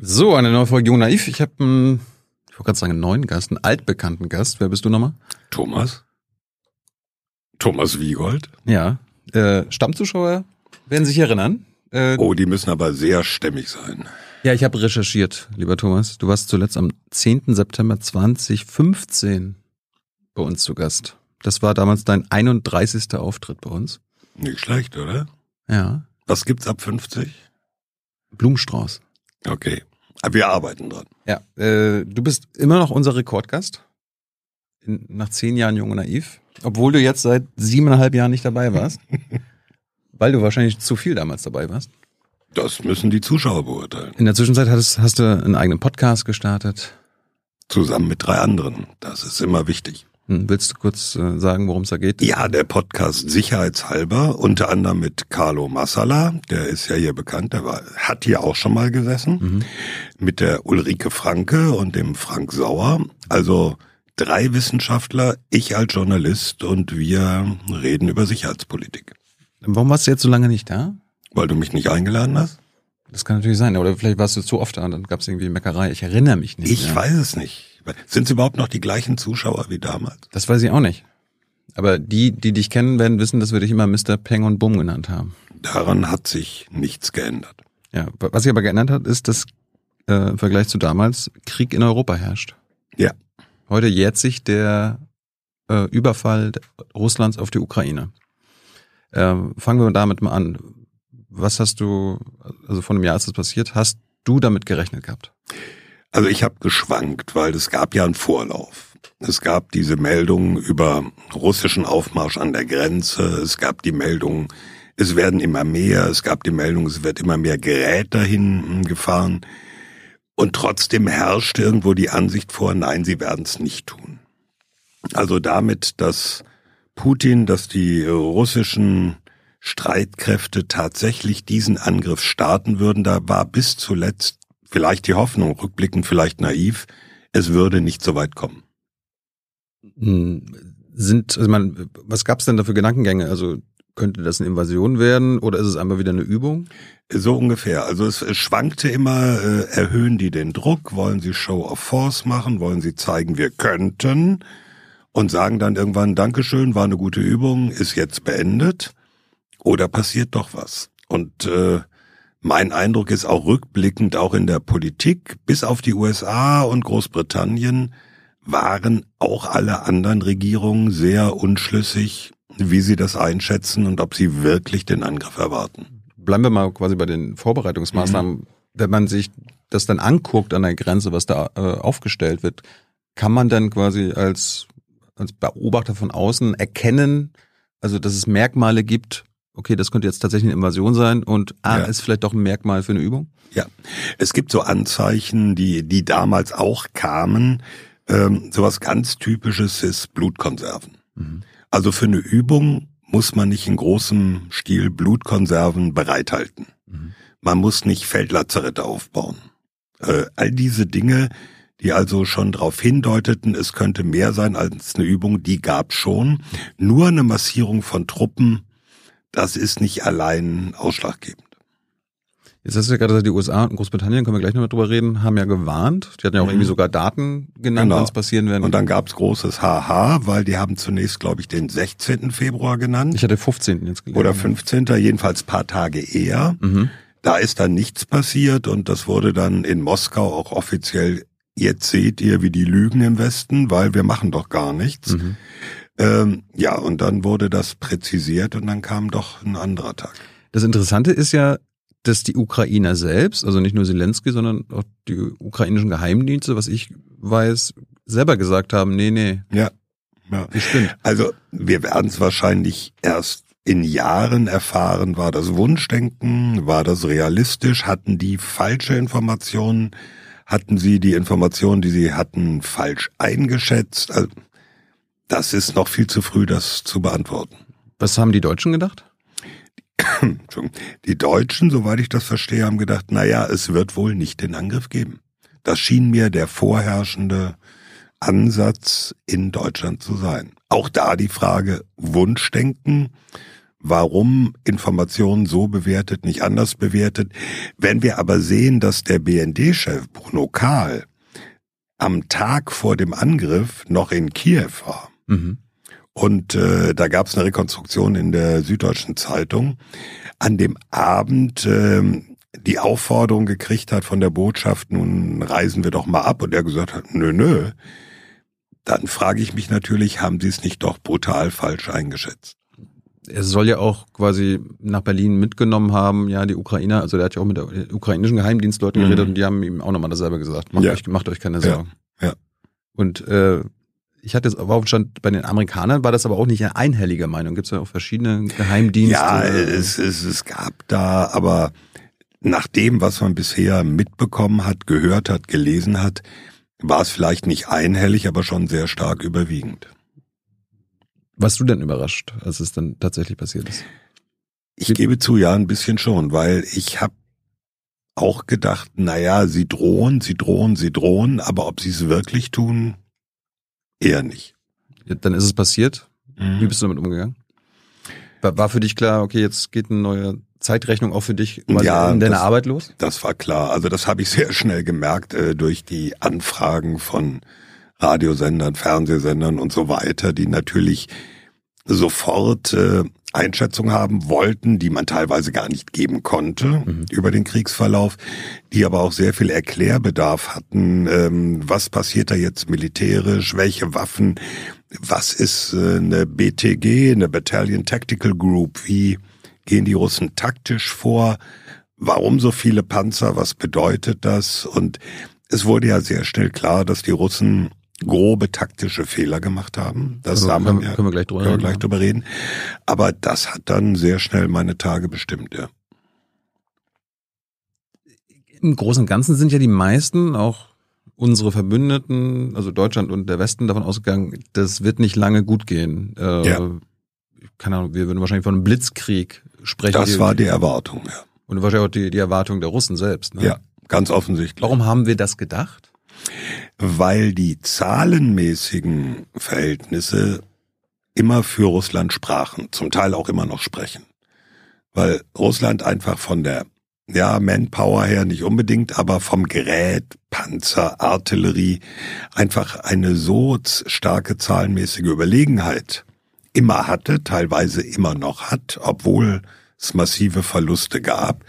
So, eine neue Folge Jung Naiv. Ich habe einen, ich wollte gerade sagen, einen neuen Gast, einen altbekannten Gast. Wer bist du nochmal? Thomas? Thomas Wiegold? Ja. Äh, Stammzuschauer werden sich erinnern. Äh, Oh, die müssen aber sehr stämmig sein. Ja, ich habe recherchiert, lieber Thomas. Du warst zuletzt am 10. September 2015 bei uns zu Gast. Das war damals dein 31. Auftritt bei uns. Nicht schlecht, oder? Ja. Was gibt's ab 50? Blumenstrauß. Okay. Wir arbeiten dran. Ja. Äh, du bist immer noch unser Rekordgast. In, nach zehn Jahren Jung und Naiv. Obwohl du jetzt seit siebeneinhalb Jahren nicht dabei warst. weil du wahrscheinlich zu viel damals dabei warst. Das müssen die Zuschauer beurteilen. In der Zwischenzeit hast, hast du einen eigenen Podcast gestartet. Zusammen mit drei anderen. Das ist immer wichtig. Hm, Willst du kurz äh, sagen, worum es da geht? Ja, der Podcast sicherheitshalber, unter anderem mit Carlo Massala, der ist ja hier bekannt, der war, hat hier auch schon mal gesessen, Mhm. mit der Ulrike Franke und dem Frank Sauer. Also drei Wissenschaftler, ich als Journalist und wir reden über Sicherheitspolitik. Warum warst du jetzt so lange nicht da? Weil du mich nicht eingeladen hast? Das kann natürlich sein. Oder vielleicht warst du zu oft da und dann gab es irgendwie Meckerei. Ich erinnere mich nicht. Ich mehr. weiß es nicht. Sind es überhaupt noch die gleichen Zuschauer wie damals? Das weiß ich auch nicht. Aber die, die dich kennen, werden wissen, dass wir dich immer Mr. Peng und Bum genannt haben. Daran hat sich nichts geändert. Ja, was sich aber geändert hat, ist, dass äh, im Vergleich zu damals Krieg in Europa herrscht. Ja. Heute jährt sich der äh, Überfall Russlands auf die Ukraine. Ähm, fangen wir damit mal an. Was hast du, also von einem Jahr ist das passiert, hast du damit gerechnet gehabt? Also ich habe geschwankt, weil es gab ja einen Vorlauf. Es gab diese Meldungen über russischen Aufmarsch an der Grenze. Es gab die Meldung, es werden immer mehr. Es gab die Meldung, es wird immer mehr Gerät dahin gefahren. Und trotzdem herrschte irgendwo die Ansicht vor, nein, sie werden es nicht tun. Also damit, dass Putin, dass die russischen Streitkräfte tatsächlich diesen Angriff starten würden, da war bis zuletzt vielleicht die Hoffnung, rückblickend vielleicht naiv, es würde nicht so weit kommen. Hm, Sind, also man, was gab es denn da für Gedankengänge? Also könnte das eine Invasion werden oder ist es einmal wieder eine Übung? So ungefähr. Also es, es schwankte immer, äh, erhöhen die den Druck, wollen sie Show of Force machen, wollen sie zeigen, wir könnten und sagen dann irgendwann, Dankeschön, war eine gute Übung, ist jetzt beendet oder passiert doch was. Und äh, mein Eindruck ist auch rückblickend, auch in der Politik, bis auf die USA und Großbritannien, waren auch alle anderen Regierungen sehr unschlüssig, wie sie das einschätzen und ob sie wirklich den Angriff erwarten. Bleiben wir mal quasi bei den Vorbereitungsmaßnahmen. Wenn man sich das dann anguckt an der Grenze, was da äh, aufgestellt wird, kann man dann quasi als, als Beobachter von außen erkennen, also dass es Merkmale gibt, okay, das könnte jetzt tatsächlich eine Invasion sein und ah, Ja. ist vielleicht doch ein Merkmal für eine Übung? Ja, es gibt so Anzeichen, die, die damals auch kamen. Ähm, sowas ganz Typisches ist Blutkonserven. Also für eine Übung muss man nicht in großem Stil Blutkonserven bereithalten. Man muss nicht Feldlazarette aufbauen. Äh, all diese Dinge, die also schon darauf hindeuteten, es könnte mehr sein als eine Übung, die gab schon. Nur eine Massierung von Truppen, das ist nicht allein ausschlaggebend. Jetzt hast du ja gerade gesagt, die USA und Großbritannien, können wir gleich nochmal drüber reden, haben ja gewarnt. Die hatten ja auch Mhm. irgendwie sogar Daten genannt, Genau. wann es passieren werden. Und dann gab's großes Haha, weil die haben zunächst, glaube ich, den 16. Februar genannt. ich hatte 15. jetzt gelesen. oder 15. jedenfalls paar Tage eher. Mhm. Da ist dann nichts passiert und das wurde dann in Moskau auch offiziell, jetzt seht ihr, wie die lügen im Westen, weil wir machen doch gar nichts. Mhm. Ähm, ja, und dann wurde das präzisiert und dann kam doch ein anderer Tag. Das Interessante ist ja, dass die Ukrainer selbst, also nicht nur Zelensky, sondern auch die ukrainischen Geheimdienste, was ich weiß, selber gesagt haben, nee, nee, Ja. ja. stimmt. Also wir werden es wahrscheinlich erst in Jahren erfahren, war das Wunschdenken, war das realistisch, hatten die falsche Informationen, hatten sie die Informationen, die sie hatten, falsch eingeschätzt. Also, das ist noch viel zu früh, das zu beantworten. Was haben die Deutschen gedacht? Die Deutschen, soweit ich das verstehe, haben gedacht, na ja, es wird wohl nicht den Angriff geben. Das schien mir der vorherrschende Ansatz in Deutschland zu sein. Auch da die Frage Wunschdenken. warum Informationen so bewertet, nicht anders bewertet. Wenn wir aber sehen, dass der BND-Chef Bruno Kahl am Tag vor dem Angriff noch in Kiew war, mhm. und äh, da gab es eine Rekonstruktion in der Süddeutschen Zeitung, an dem Abend äh, die Aufforderung gekriegt hat von der Botschaft, nun reisen wir doch mal ab, und er gesagt hat, nö, nö, dann frage ich mich natürlich, haben Sie es nicht doch brutal falsch eingeschätzt? er soll ja auch quasi nach Berlin mitgenommen haben, ja, die Ukrainer, also der hat ja auch mit der ukrainischen Geheimdienstleuten mhm. geredet und die haben ihm auch nochmal dasselbe gesagt. Macht, ja. euch, macht euch keine Sorgen. Ja. ja. Und äh, ich hatte jetzt auf Stand, bei den Amerikanern war das aber auch nicht eine einhellige Meinung. Gibt es ja auch verschiedene Geheimdienste? Ja, es, es, es gab da, aber nach dem, was man bisher mitbekommen hat, gehört hat, gelesen hat, war es vielleicht nicht einhellig, aber schon sehr stark überwiegend. Warst du denn überrascht, als es dann tatsächlich passiert ist? Ich gebe zu, ja, ein bisschen schon, weil ich habe auch gedacht, naja, sie drohen, sie drohen, sie drohen, aber ob sie es wirklich tun, eher nicht. Ja, dann ist es passiert. Mhm. Wie bist du damit umgegangen? War, war für dich klar, okay, jetzt geht eine neue Zeitrechnung auch für dich ja, in deiner das, Arbeit los? Das war klar. Also das habe ich sehr schnell gemerkt äh, durch die Anfragen von Radiosendern, Fernsehsendern und so weiter, die natürlich sofort äh, Einschätzungen haben wollten, die man teilweise gar nicht geben konnte mhm. über den Kriegsverlauf, die aber auch sehr viel Erklärbedarf hatten. Ähm, was passiert da jetzt militärisch? Welche Waffen? Was ist äh, eine BTG, eine Battalion Tactical Group? Wie gehen die Russen taktisch vor? Warum so viele Panzer? Was bedeutet das? Und es wurde ja sehr schnell klar, dass die Russen grobe taktische Fehler gemacht haben. Das also, können, wir, können wir gleich drüber, können wir gleich drüber reden. Aber das hat dann sehr schnell meine Tage bestimmt, ja. Im Großen und Ganzen sind ja die meisten, auch unsere Verbündeten, also Deutschland und der Westen, davon ausgegangen, das wird nicht lange gut gehen. Äh, ja. Keine Ahnung, wir würden wahrscheinlich von einem Blitzkrieg sprechen. Das war die Erwartung, ja. Und wahrscheinlich auch die, die Erwartung der Russen selbst. Ne? Ja, ganz offensichtlich. Warum haben wir das gedacht? Weil die zahlenmäßigen Verhältnisse immer für Russland sprachen, zum Teil auch immer noch sprechen. Weil Russland einfach von der, ja, Manpower her nicht unbedingt, aber vom Gerät, Panzer, Artillerie einfach eine so starke zahlenmäßige Überlegenheit immer hatte, teilweise immer noch hat, obwohl es massive Verluste gab.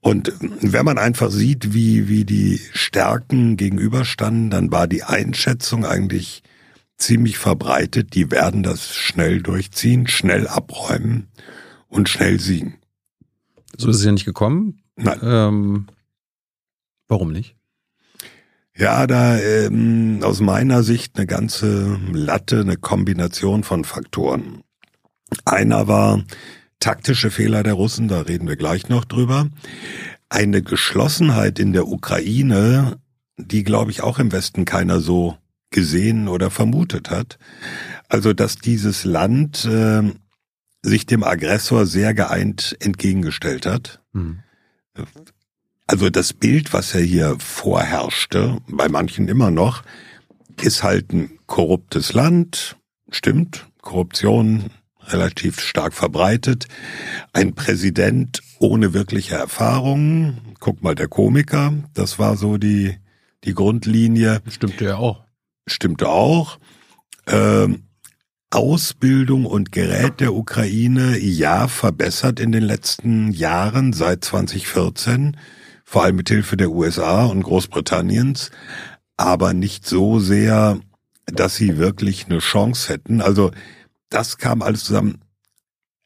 Und wenn man einfach sieht, wie, wie die Stärken gegenüberstanden, dann war die Einschätzung eigentlich ziemlich verbreitet, die werden das schnell durchziehen, schnell abräumen und schnell siegen. So ist es ja nicht gekommen. Nein. Ähm, warum nicht? Ja, da ähm, aus meiner Sicht eine ganze Latte, eine Kombination von Faktoren. Einer war, taktische Fehler der Russen, da reden wir gleich noch drüber. Eine Geschlossenheit in der Ukraine, die, glaube ich, auch im Westen keiner so gesehen oder vermutet hat. Also, dass dieses Land äh, sich dem Aggressor sehr geeint entgegengestellt hat. Mhm. Also das Bild, was er hier vorherrschte, bei manchen immer noch, ist halt ein korruptes Land, stimmt, Korruption, relativ stark verbreitet. Ein Präsident ohne wirkliche Erfahrung. Guck mal, der Komiker, das war so die, die Grundlinie. Stimmte ja auch. Stimmte auch. Ähm, Ausbildung und Gerät der Ukraine, ja, verbessert in den letzten Jahren seit 2014, vor allem mit Hilfe der USA und Großbritanniens, aber nicht so sehr, dass sie wirklich eine Chance hätten. Also das kam alles zusammen.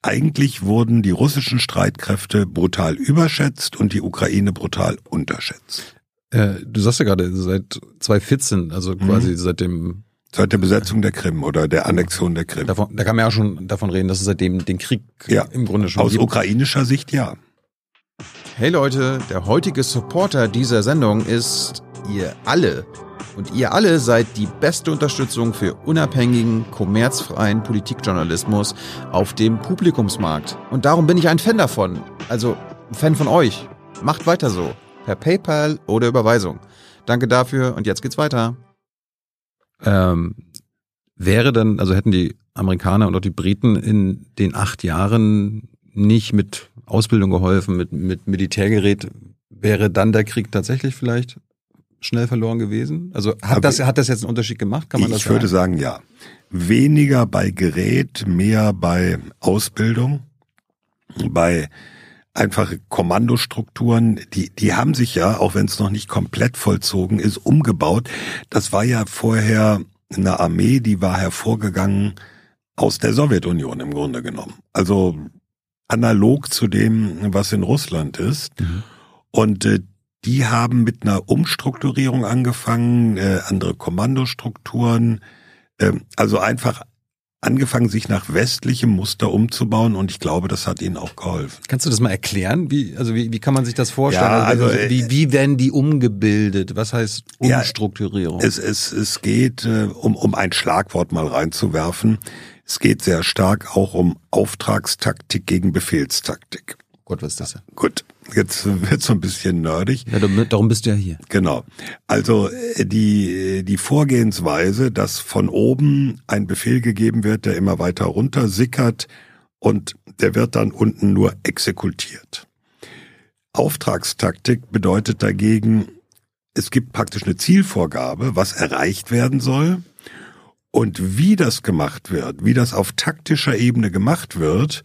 Eigentlich wurden die russischen Streitkräfte brutal überschätzt und die Ukraine brutal unterschätzt. Äh, du sagst ja gerade, seit 2014, also mhm. quasi mhm. seit dem Seit der Besetzung der Krim oder der Annexion der Krim. Davon, da kann man ja auch schon davon reden, dass es seitdem den Krieg ja, im Grunde schon Aus gibt. ukrainischer Sicht ja. Hey Leute, der heutige Supporter dieser Sendung ist ihr alle. Und ihr alle seid die beste Unterstützung für unabhängigen, kommerzfreien Politikjournalismus auf dem Publikumsmarkt. Und darum bin ich ein Fan davon. Also ein Fan von euch. Macht weiter so. Per PayPal oder Überweisung. Danke dafür und jetzt geht's weiter. Ähm, Wäre dann, also hätten die Amerikaner und auch die Briten in den acht Jahren nicht mit Ausbildung geholfen, mit, mit Militärgerät, wäre dann der Krieg tatsächlich vielleicht schnell verloren gewesen? Also hat das, hat das jetzt einen Unterschied gemacht? Kann man ich das sagen? würde sagen, ja. Weniger bei Gerät, mehr bei Ausbildung, bei einfache Kommandostrukturen, die, die haben sich ja, auch wenn es noch nicht komplett vollzogen ist, umgebaut. Das war ja vorher eine Armee, die war hervorgegangen aus der Sowjetunion im Grunde genommen. Also analog zu dem, was in Russland ist. Mhm. Und äh, die haben mit einer Umstrukturierung angefangen, äh, andere Kommandostrukturen, äh, also einfach angefangen, sich nach westlichem Muster umzubauen und ich glaube, das hat ihnen auch geholfen. Kannst du das mal erklären? Wie, also wie, wie kann man sich das vorstellen? Ja, also, also, wie, wie werden die umgebildet? Was heißt Umstrukturierung? Ja, es, es, es geht, äh, um, um ein Schlagwort mal reinzuwerfen, es geht sehr stark auch um Auftragstaktik gegen Befehlstaktik. Gott, was ist das denn? Gut, jetzt wird so ein bisschen nerdig. Ja, darum bist du ja hier. Genau. Also äh, die, die Vorgehensweise, dass von oben ein Befehl gegeben wird, der immer weiter runter sickert und der wird dann unten nur exekutiert. Auftragstaktik bedeutet dagegen, es gibt praktisch eine Zielvorgabe, was erreicht werden soll. Und wie das gemacht wird, wie das auf taktischer Ebene gemacht wird,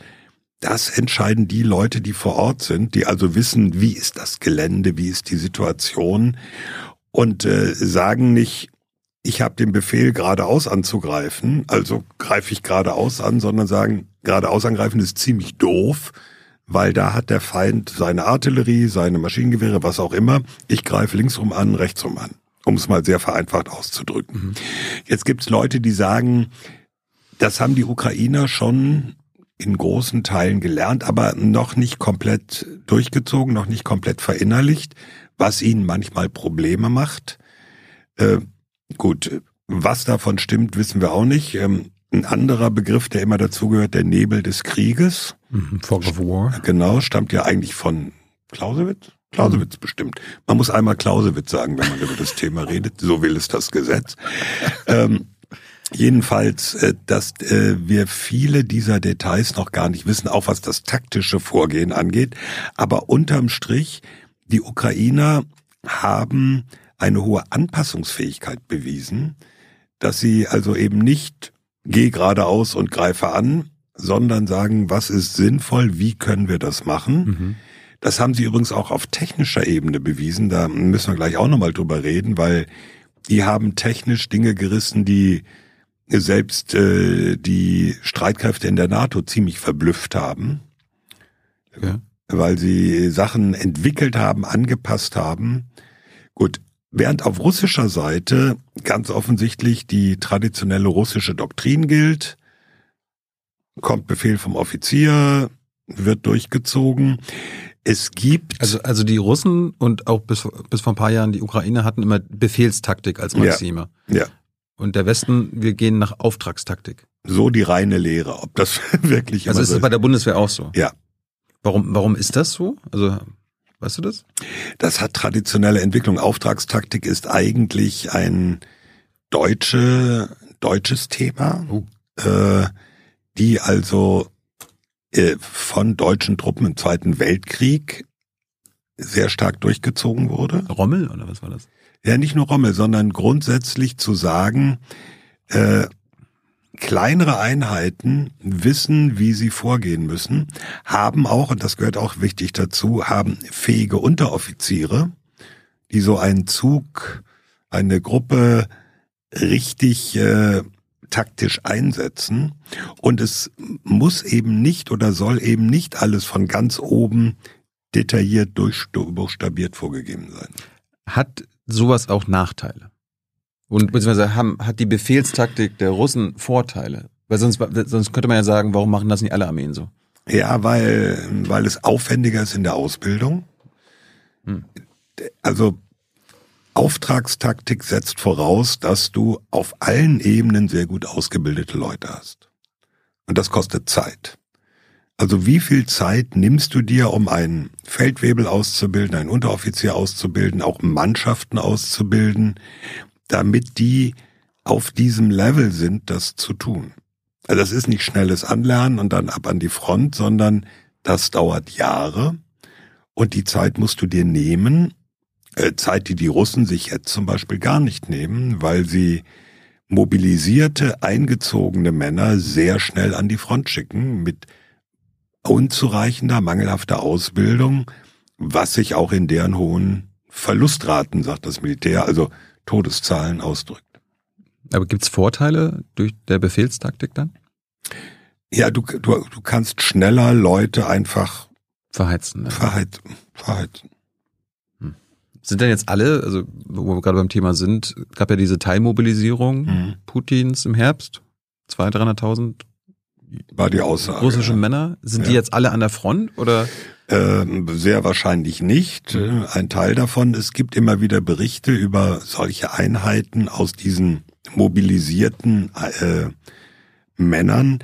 das entscheiden die Leute, die vor Ort sind, die also wissen, wie ist das Gelände, wie ist die Situation und äh, sagen nicht, ich habe den Befehl geradeaus anzugreifen, also greife ich geradeaus an, sondern sagen, geradeaus angreifen ist ziemlich doof, weil da hat der Feind seine Artillerie, seine Maschinengewehre, was auch immer. Ich greife linksrum an, rechtsrum an, um es mal sehr vereinfacht auszudrücken. Mhm. Jetzt gibt's Leute, die sagen, das haben die Ukrainer schon in großen Teilen gelernt, aber noch nicht komplett durchgezogen, noch nicht komplett verinnerlicht, was ihnen manchmal Probleme macht. Äh, gut, was davon stimmt, wissen wir auch nicht. Ähm, ein anderer Begriff, der immer dazugehört, der Nebel des Krieges. Mhm, Fog of War. Genau, stammt ja eigentlich von Clausewitz. Clausewitz mhm. bestimmt. Man muss einmal Clausewitz sagen, wenn man über das Thema redet. So will es das Gesetz. ähm, Jedenfalls, äh, dass äh, wir viele dieser Details noch gar nicht wissen, auch was das taktische Vorgehen angeht. Aber unterm Strich, die Ukrainer haben eine hohe Anpassungsfähigkeit bewiesen, dass sie also eben nicht geh geradeaus und greife an, sondern sagen, was ist sinnvoll, wie können wir das machen. Mhm. Das haben sie übrigens auch auf technischer Ebene bewiesen. Da müssen wir gleich auch nochmal drüber reden, weil die haben technisch Dinge gerissen, die selbst äh, die Streitkräfte in der NATO ziemlich verblüfft haben, ja. weil sie Sachen entwickelt haben, angepasst haben. Gut, während auf russischer Seite ganz offensichtlich die traditionelle russische Doktrin gilt, kommt Befehl vom Offizier, wird durchgezogen. Es gibt also also die Russen und auch bis bis vor ein paar Jahren die Ukraine hatten immer Befehlstaktik als Maxime. Ja. ja. Und der Westen, wir gehen nach Auftragstaktik. So die reine Lehre, ob das wirklich Also ist es bei der Bundeswehr auch so? Ja. Warum, warum ist das so? Also, weißt du das? Das hat traditionelle Entwicklung. Auftragstaktik ist eigentlich ein deutsche, deutsches Thema, oh. äh, die also äh, von deutschen Truppen im Zweiten Weltkrieg sehr stark durchgezogen wurde. Rommel oder was war das? Ja nicht nur Rommel, sondern grundsätzlich zu sagen, äh, kleinere Einheiten wissen, wie sie vorgehen müssen, haben auch, und das gehört auch wichtig dazu, haben fähige Unteroffiziere, die so einen Zug, eine Gruppe richtig äh, taktisch einsetzen. Und es muss eben nicht oder soll eben nicht alles von ganz oben detailliert durchbuchstabiert vorgegeben sein. Hat sowas auch Nachteile? Und beziehungsweise haben, hat die Befehlstaktik der Russen Vorteile? Weil sonst, sonst könnte man ja sagen, warum machen das nicht alle Armeen so? Ja, weil, weil es aufwendiger ist in der Ausbildung. Hm. Also Auftragstaktik setzt voraus, dass du auf allen Ebenen sehr gut ausgebildete Leute hast. Und das kostet Zeit. Also wie viel Zeit nimmst du dir, um einen Feldwebel auszubilden, einen Unteroffizier auszubilden, auch Mannschaften auszubilden, damit die auf diesem Level sind, das zu tun. Also das ist nicht schnelles Anlernen und dann ab an die Front, sondern das dauert Jahre und die Zeit musst du dir nehmen. Äh, Zeit, die die Russen sich jetzt zum Beispiel gar nicht nehmen, weil sie mobilisierte, eingezogene Männer sehr schnell an die Front schicken mit unzureichender, mangelhafter Ausbildung, was sich auch in deren hohen Verlustraten, sagt das Militär, also Todeszahlen ausdrückt. Aber gibt's Vorteile durch der Befehlstaktik dann? Ja, du, du, du kannst schneller Leute einfach Verheizen. Ne? verheizen. verheizen. Sind denn jetzt alle, also wo wir gerade beim Thema sind, gab ja diese Teilmobilisierung Mhm. Putins im Herbst, 200.000, 300.000 War die Aussage. russische. Männer. Sind die Ja. jetzt alle an der Front oder? Ähm, sehr wahrscheinlich nicht. Ein Teil davon, es gibt immer wieder Berichte über solche Einheiten aus diesen mobilisierten äh, Männern,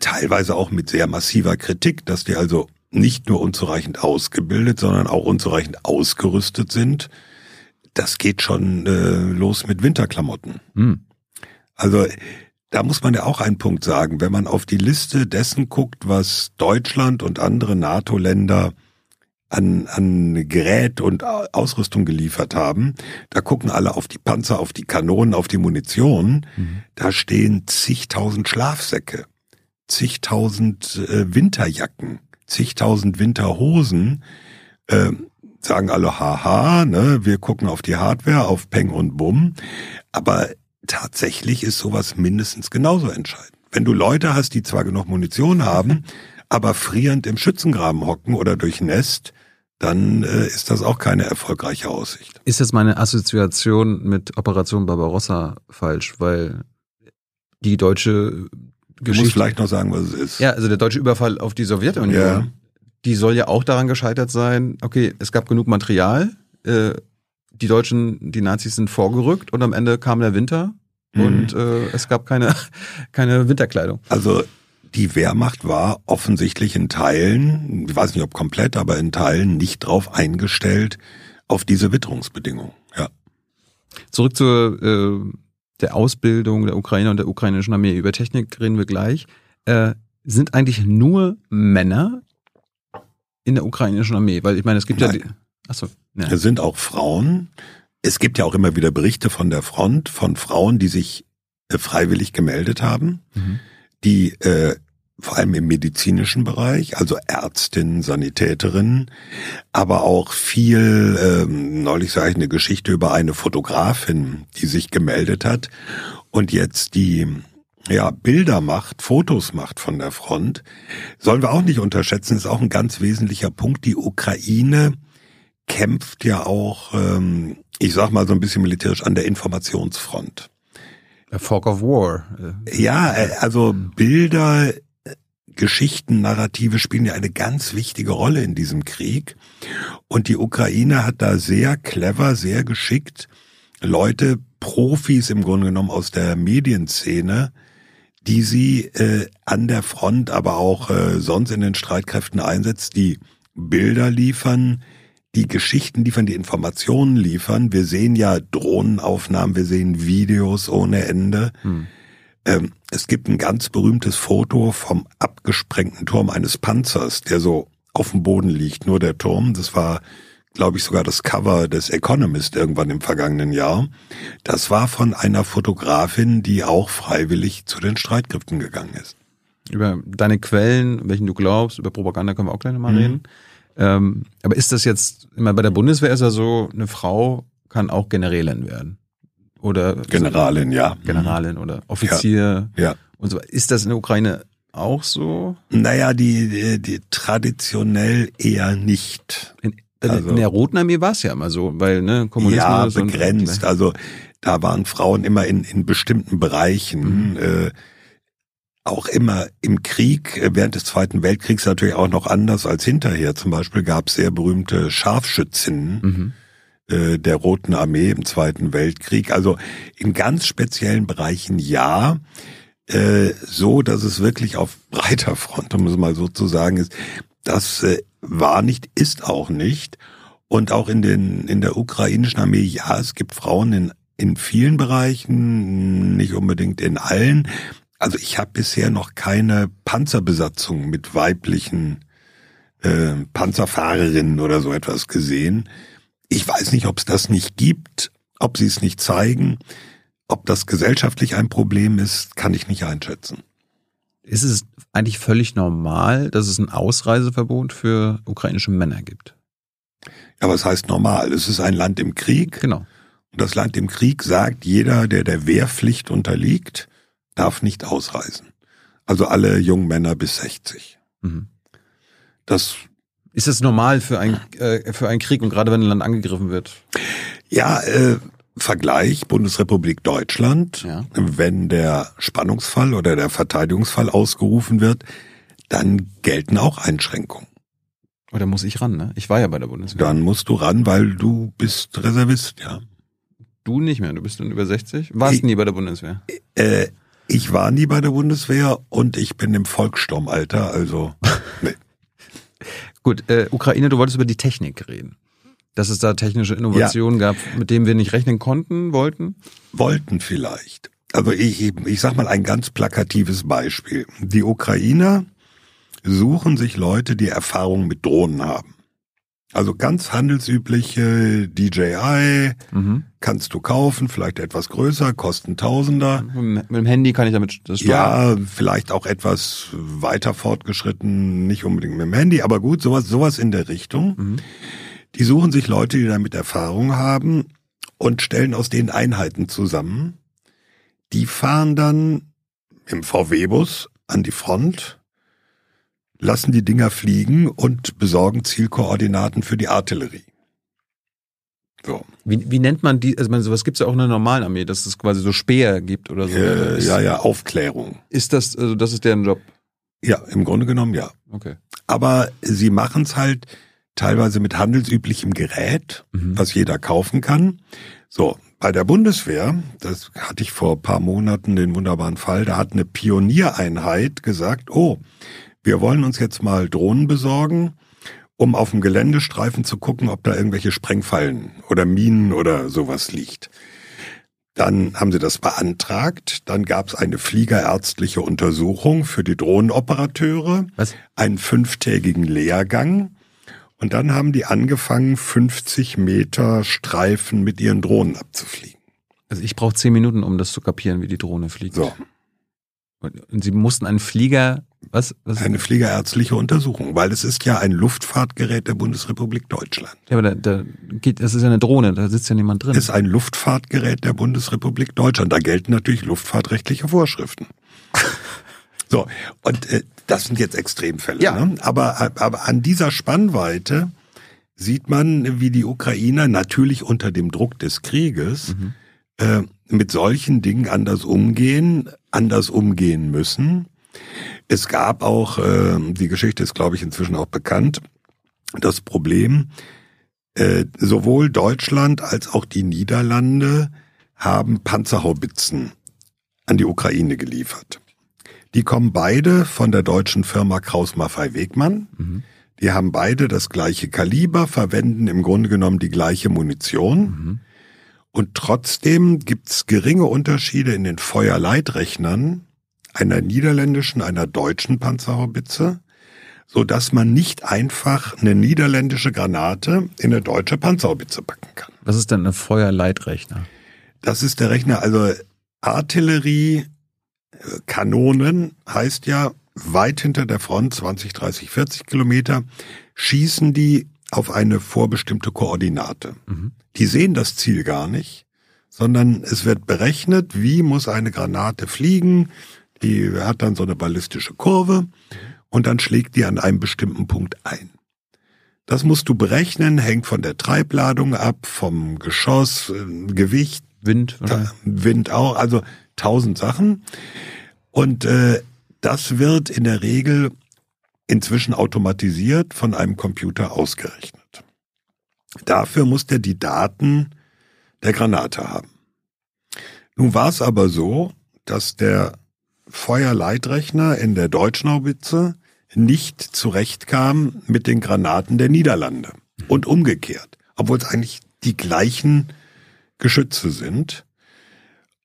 teilweise auch mit sehr massiver Kritik, dass die also nicht nur unzureichend ausgebildet, sondern auch unzureichend ausgerüstet sind. Das geht schon äh, los mit Winterklamotten. Hm. Also da muss man ja auch einen Punkt sagen, wenn man auf die Liste dessen guckt, was Deutschland und andere NATO-Länder an, an Gerät und Au- Ausrüstung geliefert haben, da gucken alle auf die Panzer, auf die Kanonen, auf die Munition, da stehen zigtausend Schlafsäcke, zigtausend äh, Winterjacken, zigtausend Winterhosen, äh, sagen alle, haha, ne, wir gucken auf die Hardware, auf Peng und Bumm, aber tatsächlich ist sowas mindestens genauso entscheidend. Wenn du Leute hast, die zwar genug Munition haben, aber frierend im Schützengraben hocken oder durchnässt, dann äh, ist das auch keine erfolgreiche Aussicht. Ist jetzt meine Assoziation mit Operation Barbarossa falsch, weil die deutsche Du musst Geschichte, vielleicht noch sagen, was es ist. ja, also der deutsche Überfall auf die Sowjetunion, Ja. die soll ja auch daran gescheitert sein, okay, es gab genug Material, äh, die Deutschen, die Nazis sind vorgerückt und am Ende kam der Winter Mhm. und äh, es gab keine, keine Winterkleidung. Also die Wehrmacht war offensichtlich in Teilen, ich weiß nicht ob komplett, aber in Teilen nicht drauf eingestellt auf diese Witterungsbedingungen. Ja. Zurück zur äh, der Ausbildung der Ukrainer und der ukrainischen Armee. Über Technik reden wir gleich. Äh, sind eigentlich nur Männer in der ukrainischen Armee? Weil ich meine, es gibt Nein. ja die. Achso, ja. Es sind auch Frauen. Es gibt ja auch immer wieder Berichte von der Front von Frauen, die sich äh, freiwillig gemeldet haben, Mhm. die äh, vor allem im medizinischen Bereich, also Ärztinnen, Sanitäterinnen, aber auch viel, ähm, neulich sage ich eine Geschichte über eine Fotografin, die sich gemeldet hat und jetzt die ja, Bilder macht, Fotos macht von der Front, sollen wir auch nicht unterschätzen, ist auch ein ganz wesentlicher Punkt. Die Ukraine kämpft ja auch, ähm, ich sag mal so ein bisschen militärisch, an der Informationsfront. A Fork of War. Ja, äh, also Bilder, äh, Geschichten, Narrative spielen ja eine ganz wichtige Rolle in diesem Krieg. Und die Ukraine hat da sehr clever, sehr geschickt Leute, Profis im Grunde genommen aus der Medienszene, die sie äh, an der Front, aber auch äh, sonst in den Streitkräften einsetzt, die Bilder liefern, die Geschichten liefern, die Informationen liefern. Wir sehen ja Drohnenaufnahmen, wir sehen Videos ohne Ende. Hm. Ähm, es gibt ein ganz berühmtes Foto vom abgesprengten Turm eines Panzers, der so auf dem Boden liegt, nur der Turm. Das war, glaube ich, sogar das Cover des Economist irgendwann im vergangenen Jahr. Das war von einer Fotografin, die auch freiwillig zu den Streitkräften gegangen ist. Über deine Quellen, welchen du glaubst, über Propaganda können wir auch gleich nochmal Mhm. reden. Ähm, aber ist das jetzt, immer bei der Bundeswehr ist ja so, eine Frau kann auch Generälin werden. Oder Generalin, ja. Generalin oder Offizier Ja. und so. Ist das in der Ukraine auch so? Naja, die, die, die traditionell eher nicht. In, Also- in der Roten Armee war es ja immer so, weil ne, Kommunismus Ja, und- begrenzt. Also da waren Frauen immer in, in bestimmten Bereichen, äh, auch immer im Krieg, äh, während des Zweiten Weltkriegs natürlich auch noch anders als hinterher. Zum Beispiel gab es sehr berühmte Scharfschützinnen Mhm. äh, der Roten Armee im Zweiten Weltkrieg. Also in ganz speziellen Bereichen ja, äh, so dass es wirklich auf breiter Front, um es mal so zu sagen, ist, das äh, war nicht, ist auch nicht. Und auch in den in der ukrainischen Armee, ja, es gibt Frauen in in vielen Bereichen, nicht unbedingt in allen. Also ich habe bisher noch keine Panzerbesatzung mit weiblichen äh, Panzerfahrerinnen oder so etwas gesehen. Ich weiß nicht, ob es das nicht gibt, ob sie es nicht zeigen. Ob das gesellschaftlich ein Problem ist, kann ich nicht einschätzen. Ist es eigentlich völlig normal, dass es ein Ausreiseverbot für ukrainische Männer gibt? Ja, was heißt normal? Es ist ein Land im Krieg. Genau. Und das Land im Krieg sagt, jeder, der der Wehrpflicht unterliegt, darf nicht ausreisen. Also alle jungen Männer bis 60. Mhm. Das ist das normal für ein äh, für einen Krieg und gerade wenn ein Land angegriffen wird? Ja, äh, Vergleich Bundesrepublik Deutschland, ja. wenn der Spannungsfall oder der Verteidigungsfall ausgerufen wird, dann gelten auch Einschränkungen. Oder muss ich ran, ne? Ich war ja bei der Bundeswehr. Dann musst du ran, weil du bist Reservist, ja. Du nicht mehr, du bist dann über 60? Warst ich, nie bei der Bundeswehr? Äh, ich war nie bei der Bundeswehr und ich bin im Volkssturmalter, also nee. Gut, äh, Ukraine, du wolltest über die Technik reden dass es da technische Innovationen ja. gab, mit denen wir nicht rechnen konnten, wollten? Wollten vielleicht. Also ich, ich sag mal ein ganz plakatives Beispiel. Die Ukrainer suchen sich Leute, die Erfahrung mit Drohnen haben. Also ganz handelsübliche DJI mhm. kannst du kaufen, vielleicht etwas größer, kosten Tausender. Mit dem Handy kann ich damit das steuern. Ja, vielleicht auch etwas weiter fortgeschritten, nicht unbedingt mit dem Handy, aber gut, sowas, sowas in der Richtung. Mhm. Die suchen sich Leute, die damit Erfahrung haben und stellen aus denen Einheiten zusammen. Die fahren dann im VW-Bus an die Front, lassen die Dinger fliegen und besorgen Zielkoordinaten für die Artillerie. So. Wie, wie nennt man die, also man, sowas gibt es ja auch in der normalen Armee, dass es quasi so Speer gibt oder so. Äh, ja, ja, Aufklärung. Ist das, also das ist deren Job? Ja, im Grunde genommen ja. Okay. Aber sie machen es halt, teilweise mit handelsüblichem Gerät, mhm. was jeder kaufen kann. So, bei der Bundeswehr, das hatte ich vor paar Monaten den wunderbaren Fall, da hat eine Pioniereinheit gesagt, oh, wir wollen uns jetzt mal Drohnen besorgen, um auf dem Geländestreifen zu gucken, ob da irgendwelche Sprengfallen oder Minen oder sowas liegt. Dann haben sie das beantragt. Dann gab es eine fliegerärztliche Untersuchung für die Drohnenoperateure, Was? einen fünftägigen Lehrgang. Und dann haben die angefangen, 50 Meter Streifen mit ihren Drohnen abzufliegen. Also ich brauche zehn Minuten, um das zu kapieren, wie die Drohne fliegt. So. Und sie mussten einen Flieger, was? was? Eine fliegerärztliche Untersuchung, weil es ist ja ein Luftfahrtgerät der Bundesrepublik Deutschland. Ja, aber da, da geht, das ist ja eine Drohne, da sitzt ja niemand drin. Es ist ein Luftfahrtgerät der Bundesrepublik Deutschland. Da gelten natürlich luftfahrtrechtliche Vorschriften. so, und äh, das sind jetzt Extremfälle. Ja. Ne? Aber, aber an dieser Spannweite sieht man, wie die Ukrainer natürlich unter dem Druck des Krieges mhm. äh, mit solchen Dingen anders umgehen, anders umgehen müssen. Es gab auch, äh, die Geschichte ist, glaube ich, inzwischen auch bekannt, das Problem, äh, sowohl Deutschland als auch die Niederlande haben Panzerhaubitzen an die Ukraine geliefert. Die kommen beide von der deutschen Firma Kraus Maffei Wegmann. Mhm. Die haben beide das gleiche Kaliber, verwenden im Grunde genommen die gleiche Munition. Mhm. Und trotzdem gibt's geringe Unterschiede in den Feuerleitrechnern einer niederländischen, einer deutschen Panzerhaubitze, so dass man nicht einfach eine niederländische Granate in eine deutsche Panzerhaubitze packen kann. Was ist denn ein Feuerleitrechner? Das ist der Rechner, also Artillerie Kanonen heißt ja, weit hinter der Front, 20, 30, 40 Kilometer, schießen die auf eine vorbestimmte Koordinate. Mhm. Die sehen das Ziel gar nicht, sondern es wird berechnet, wie muss eine Granate fliegen. Die hat dann so eine ballistische Kurve und dann schlägt die an einem bestimmten Punkt ein. Das musst du berechnen, hängt von der Treibladung ab, vom Geschoss, äh, Gewicht. Wind. Oder? Wind auch, also tausend Sachen. Und äh, das wird in der Regel inzwischen automatisiert von einem Computer ausgerechnet. Dafür muss der die Daten der Granate haben. Nun war es aber so, dass der Feuerleitrechner in der Deutschnaubitze nicht zurechtkam mit den Granaten der Niederlande und umgekehrt, obwohl es eigentlich die gleichen Geschütze sind.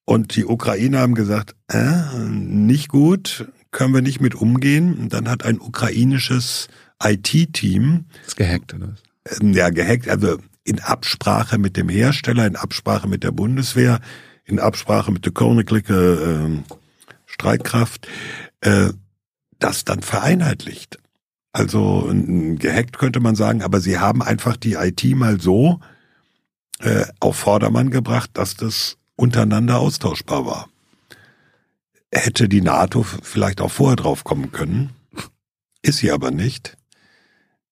Und die Ukrainer haben gesagt, äh, nicht gut, können wir nicht mit umgehen. Und dann hat ein ukrainisches IT-Team. Ist gehackt, oder? Ja, gehackt, also in Absprache mit dem Hersteller, in Absprache mit der Bundeswehr, in Absprache mit der Königliche äh, Streitkraft, äh, das dann vereinheitlicht. Also gehackt könnte man sagen, aber sie haben einfach die IT mal so äh, auf Vordermann gebracht, dass das untereinander austauschbar war. Hätte die NATO vielleicht auch vorher drauf kommen können, ist sie aber nicht.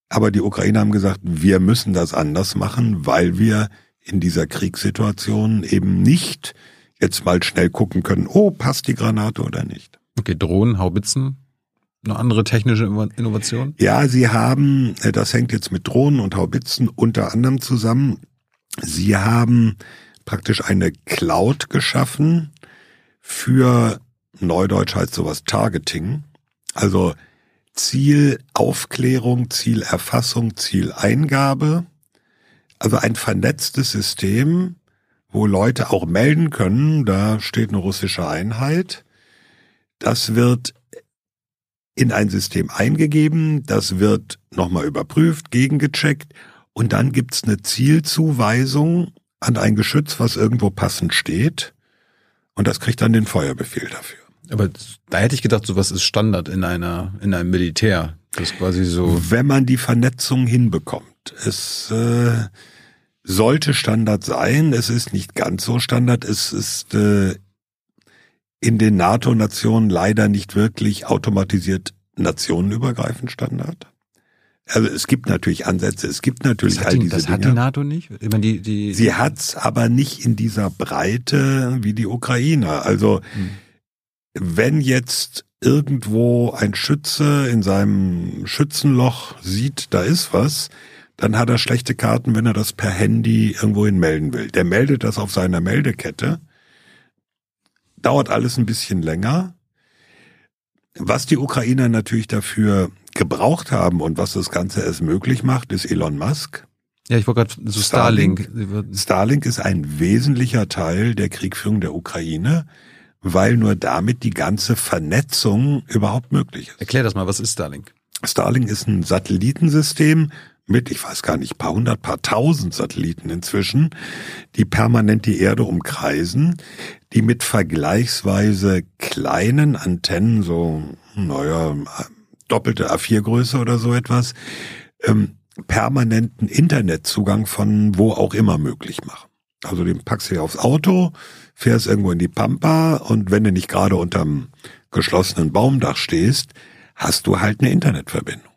Aber die Ukrainer haben gesagt, wir müssen das anders machen, weil wir in dieser Kriegssituation eben nicht jetzt mal schnell gucken können, oh, passt die Granate oder nicht. Okay, Drohnen, Haubitzen, eine andere technische Innovation? Ja, sie haben, äh, das hängt jetzt mit Drohnen und Haubitzen unter anderem zusammen. Sie haben praktisch eine Cloud geschaffen für Neudeutsch heißt sowas Targeting. Also Zielaufklärung, Zielerfassung, Zieleingabe. Also ein vernetztes System, wo Leute auch melden können, da steht eine russische Einheit. Das wird in ein System eingegeben, das wird nochmal überprüft, gegengecheckt und dann gibt's eine Zielzuweisung an ein Geschütz, was irgendwo passend steht. Und das kriegt dann den Feuerbefehl dafür. Aber da hätte ich gedacht, sowas ist Standard in einer, in einem Militär. Das ist quasi so. Wenn man die Vernetzung hinbekommt. Es äh, sollte Standard sein. Es ist nicht ganz so Standard. Es ist äh, in den NATO-Nationen leider nicht wirklich automatisiert nationenübergreifend Standard. Also es gibt natürlich Ansätze, es gibt natürlich all die, diese Das Dinge. hat die NATO nicht? Ich meine, die, die, Sie hat's aber nicht in dieser Breite wie die Ukraine. Also Hm. wenn jetzt irgendwo ein Schütze in seinem Schützenloch sieht, da ist was, dann hat er schlechte Karten, wenn er das per Handy irgendwohin melden will. Der meldet das auf seiner Meldekette. Dauert alles ein bisschen länger. Was die Ukrainer natürlich dafür gebraucht haben und was das Ganze erst möglich macht, ist Elon Musk. ja, ich wollte gerade so Starlink. Wird- Starlink ist ein wesentlicher Teil der Kriegführung der Ukraine, weil nur damit die ganze Vernetzung überhaupt möglich ist. Erklär das mal, was ist Starlink? Starlink ist ein Satellitensystem mit, ich weiß gar nicht, paar hundert, paar tausend Satelliten inzwischen, die permanent die Erde umkreisen, die mit vergleichsweise kleinen Antennen, so, naja, doppelte A4-Größe oder so etwas, ähm, permanenten Internetzugang von wo auch immer möglich machen. Also den packst du dir aufs Auto, fährst irgendwo in die Pampa und wenn du nicht gerade unterm geschlossenen Baumdach stehst, hast du halt eine Internetverbindung.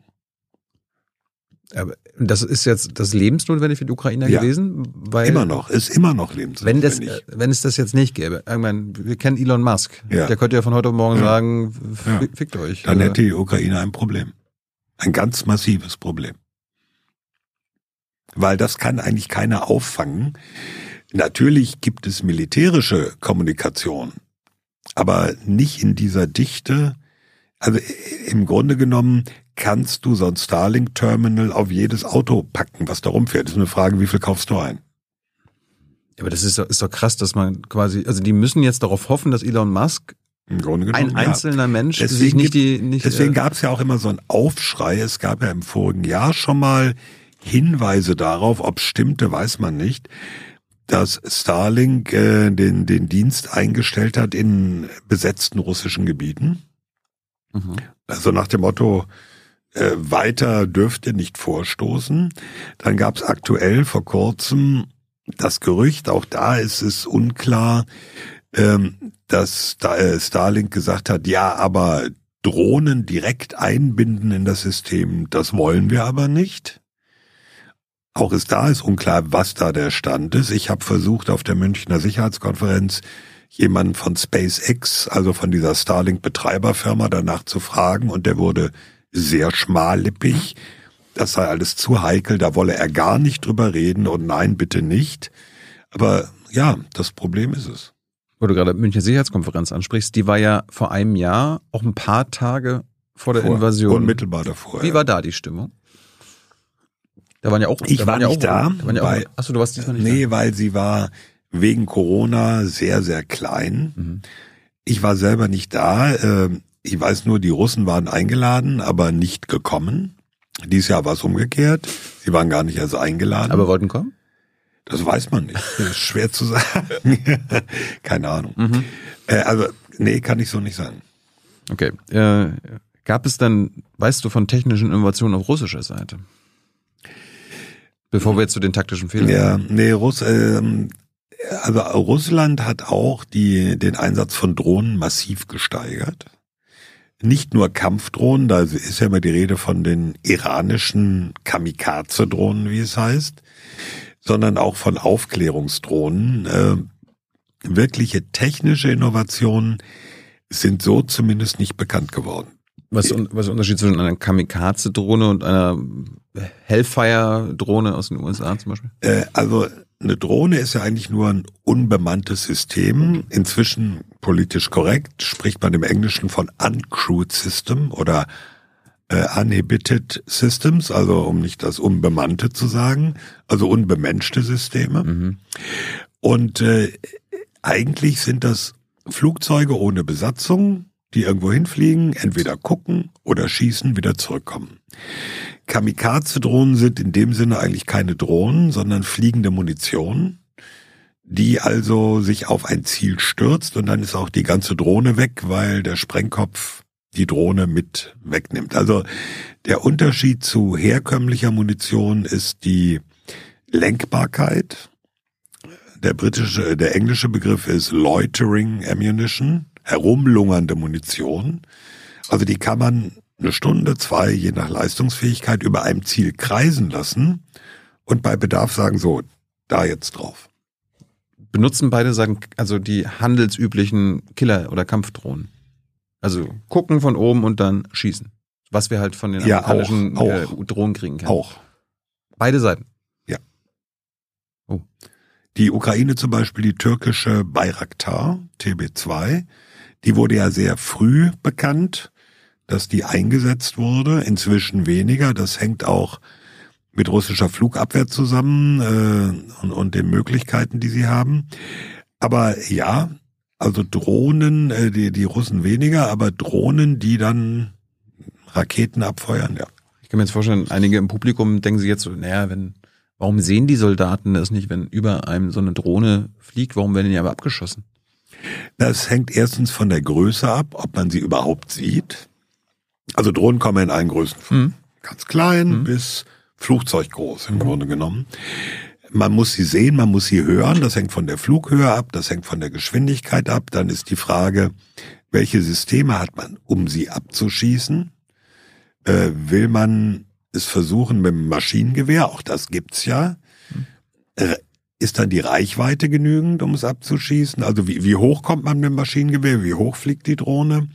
Aber das ist jetzt das lebensnotwendig für die Ukrainer Ja. gewesen? Weil Immer noch, ist immer noch Wenn, das, lebensnotwendig. wenn es das jetzt nicht gäbe, ich meine, wir kennen Elon Musk. Ja. Der könnte ja von heute auf morgen Ja. sagen, fickt euch. Dann hätte die Ukraine ein Problem. Ein ganz massives Problem. Weil das kann eigentlich keiner auffangen. Natürlich gibt es militärische Kommunikation, aber nicht in dieser Dichte. Also im Grunde genommen kannst du so ein Starlink-Terminal auf jedes Auto packen, was da rumfährt. Das ist eine Frage, wie viel kaufst du ein? aber das ist doch, ist doch krass, dass man quasi, also die müssen jetzt darauf hoffen, dass Elon Musk, genommen. ein ja. einzelner Mensch, sich Deswegen nicht gibt- die, nicht, Deswegen äh, gab es ja auch immer so einen Aufschrei. Es gab ja im vorigen Jahr schon mal Hinweise darauf, ob es stimmte, weiß man nicht, dass Starlink äh, den, den Dienst eingestellt hat in besetzten russischen Gebieten. mhm. Also nach dem Motto, äh, weiter dürft ihr nicht vorstoßen. Dann gab es aktuell vor kurzem das Gerücht, auch da ist es unklar, ähm, dass da, äh, Starlink gesagt hat, ja, aber Drohnen direkt einbinden in das System, das wollen wir aber nicht. Auch ist da ist unklar, was da der Stand ist. Ich habe versucht, auf der Münchner Sicherheitskonferenz jemanden von SpaceX, also von dieser Starlink-Betreiberfirma, danach zu fragen und der wurde sehr schmallippig. Das sei alles zu heikel, da wolle er gar nicht drüber reden und nein, bitte nicht. Aber ja, das Problem ist es. wo du gerade Münchner Sicherheitskonferenz ansprichst, die war ja vor einem Jahr, auch ein paar Tage vor der Vor- Invasion. Unmittelbar davor. Wie war da die Stimmung? Da waren ja auch, Ich da war waren ja nicht auch, da, da waren ja weil- achso, du warst diesmal nicht Nee, weil sie war, wegen Corona sehr, sehr klein. Mhm. Ich war selber nicht da. Ich weiß nur, die Russen waren eingeladen, aber nicht gekommen. Dieses Jahr war es umgekehrt. Sie waren gar nicht erst eingeladen. Aber wollten kommen? Das weiß man nicht. Das ist schwer zu sagen. Keine Ahnung. Mhm. Äh, also, nee, kann ich so nicht sagen. Okay. Äh, gab es dann, weißt du, von technischen Innovationen auf russischer Seite? Bevor wir jetzt zu den taktischen Fehlern. Ja, nee, Russ, ähm, also Russland hat auch die, den Einsatz von Drohnen massiv gesteigert. Nicht nur Kampfdrohnen, da ist ja immer die Rede von den iranischen Kamikaze-Drohnen, wie es heißt, sondern auch von Aufklärungsdrohnen. Äh, wirkliche technische Innovationen sind so zumindest nicht bekannt geworden. Was, was ist der Unterschied zwischen einer Kamikaze-Drohne und einer Hellfire-Drohne aus den USA zum Beispiel? Äh, also eine Drohne ist ja eigentlich nur ein unbemanntes System. Inzwischen politisch korrekt spricht man im Englischen von uncrewed system oder äh, uninhibited systems, also um nicht das unbemannte zu sagen, also unbemenschte Systeme. Mhm. Und äh, eigentlich sind das Flugzeuge ohne Besatzung, die irgendwo hinfliegen, entweder gucken oder schießen, wieder zurückkommen. Kamikaze-Drohnen sind in dem Sinne eigentlich keine Drohnen, sondern fliegende Munition, die also sich auf ein Ziel stürzt und dann ist auch die ganze Drohne weg, weil der Sprengkopf die Drohne mit wegnimmt. Also der Unterschied zu herkömmlicher Munition ist die Lenkbarkeit. Der britische, der englische Begriff ist Loitering Ammunition, herumlungernde Munition. Also die kann man eine Stunde, zwei, je nach Leistungsfähigkeit über einem Ziel kreisen lassen und bei Bedarf sagen, so, da jetzt drauf. Benutzen beide sagen, also die handelsüblichen Killer- oder Kampfdrohnen. Also gucken von oben und dann schießen. Was wir halt von den ja, amerikanischen auch, auch, äh, Drohnen kriegen können. Auch. Beide Seiten. Ja. Oh. Die Ukraine zum Beispiel, die türkische Bayraktar TB2, die wurde ja sehr früh bekannt dass die eingesetzt wurde, inzwischen weniger. Das hängt auch mit russischer Flugabwehr zusammen äh, und, und den Möglichkeiten, die sie haben. Aber ja, also Drohnen, äh, die, die Russen weniger, aber Drohnen, die dann Raketen abfeuern, ja. Ich kann mir jetzt vorstellen, einige im Publikum denken sich jetzt so, naja, wenn, warum sehen die Soldaten das nicht, wenn über einem so eine Drohne fliegt, warum werden die aber abgeschossen? Das hängt erstens von der Größe ab, ob man sie überhaupt sieht. Also Drohnen kommen in allen Größen vor. Mhm. Ganz klein mhm. bis Flugzeuggroß im Grunde genommen. Man muss sie sehen, man muss sie hören. Das hängt von der Flughöhe ab, das hängt von der Geschwindigkeit ab. Dann ist die Frage, welche Systeme hat man, um sie abzuschießen? Äh, will man es versuchen mit dem Maschinengewehr? Auch das gibt's ja. Äh, ist dann die Reichweite genügend, um es abzuschießen? Also wie, wie hoch kommt man mit dem Maschinengewehr? Wie hoch fliegt die Drohne?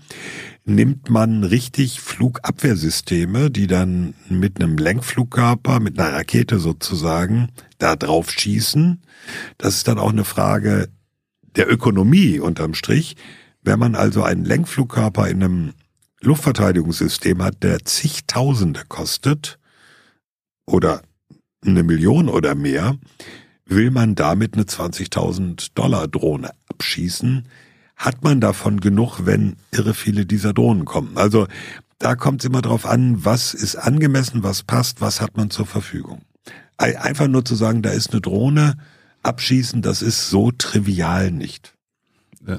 Nimmt man richtig Flugabwehrsysteme, die dann mit einem Lenkflugkörper, mit einer Rakete sozusagen, da drauf schießen. Das ist dann auch eine Frage der Ökonomie unterm Strich. Wenn man also einen Lenkflugkörper in einem Luftverteidigungssystem hat, der zigtausende kostet oder eine Million oder mehr, will man damit eine 20.000 Dollar Drohne abschießen, hat man davon genug, wenn irre viele dieser Drohnen kommen. Also da kommt es immer drauf an, was ist angemessen, was passt, was hat man zur Verfügung. Einfach nur zu sagen, da ist eine Drohne, abschießen, das ist so trivial nicht. Ja.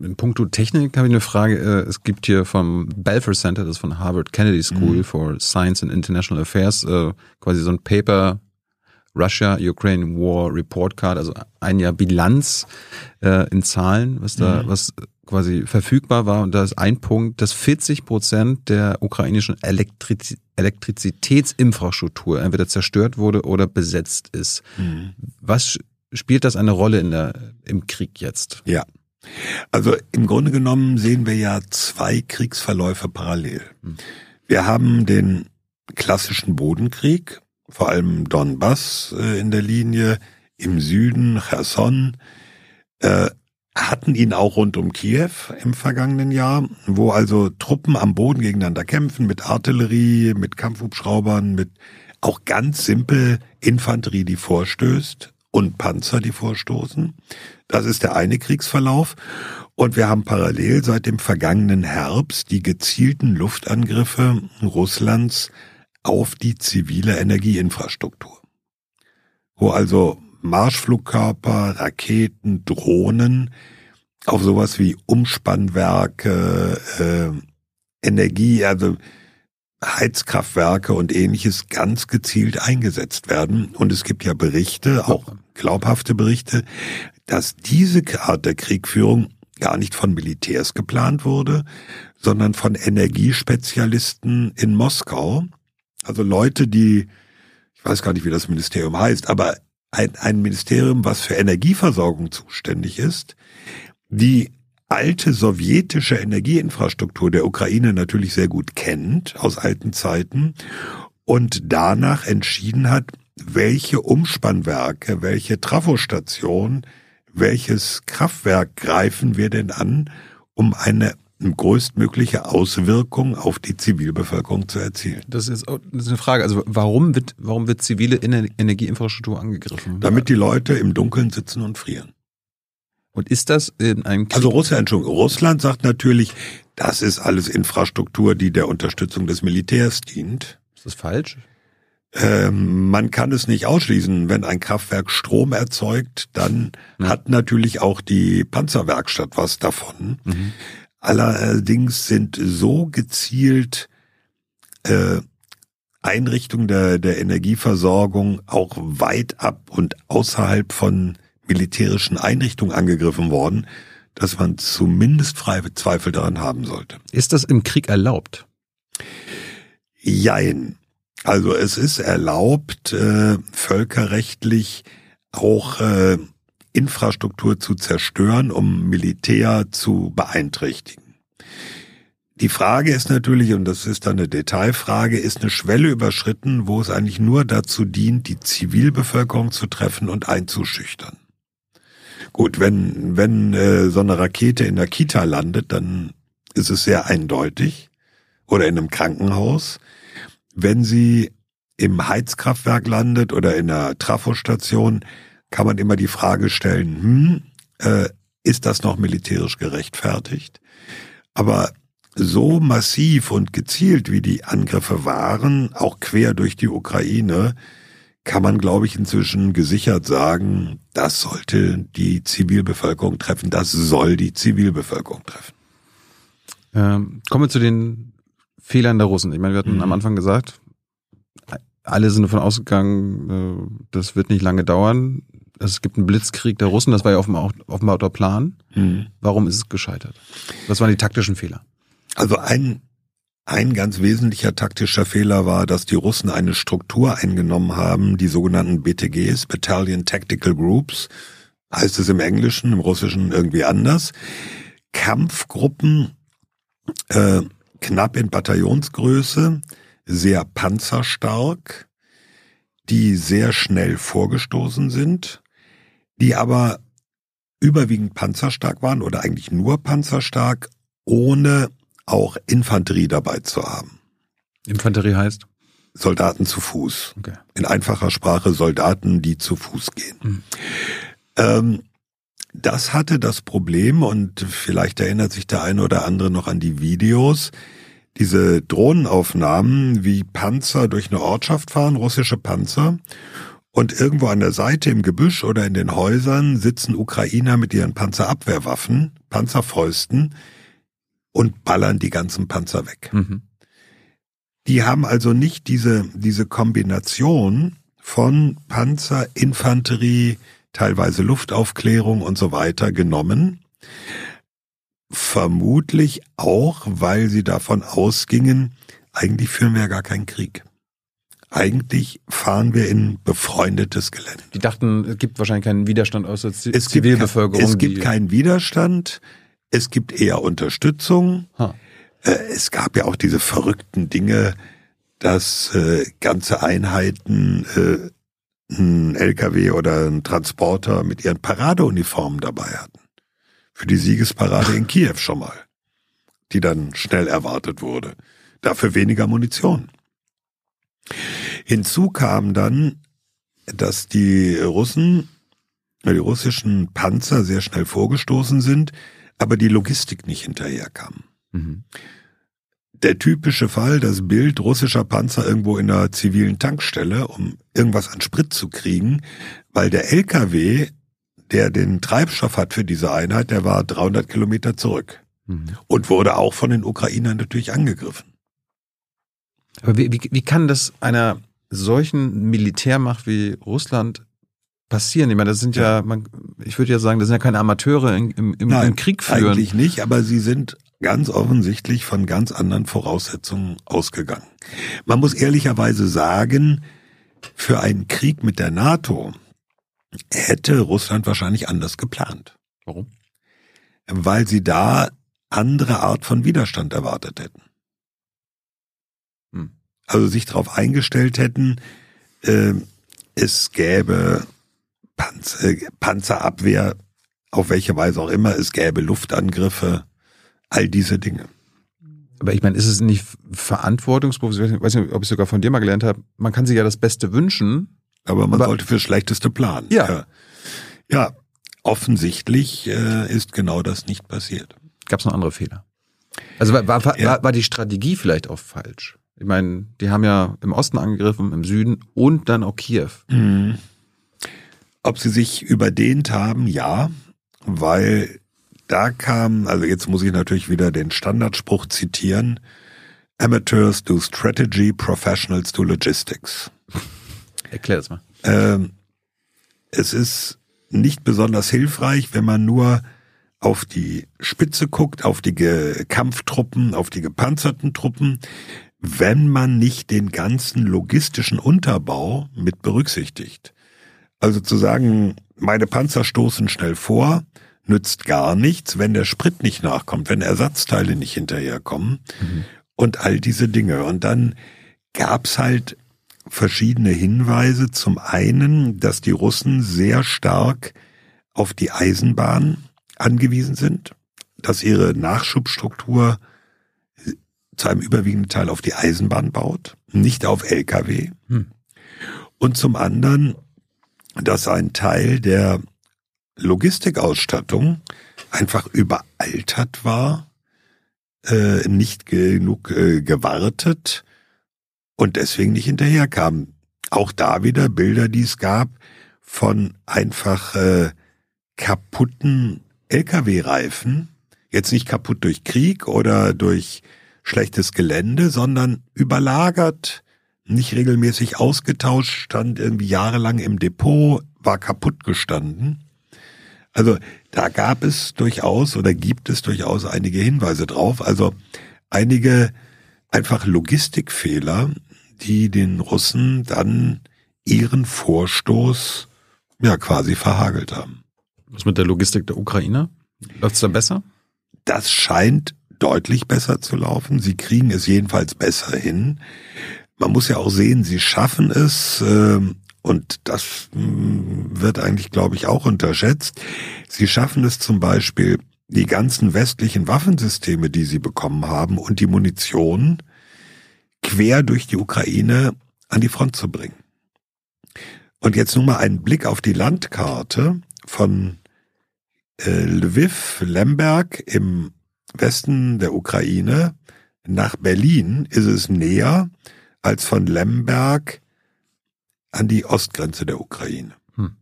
In puncto Technik habe ich eine Frage. Äh, es gibt hier vom Balfour Center, das ist von Harvard Kennedy School mhm. for Science and International Affairs, äh, quasi so ein Paper Russia-Ukraine War Report Card, also ein Jahr Bilanz äh, in Zahlen, was da, mhm. was quasi verfügbar war. Und da ist ein Punkt, dass 40 Prozent der ukrainischen Elektriz Elektrizitätsinfrastruktur entweder zerstört wurde oder besetzt ist. Mhm. Was spielt das eine Rolle in der, im Krieg jetzt? Ja. Also im Grunde genommen sehen wir ja zwei Kriegsverläufe parallel. Mhm. Wir haben den klassischen Bodenkrieg, vor allem Donbass äh, in der Linie, im Süden, Cherson, äh, hatten ihn auch rund um Kiew im vergangenen Jahr, wo also Truppen am Boden gegeneinander kämpfen, mit Artillerie, mit Kampfhubschraubern, mit auch ganz simpel Infanterie, die vorstößt und Panzer, die vorstoßen. Das ist der eine Kriegsverlauf. Und wir haben parallel seit dem vergangenen Herbst die gezielten Luftangriffe Russlands auf die zivile Energieinfrastruktur. Wo also Marschflugkörper, Raketen, Drohnen auf sowas wie Umspannwerke, äh, Energie, also Heizkraftwerke und ähnliches ganz gezielt eingesetzt werden. Und es gibt ja Berichte, auch glaubhafte Berichte, dass diese Art der Kriegführung gar nicht von Militärs geplant wurde, sondern von Energiespezialisten in Moskau. Also Leute, die, ich weiß gar nicht, wie das Ministerium heißt, aber ein, ein Ministerium, was für Energieversorgung zuständig ist, die alte sowjetische Energieinfrastruktur der Ukraine natürlich sehr gut kennt aus alten Zeiten und danach entschieden hat, welche Umspannwerke, welche Trafostation, welches Kraftwerk greifen wir denn an, um eine größtmögliche Auswirkung auf die Zivilbevölkerung zu erzielen. Das ist, das ist eine Frage. Also warum wird, warum wird zivile Energieinfrastruktur angegriffen? Damit die Leute im Dunkeln sitzen und frieren. Und ist das in einem Krieg? Also Russland, Entschuldigung, Russland sagt natürlich, das ist alles Infrastruktur, die der Unterstützung des Militärs dient. Ist das falsch? Ähm, man kann es nicht ausschließen. Wenn ein Kraftwerk Strom erzeugt, dann ja. hat natürlich auch die Panzerwerkstatt was davon. Mhm. Allerdings sind so gezielt äh, Einrichtungen der, der Energieversorgung auch weit ab und außerhalb von militärischen Einrichtungen angegriffen worden, dass man zumindest freie Zweifel daran haben sollte. Ist das im Krieg erlaubt? Jein. Also es ist erlaubt, äh, völkerrechtlich auch äh, Infrastruktur zu zerstören, um Militär zu beeinträchtigen. Die Frage ist natürlich, und das ist dann eine Detailfrage, ist eine Schwelle überschritten, wo es eigentlich nur dazu dient, die Zivilbevölkerung zu treffen und einzuschüchtern. Gut, wenn, wenn äh, so eine Rakete in der Kita landet, dann ist es sehr eindeutig. Oder in einem Krankenhaus. Wenn sie im Heizkraftwerk landet oder in einer Trafostation, kann man immer die Frage stellen, hm, äh, ist das noch militärisch gerechtfertigt? Aber so massiv und gezielt, wie die Angriffe waren, auch quer durch die Ukraine, kann man, glaube ich, inzwischen gesichert sagen, das sollte die Zivilbevölkerung treffen, das soll die Zivilbevölkerung treffen. Ähm, kommen wir zu den Fehlern der Russen. Ich meine, wir hatten mhm. am Anfang gesagt, alle sind davon ausgegangen, äh, das wird nicht lange dauern. Es gibt einen Blitzkrieg der Russen, das war ja offenbar, offenbar der Plan. Mhm. Warum ist es gescheitert? Was waren die taktischen Fehler? Also ein ein ganz wesentlicher taktischer Fehler war, dass die Russen eine Struktur eingenommen haben, die sogenannten BTGs, Battalion Tactical Groups, heißt es im Englischen, im Russischen irgendwie anders. Kampfgruppen, äh, knapp in Bataillonsgröße, sehr panzerstark, die sehr schnell vorgestoßen sind, die aber überwiegend panzerstark waren oder eigentlich nur panzerstark, ohne auch Infanterie dabei zu haben. Infanterie heißt? Soldaten zu Fuß. Okay. In einfacher Sprache Soldaten, die zu Fuß gehen. Mhm. Ähm, das hatte das Problem, und vielleicht erinnert sich der eine oder andere noch an die Videos, diese Drohnenaufnahmen, wie Panzer durch eine Ortschaft fahren, russische Panzer, und irgendwo an der Seite im Gebüsch oder in den Häusern sitzen Ukrainer mit ihren Panzerabwehrwaffen, Panzerfäusten, und ballern die ganzen Panzer weg. Mhm. Die haben also nicht diese, diese Kombination von Panzer, Infanterie, teilweise Luftaufklärung und so weiter genommen. Vermutlich auch, weil sie davon ausgingen, eigentlich führen wir ja gar keinen Krieg. Eigentlich fahren wir in befreundetes Gelände. Die dachten, es gibt wahrscheinlich keinen Widerstand aus der Zivilbevölkerung. Es gibt keinen Widerstand. Es gibt eher Unterstützung. Ha. Äh, es gab ja auch diese verrückten Dinge, dass äh, ganze Einheiten äh, ein LKW oder ein Transporter mit ihren Paradeuniformen dabei hatten. Für die Siegesparade in Kiew schon mal. Die dann schnell erwartet wurde. Dafür weniger Munition. Hinzu kam dann, dass die Russen weil die russischen Panzer sehr schnell vorgestoßen sind, aber die Logistik nicht hinterherkam. Mhm. Der typische Fall, das Bild russischer Panzer irgendwo in einer zivilen Tankstelle, um irgendwas an Sprit zu kriegen, weil der LKW, der den Treibstoff hat für diese Einheit, der war 300 Kilometer zurück mhm. und wurde auch von den Ukrainern natürlich angegriffen. Aber wie, wie, wie kann das einer solchen Militärmacht wie Russland passieren? Ich meine, das sind ja, ja man, ich würde ja sagen, das sind ja keine Amateure im, im, im, Nein, im Krieg führen. Eigentlich nicht, aber sie sind ganz offensichtlich von ganz anderen Voraussetzungen ausgegangen. Man muss ehrlicherweise sagen, für einen Krieg mit der NATO hätte Russland wahrscheinlich anders geplant. Warum? Weil sie da andere Art von Widerstand erwartet hätten. Also sich darauf eingestellt hätten, äh, es gäbe Panzer, äh, Panzerabwehr, auf welche Weise auch immer, es gäbe Luftangriffe, all diese Dinge. Aber ich meine, ist es nicht verantwortungsbewusst, ich weiß nicht, ob ich sogar von dir mal gelernt habe, man kann sich ja das Beste wünschen. Aber man aber, sollte fürs Schlechteste planen. Ja. ja. ja. offensichtlich äh, ist genau das nicht passiert. Gab es noch andere Fehler? Also war, war, ja. war, war die Strategie vielleicht auch falsch? Ich meine, die haben ja im Osten angegriffen, im Süden und dann auch Kiew. Mhm. Ob sie sich überdehnt haben, ja, weil da kam, also jetzt muss ich natürlich wieder den Standardspruch zitieren, Amateurs do strategy, professionals do logistics. Erklär das mal. Ähm, es ist nicht besonders hilfreich, wenn man nur auf die Spitze guckt, auf die Kampftruppen, auf die gepanzerten Truppen, wenn man nicht den ganzen logistischen Unterbau mit berücksichtigt. Also zu sagen, meine Panzer stoßen schnell vor, nützt gar nichts, wenn der Sprit nicht nachkommt, wenn Ersatzteile nicht hinterherkommen mhm. und all diese Dinge. Und dann gab's halt verschiedene Hinweise. Zum einen, dass die Russen sehr stark auf die Eisenbahn angewiesen sind, dass ihre Nachschubstruktur zu einem überwiegenden Teil auf die Eisenbahn baut, nicht auf Lkw. Hm. Und zum anderen, dass ein Teil der Logistikausstattung einfach überaltert war, äh, nicht genug äh, gewartet und deswegen nicht hinterherkam. Auch da wieder Bilder, die es gab von einfach äh, kaputten Lkw-Reifen, jetzt nicht kaputt durch Krieg oder durch schlechtes Gelände, sondern überlagert, nicht regelmäßig ausgetauscht, stand irgendwie jahrelang im Depot, war kaputt gestanden. Also da gab es durchaus oder gibt es durchaus einige Hinweise drauf. Also einige einfach Logistikfehler, die den Russen dann ihren Vorstoß ja quasi verhagelt haben. Was mit der Logistik der Ukraine? Läuft's da besser? Das scheint deutlich besser zu laufen. Sie kriegen es jedenfalls besser hin. Man muss ja auch sehen, sie schaffen es, äh, und das mh, hm, wird eigentlich, glaube ich, auch unterschätzt. Sie schaffen es zum Beispiel, die ganzen westlichen Waffensysteme, die sie bekommen haben und die Munition quer durch die Ukraine an die Front zu bringen. Und jetzt nur mal einen Blick auf die Landkarte von äh, Lviv, Lemberg im Westen der Ukraine nach Berlin ist es näher als von Lemberg an die Ostgrenze der Ukraine. Hm.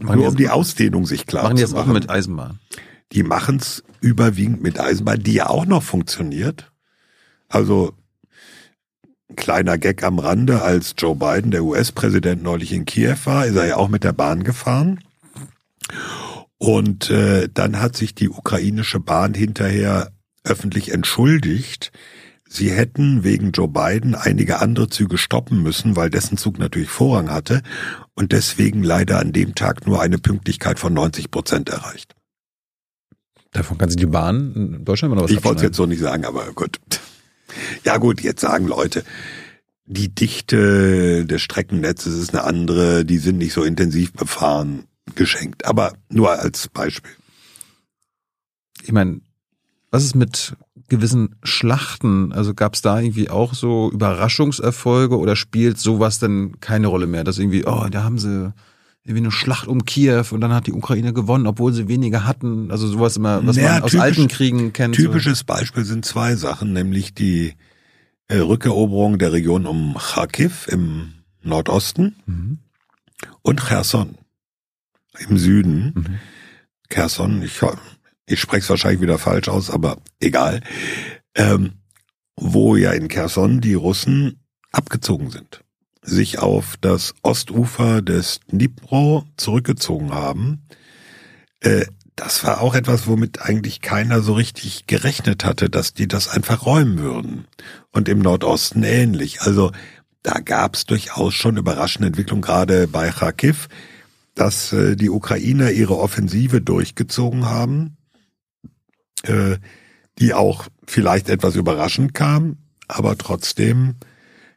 Nur um die Ausdehnung sich klar machen zu machen. Machen die jetzt auch mit Eisenbahn? Die machen es überwiegend mit Eisenbahn, die ja auch noch funktioniert. Also kleiner Gag am Rande, als Joe Biden, der US-Präsident, neulich in Kiew war, ist er ja auch mit der Bahn gefahren. Und äh, dann hat sich die ukrainische Bahn hinterher öffentlich entschuldigt. Sie hätten wegen Joe Biden einige andere Züge stoppen müssen, weil dessen Zug natürlich Vorrang hatte und deswegen leider an dem Tag nur eine Pünktlichkeit von 90 Prozent erreicht. Davon kann sich die Bahn in Deutschland oder was Ich wollte es jetzt so nicht sagen, aber gut. Ja gut, jetzt sagen Leute, die Dichte des Streckennetzes ist eine andere, die sind nicht so intensiv befahren geschenkt. Aber nur als Beispiel. Ich meine, was ist mit gewissen Schlachten? Also gab es da irgendwie auch so Überraschungserfolge oder spielt sowas denn keine Rolle mehr? Dass irgendwie, oh, da haben sie irgendwie eine Schlacht um Kiew und dann hat die Ukraine gewonnen, obwohl sie weniger hatten. Also sowas immer, was Naja, man aus typisch- alten Kriegen kennt. Typisches Beispiel sind zwei Sachen, nämlich die äh, Rückeroberung der Region um Kharkiv im Nordosten So. Mhm. und Cherson im Süden. Mhm. Kherson, ich, ich spreche es wahrscheinlich wieder falsch aus, aber egal. Ähm, wo ja in Kherson die Russen abgezogen sind, sich auf das Ostufer des Dnipro zurückgezogen haben. Äh, das war auch etwas, womit eigentlich keiner so richtig gerechnet hatte, dass die das einfach räumen würden. Und im Nordosten ähnlich. Also da gab es durchaus schon überraschende Entwicklungen, gerade bei Kharkiv, dass äh, die Ukrainer ihre Offensive durchgezogen haben, äh, die auch vielleicht etwas überraschend kam, aber trotzdem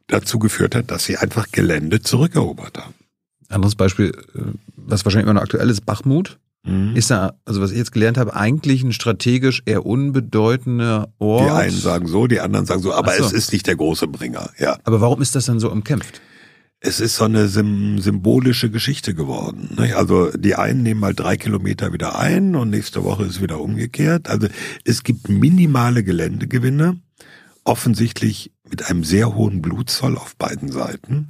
dazu geführt hat, dass sie einfach Gelände zurückerobert haben. Anderes Beispiel, äh, was wahrscheinlich immer noch aktuell ist, Bachmut. Mhm. Ist ja, also was ich jetzt gelernt habe, eigentlich ein strategisch eher unbedeutender Ort. Die einen sagen so, die anderen sagen so, aber so. es ist nicht der große Bringer, ja. Aber warum ist das dann so umkämpft? Es ist so eine sym symbolische Geschichte geworden. Ne? Also die einen nehmen mal drei Kilometer wieder ein und nächste Woche ist wieder umgekehrt. Also es gibt minimale Geländegewinne, offensichtlich mit einem sehr hohen Blutzoll auf beiden Seiten.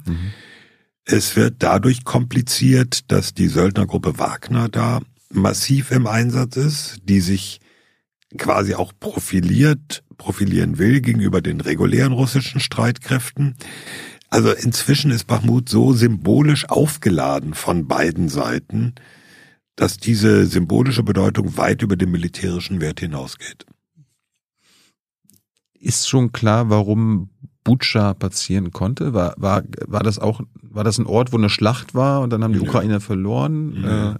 Es wird dadurch kompliziert, dass die Söldnergruppe Wagner da massiv im Einsatz ist, die sich quasi auch profiliert, profilieren will gegenüber den regulären russischen Streitkräften. Also inzwischen ist Bachmut so symbolisch aufgeladen von beiden Seiten, dass diese symbolische Bedeutung weit über den militärischen Wert hinausgeht. Ist schon klar, warum Butscha passieren konnte? War, war, war das auch, war das ein Ort, wo eine Schlacht war und dann haben die Nö. Ukrainer verloren? Nö. Äh,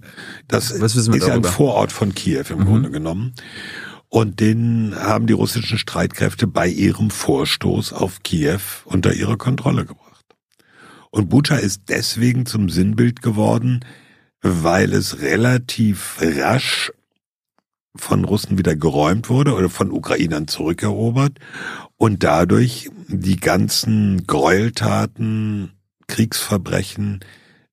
Das Was wissen wir ist ja ein darüber? Vorort von Kiew im Mhm. Grunde genommen. Und den haben die russischen Streitkräfte bei ihrem Vorstoß auf Kiew unter ihre Kontrolle gebracht. Und Bucha ist deswegen zum Sinnbild geworden, weil es relativ rasch von Russen wieder geräumt wurde oder von Ukrainern zurückerobert und dadurch die ganzen Gräueltaten, Kriegsverbrechen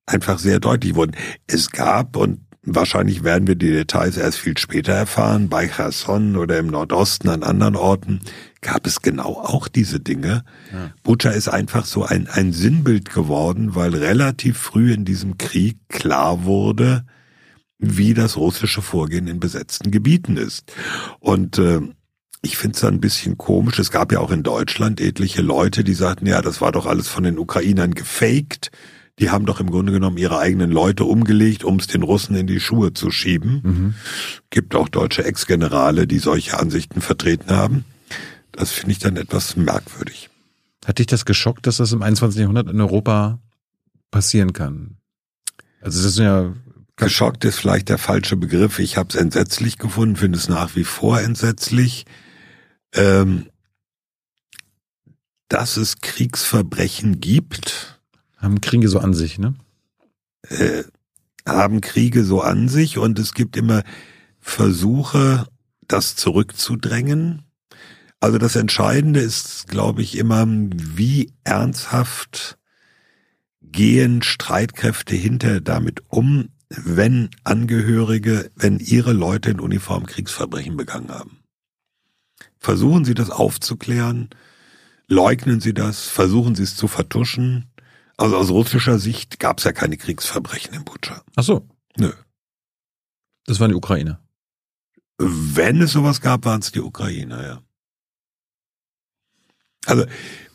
einfach sehr deutlich wurden. Es gab, und wahrscheinlich werden wir die Details erst viel später erfahren, bei Cherson oder im Nordosten an anderen Orten, gab es genau auch diese Dinge. Ja. Bucha ist einfach so ein, ein Sinnbild geworden, weil relativ früh in diesem Krieg klar wurde, wie das russische Vorgehen in besetzten Gebieten ist. Und äh, ich finde es ein bisschen komisch. Es gab ja auch in Deutschland etliche Leute, die sagten, ja, das war doch alles von den Ukrainern gefaked. Die haben doch im Grunde genommen ihre eigenen Leute umgelegt, um es den Russen in die Schuhe zu schieben. mhm. Gibt auch deutsche Ex-Generale, die solche Ansichten vertreten haben. Das finde ich dann etwas merkwürdig. Hat dich das geschockt, dass das im 21. Jahrhundert in Europa passieren kann? Also das sind ja Geschockt ist vielleicht der falsche Begriff. Ich habe es entsetzlich gefunden, finde es nach wie vor entsetzlich. Ähm, dass es Kriegsverbrechen gibt, haben Kriege so an sich, ne? äh, haben Kriege so an sich und es gibt immer Versuche, das zurückzudrängen. Also das Entscheidende ist, glaube ich, immer, wie ernsthaft gehen Streitkräfte hinter damit um, wenn Angehörige, wenn ihre Leute in Uniform Kriegsverbrechen begangen haben. Versuchen Sie das aufzuklären, leugnen Sie das, versuchen Sie es zu vertuschen. Also aus russischer Sicht gab es ja keine Kriegsverbrechen in Butscha. Ach so, Nö. das waren die Ukrainer. Wenn es sowas gab, waren es die Ukrainer, ja. Also,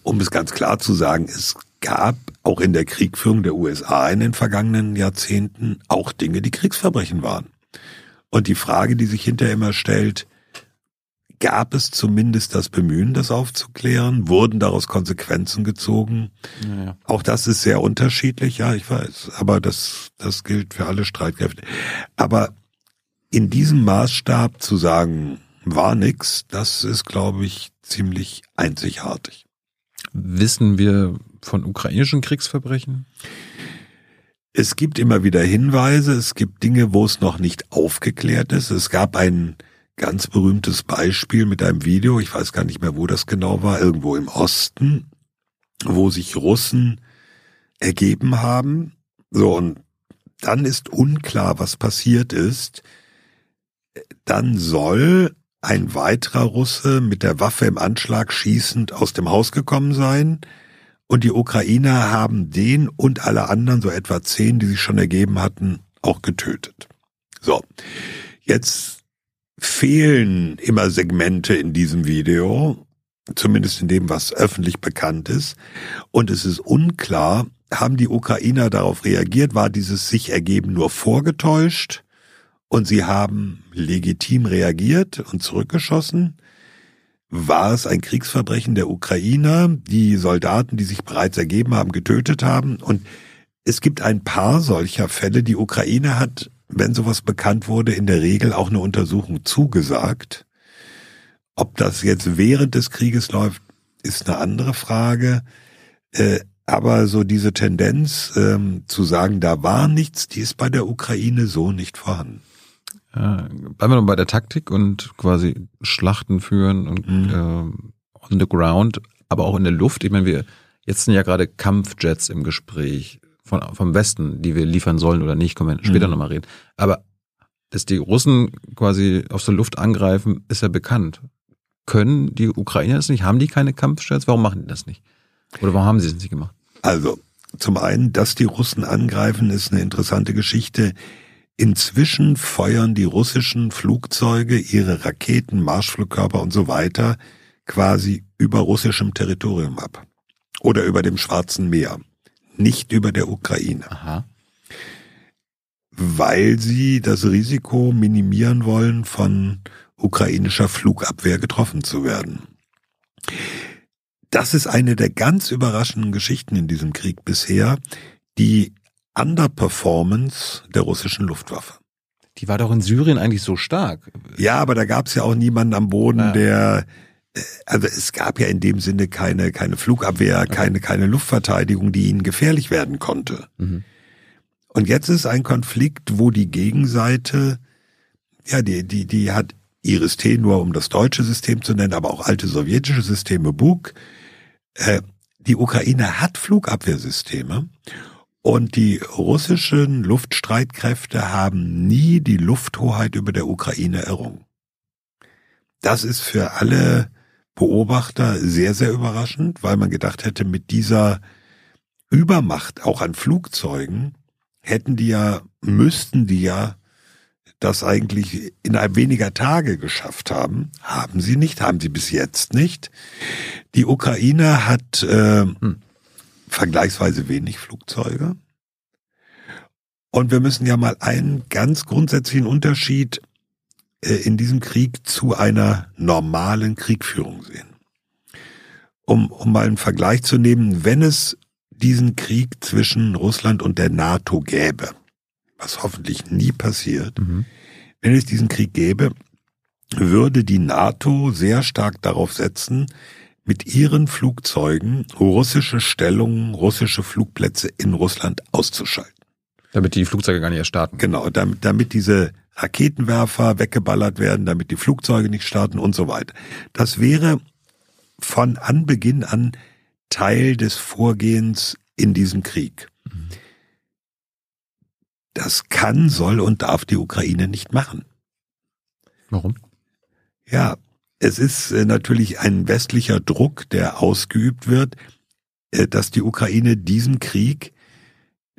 um es ganz klar zu sagen, es gab auch in der Kriegführung der USA in den vergangenen Jahrzehnten auch Dinge, die Kriegsverbrechen waren. Und die Frage, die sich hinterher immer stellt, gab es zumindest das Bemühen, das aufzuklären? Wurden daraus Konsequenzen gezogen? Ja, ja. Auch das ist sehr unterschiedlich, ja, ich weiß. Aber das, das gilt für alle Streitkräfte. Aber in diesem Maßstab zu sagen, war nix, das ist, glaube ich, ziemlich einzigartig. Wissen wir von ukrainischen Kriegsverbrechen? Es gibt immer wieder Hinweise, es gibt Dinge, wo es noch nicht aufgeklärt ist. Es gab ein ganz berühmtes Beispiel mit einem Video, ich weiß gar nicht mehr, wo das genau war, irgendwo im Osten, wo sich Russen ergeben haben. So, und dann ist unklar, was passiert ist. Dann soll ein weiterer Russe mit der Waffe im Anschlag schießend aus dem Haus gekommen sein. Und die Ukrainer haben den und alle anderen, so etwa zehn, die sich schon ergeben hatten, auch getötet. So, jetzt fehlen immer Segmente in diesem Video, zumindest in dem, was öffentlich bekannt ist. Und es ist unklar, haben die Ukrainer darauf reagiert, war dieses sich ergeben nur vorgetäuscht und sie haben legitim reagiert und zurückgeschossen? War es ein Kriegsverbrechen der Ukrainer, die Soldaten, die sich bereits ergeben haben, getötet haben? Und es gibt ein paar solcher Fälle. Die Ukraine hat, wenn sowas bekannt wurde, in der Regel auch eine Untersuchung zugesagt. Ob das jetzt während des Krieges läuft, ist eine andere Frage. Äh, aber so diese Tendenz ähm, zu sagen, da war nichts, die ist bei der Ukraine so nicht vorhanden. Ja, bleiben wir noch bei der Taktik und quasi Schlachten führen und mhm. äh, on the ground, aber auch in der Luft. Ich meine, wir jetzt sind ja gerade Kampfjets im Gespräch von, vom Westen, die wir liefern sollen oder nicht, können wir später mhm. nochmal reden. Aber dass die Russen quasi aus der Luft angreifen, ist ja bekannt. Können die Ukrainer das nicht? Haben die keine Kampfjets? Warum machen die das nicht? Oder warum haben sie es nicht gemacht? Also, zum einen, dass die Russen angreifen, ist eine interessante Geschichte. Inzwischen feuern die russischen Flugzeuge ihre Raketen, Marschflugkörper und so weiter quasi über russischem Territorium ab. Oder über dem Schwarzen Meer. Nicht über der Ukraine. Aha. Weil sie das Risiko minimieren wollen, von ukrainischer Flugabwehr getroffen zu werden. Das ist eine der ganz überraschenden Geschichten in diesem Krieg bisher, die Underperformance der russischen Luftwaffe. Die war doch in Syrien eigentlich so stark. Ja, aber da gab es ja auch niemanden am Boden, ja. der also es gab ja in dem Sinne keine keine Flugabwehr, okay. keine keine Luftverteidigung, die ihnen gefährlich werden konnte. Mhm. Und jetzt ist ein Konflikt, wo die Gegenseite ja die die die hat Iris-T nur um das deutsche System zu nennen, aber auch alte sowjetische Systeme Bug. Äh, die Ukraine hat Flugabwehrsysteme und die russischen Luftstreitkräfte haben nie die Lufthoheit über der Ukraine errungen. Das ist für alle Beobachter sehr, sehr überraschend, weil man gedacht hätte, mit dieser Übermacht auch an Flugzeugen hätten die ja, müssten die ja das eigentlich innerhalb weniger Tage geschafft haben. Haben sie nicht, haben sie bis jetzt nicht. Die Ukraine hat äh, hm vergleichsweise wenig Flugzeuge. Und wir müssen ja mal einen ganz grundsätzlichen Unterschied in diesem Krieg zu einer normalen Kriegführung sehen. Um, um mal einen Vergleich zu nehmen, wenn es diesen Krieg zwischen Russland und der NATO gäbe, was hoffentlich nie passiert, mhm. wenn es diesen Krieg gäbe, würde die NATO sehr stark darauf setzen, mit ihren Flugzeugen russische Stellungen, russische Flugplätze in Russland auszuschalten. Damit die Flugzeuge gar nicht erst starten. Genau, damit, damit diese Raketenwerfer weggeballert werden, damit die Flugzeuge nicht starten und so weiter. Das wäre von Anbeginn an Teil des Vorgehens in diesem Krieg. Das kann, soll und darf die Ukraine nicht machen. Warum? Ja, es ist äh, natürlich ein westlicher Druck, der ausgeübt wird, äh, dass die Ukraine diesen Krieg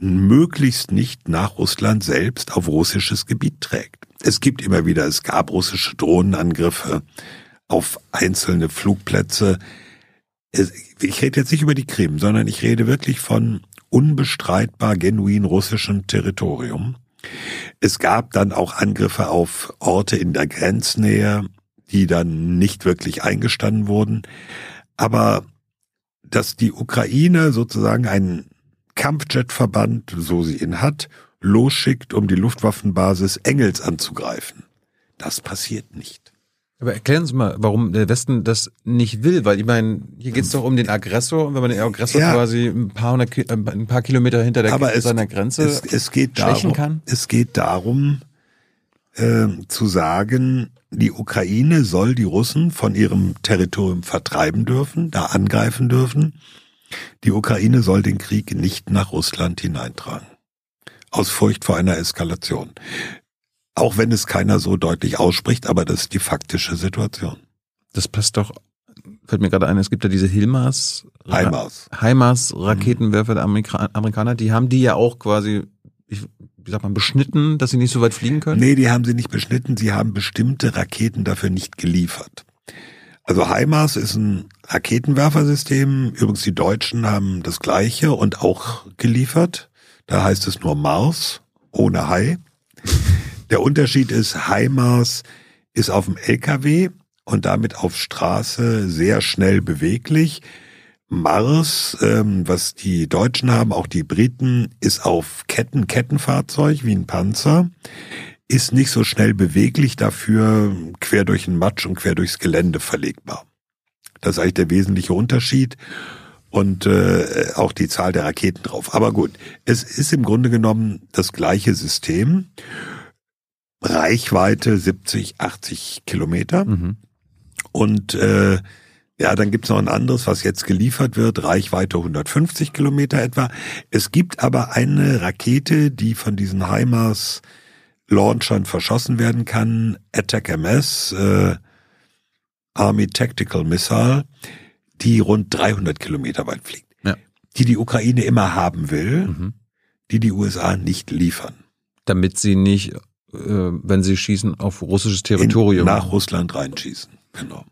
möglichst nicht nach Russland selbst auf russisches Gebiet trägt. Es gibt immer wieder, es gab russische Drohnenangriffe auf einzelne Flugplätze. Ich rede jetzt nicht über die Krim, sondern ich rede wirklich von unbestreitbar genuin russischem Territorium. Es gab dann auch Angriffe auf Orte in der Grenznähe, die dann nicht wirklich eingestanden wurden. Aber dass die Ukraine sozusagen einen Kampfjetverband, so sie ihn hat, losschickt, um die Luftwaffenbasis Engels anzugreifen. Das passiert nicht. Aber erklären Sie mal, warum der Westen das nicht will, weil ich meine, hier geht es doch um den Aggressor und wenn man den Aggressor ja. quasi ein paar, hundert, äh, ein paar Kilometer hinter der, Aber es, seiner Grenze es, es geht darum, kann? Es geht darum, äh, zu sagen, die Ukraine soll die Russen von ihrem Territorium vertreiben dürfen, da angreifen dürfen. Die Ukraine soll den Krieg nicht nach Russland hineintragen. Aus Furcht vor einer Eskalation. Auch wenn es keiner so deutlich ausspricht, aber das ist die faktische Situation. Das passt doch, fällt mir gerade ein, es gibt ja diese Hilmars. HIMARS. HIMARS Raketenwerfer der Amerika Amerikaner, die haben die ja auch quasi, ich, wie sagt man, beschnitten, dass sie nicht so weit fliegen können? Nee, die haben sie nicht beschnitten, sie haben bestimmte Raketen dafür nicht geliefert. Also HIMARS ist ein Raketenwerfersystem. Übrigens, die Deutschen haben das gleiche und auch geliefert. Da heißt es nur Mars ohne Hai. Der Unterschied ist, HIMARS ist auf dem LKW und damit auf Straße sehr schnell beweglich. Mars, ähm, was die Deutschen haben, auch die Briten, ist auf Ketten, Kettenfahrzeug wie ein Panzer, ist nicht so schnell beweglich, dafür quer durch den Matsch und quer durchs Gelände verlegbar. Das ist eigentlich der wesentliche Unterschied und äh, auch die Zahl der Raketen drauf. Aber gut, es ist im Grunde genommen das gleiche System. Reichweite 70, 80 Kilometer. Mhm. Und äh, ja, dann gibt's noch ein anderes, was jetzt geliefert wird, Reichweite 150 Kilometer etwa. Es gibt aber eine Rakete, die von diesen HIMARS Launchern verschossen werden kann, Attack MS, äh, Army Tactical Missile, die rund 300 Kilometer weit fliegt. Ja. Die die Ukraine immer haben will, mhm. die die USA nicht liefern. Damit sie nicht, äh, wenn sie schießen, auf russisches Territorium. In, nach Russland reinschießen, genau.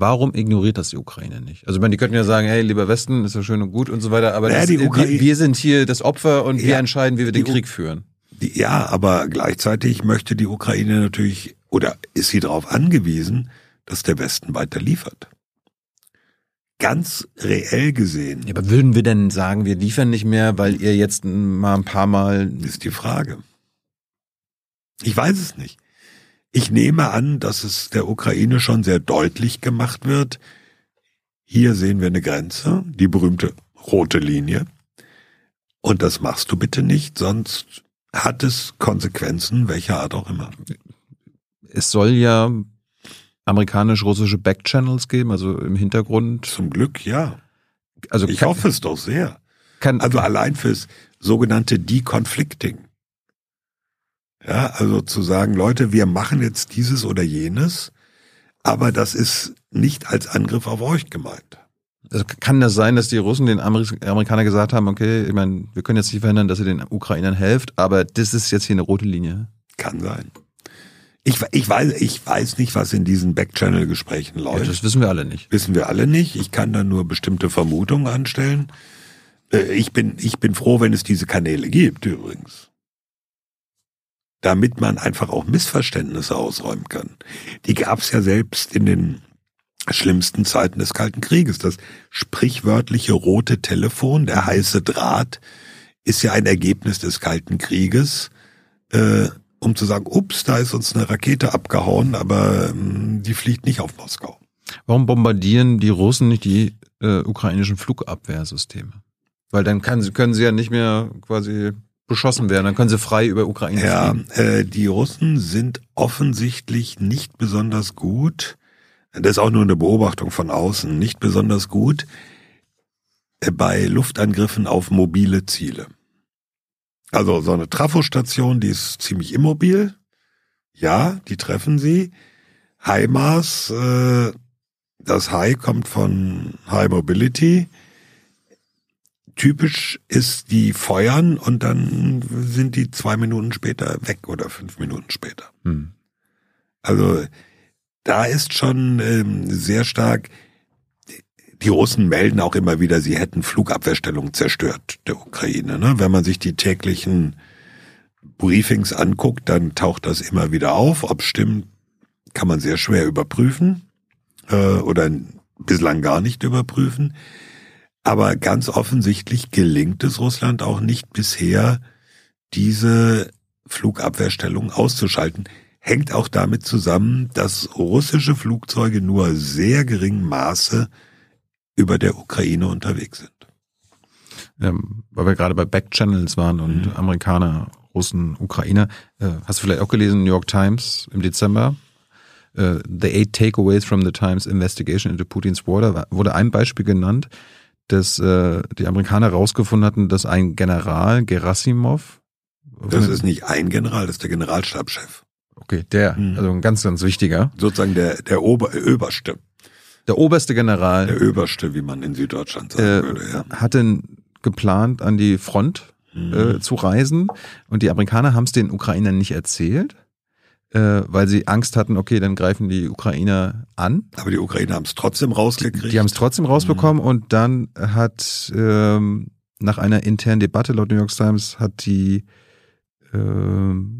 Warum ignoriert das die Ukraine nicht? Also, ich meine, die könnten ja sagen, hey, lieber Westen, ist ja schön und gut und so weiter, aber naja, das, wir, wir, sind hier das Opfer und ja, wir entscheiden, wie wir den Krieg führen. Ja, aber gleichzeitig möchte die Ukraine natürlich, oder ist sie darauf angewiesen, dass der Westen weiter liefert. Ganz reell gesehen. Ja, aber würden wir denn sagen, wir liefern nicht mehr, weil ihr jetzt mal ein paar Mal. Ist die Frage. Ich weiß es nicht. Ich nehme an, dass es der Ukraine schon sehr deutlich gemacht wird. Hier sehen wir eine Grenze, die berühmte rote Linie. Und das machst du bitte nicht, sonst hat es Konsequenzen, welcher Art auch immer. Es soll ja amerikanisch-russische Backchannels geben, also im Hintergrund. Zum Glück, ja. Also ich kann, hoffe es doch sehr. Kann, also allein fürs sogenannte Deconflicting. Ja, also zu sagen, Leute, wir machen jetzt dieses oder jenes, aber das ist nicht als Angriff auf euch gemeint. Also kann das sein, dass die Russen den Amerikanern gesagt haben, okay, ich meine, wir können jetzt nicht verhindern, dass ihr den Ukrainern helft, aber das ist jetzt hier eine rote Linie? Kann sein. Ich, ich, weiß, ich weiß nicht, was in diesen Backchannel-Gesprächen läuft. Ja, das wissen wir alle nicht. Wissen wir alle nicht. Ich kann da nur bestimmte Vermutungen anstellen. Äh, ich bin, ich bin froh, wenn es diese Kanäle gibt, übrigens damit man einfach auch Missverständnisse ausräumen kann. Die gab es ja selbst in den schlimmsten Zeiten des Kalten Krieges. Das sprichwörtliche rote Telefon, der heiße Draht, ist ja ein Ergebnis des Kalten Krieges, äh, um zu sagen, ups, da ist uns eine Rakete abgehauen, aber ähm, die fliegt nicht auf Moskau. Warum bombardieren die Russen nicht die äh, ukrainischen Flugabwehrsysteme? Weil dann kann, können sie ja nicht mehr quasi beschossen werden, dann können sie frei über Ukraine ja, fliegen. Ja, äh, die Russen sind offensichtlich nicht besonders gut, das ist auch nur eine Beobachtung von außen, nicht besonders gut bei Luftangriffen auf mobile Ziele. Also so eine Trafostation, die ist ziemlich immobil. Ja, die treffen sie. HIMARS, äh, das High kommt von High Mobility typisch ist, die feuern und dann sind die zwei Minuten später weg oder fünf Minuten später. Hm. Also da ist schon ähm, sehr stark, die Russen melden auch immer wieder, sie hätten Flugabwehrstellungen zerstört der Ukraine. Ne? Wenn man sich die täglichen Briefings anguckt, dann taucht das immer wieder auf. Ob stimmt, kann man sehr schwer überprüfen äh, oder bislang gar nicht überprüfen. Aber ganz offensichtlich gelingt es Russland auch nicht bisher, diese Flugabwehrstellung auszuschalten. Hängt auch damit zusammen, dass russische Flugzeuge nur sehr geringem Maße über der Ukraine unterwegs sind. Ähm, weil wir gerade bei Backchannels waren und mhm. Amerikaner, Russen, Ukrainer. Äh, hast du vielleicht auch gelesen, New York Times im Dezember? Äh, the Eight Takeaways from the Times Investigation into Putin's War. Wurde ein Beispiel genannt dass äh, die Amerikaner herausgefunden hatten, dass ein General Gerasimov, Das ist nicht ein General, das ist der Generalstabschef. Okay, der, Mhm. also ein ganz, ganz wichtiger. Sozusagen der, der Ober, Oberste. Der oberste General Der Oberste, wie man in Süddeutschland sagen äh, würde, ja. hatte geplant, an die Front Mhm. äh, zu reisen und die Amerikaner haben es den Ukrainern nicht erzählt, äh, weil sie Angst hatten, okay, dann greifen die Ukrainer an. Aber die Ukrainer haben es trotzdem rausgekriegt. Die haben es trotzdem rausbekommen und dann hat ähm, nach einer internen Debatte laut New York Times hat die ähm,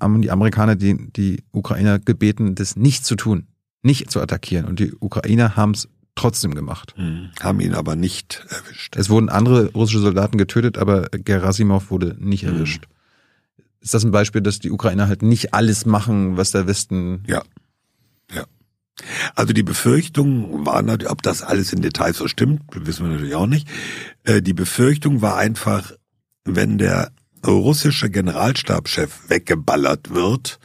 haben die Amerikaner die, die Ukrainer gebeten, das nicht zu tun, nicht zu attackieren. Und die Ukrainer haben es trotzdem gemacht. Mhm. Haben ihn aber nicht erwischt. Es wurden andere russische Soldaten getötet, aber Gerasimov wurde nicht Mhm. erwischt. Ist das ein Beispiel, dass die Ukrainer halt nicht alles machen, was der Westen Ja. Ja. Also die Befürchtung war natürlich, ob das alles in Details so stimmt, wissen wir natürlich auch nicht. Äh, Die Befürchtung war einfach, wenn der russische Generalstabschef weggeballert wird,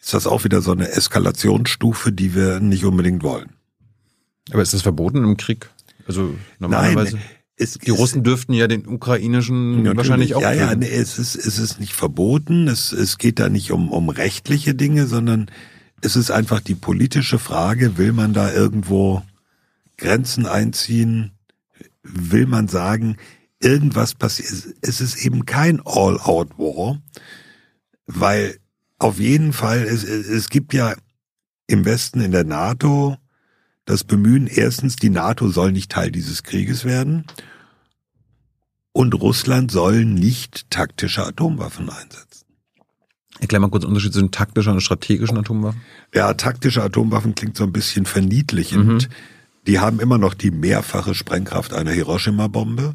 ist das auch wieder so eine Eskalationsstufe, die wir nicht unbedingt wollen. Aber ist das verboten im Krieg? Also normalerweise. es, die Russen dürften ja den ukrainischen wahrscheinlich auch. Ja, ja, nee, es ist, es ist nicht verboten. Es, es geht da nicht um, um rechtliche Dinge, sondern es ist einfach die politische Frage, will man da irgendwo Grenzen einziehen? Will man sagen, irgendwas passiert? Es ist eben kein All-Out-War, weil auf jeden Fall, es, es gibt ja im Westen in der NATO das Bemühen, erstens, die NATO soll nicht Teil dieses Krieges werden und Russland soll nicht taktische Atomwaffen einsetzen. Erklär mal kurz den Unterschied zwischen taktischen und strategischen Atomwaffen. Ja, taktische Atomwaffen klingt so ein bisschen verniedlichend. Die haben immer noch die mehrfache Sprengkraft einer Hiroshima-Bombe.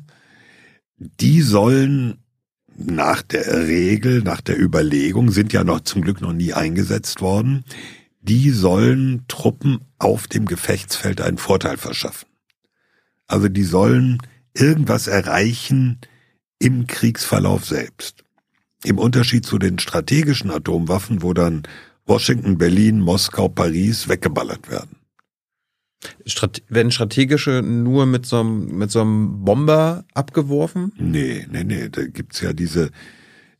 Die sollen nach der Regel, nach der Überlegung, sind ja noch zum Glück noch nie eingesetzt worden, die sollen Truppen auf dem Gefechtsfeld einen Vorteil verschaffen. Also die sollen irgendwas erreichen im Kriegsverlauf selbst. Im Unterschied zu den strategischen Atomwaffen, wo dann Washington, Berlin, Moskau, Paris weggeballert werden. Strate werden strategische nur mit so einem, mit so einem Bomber abgeworfen? Nee, nee, nee, da gibt's ja diese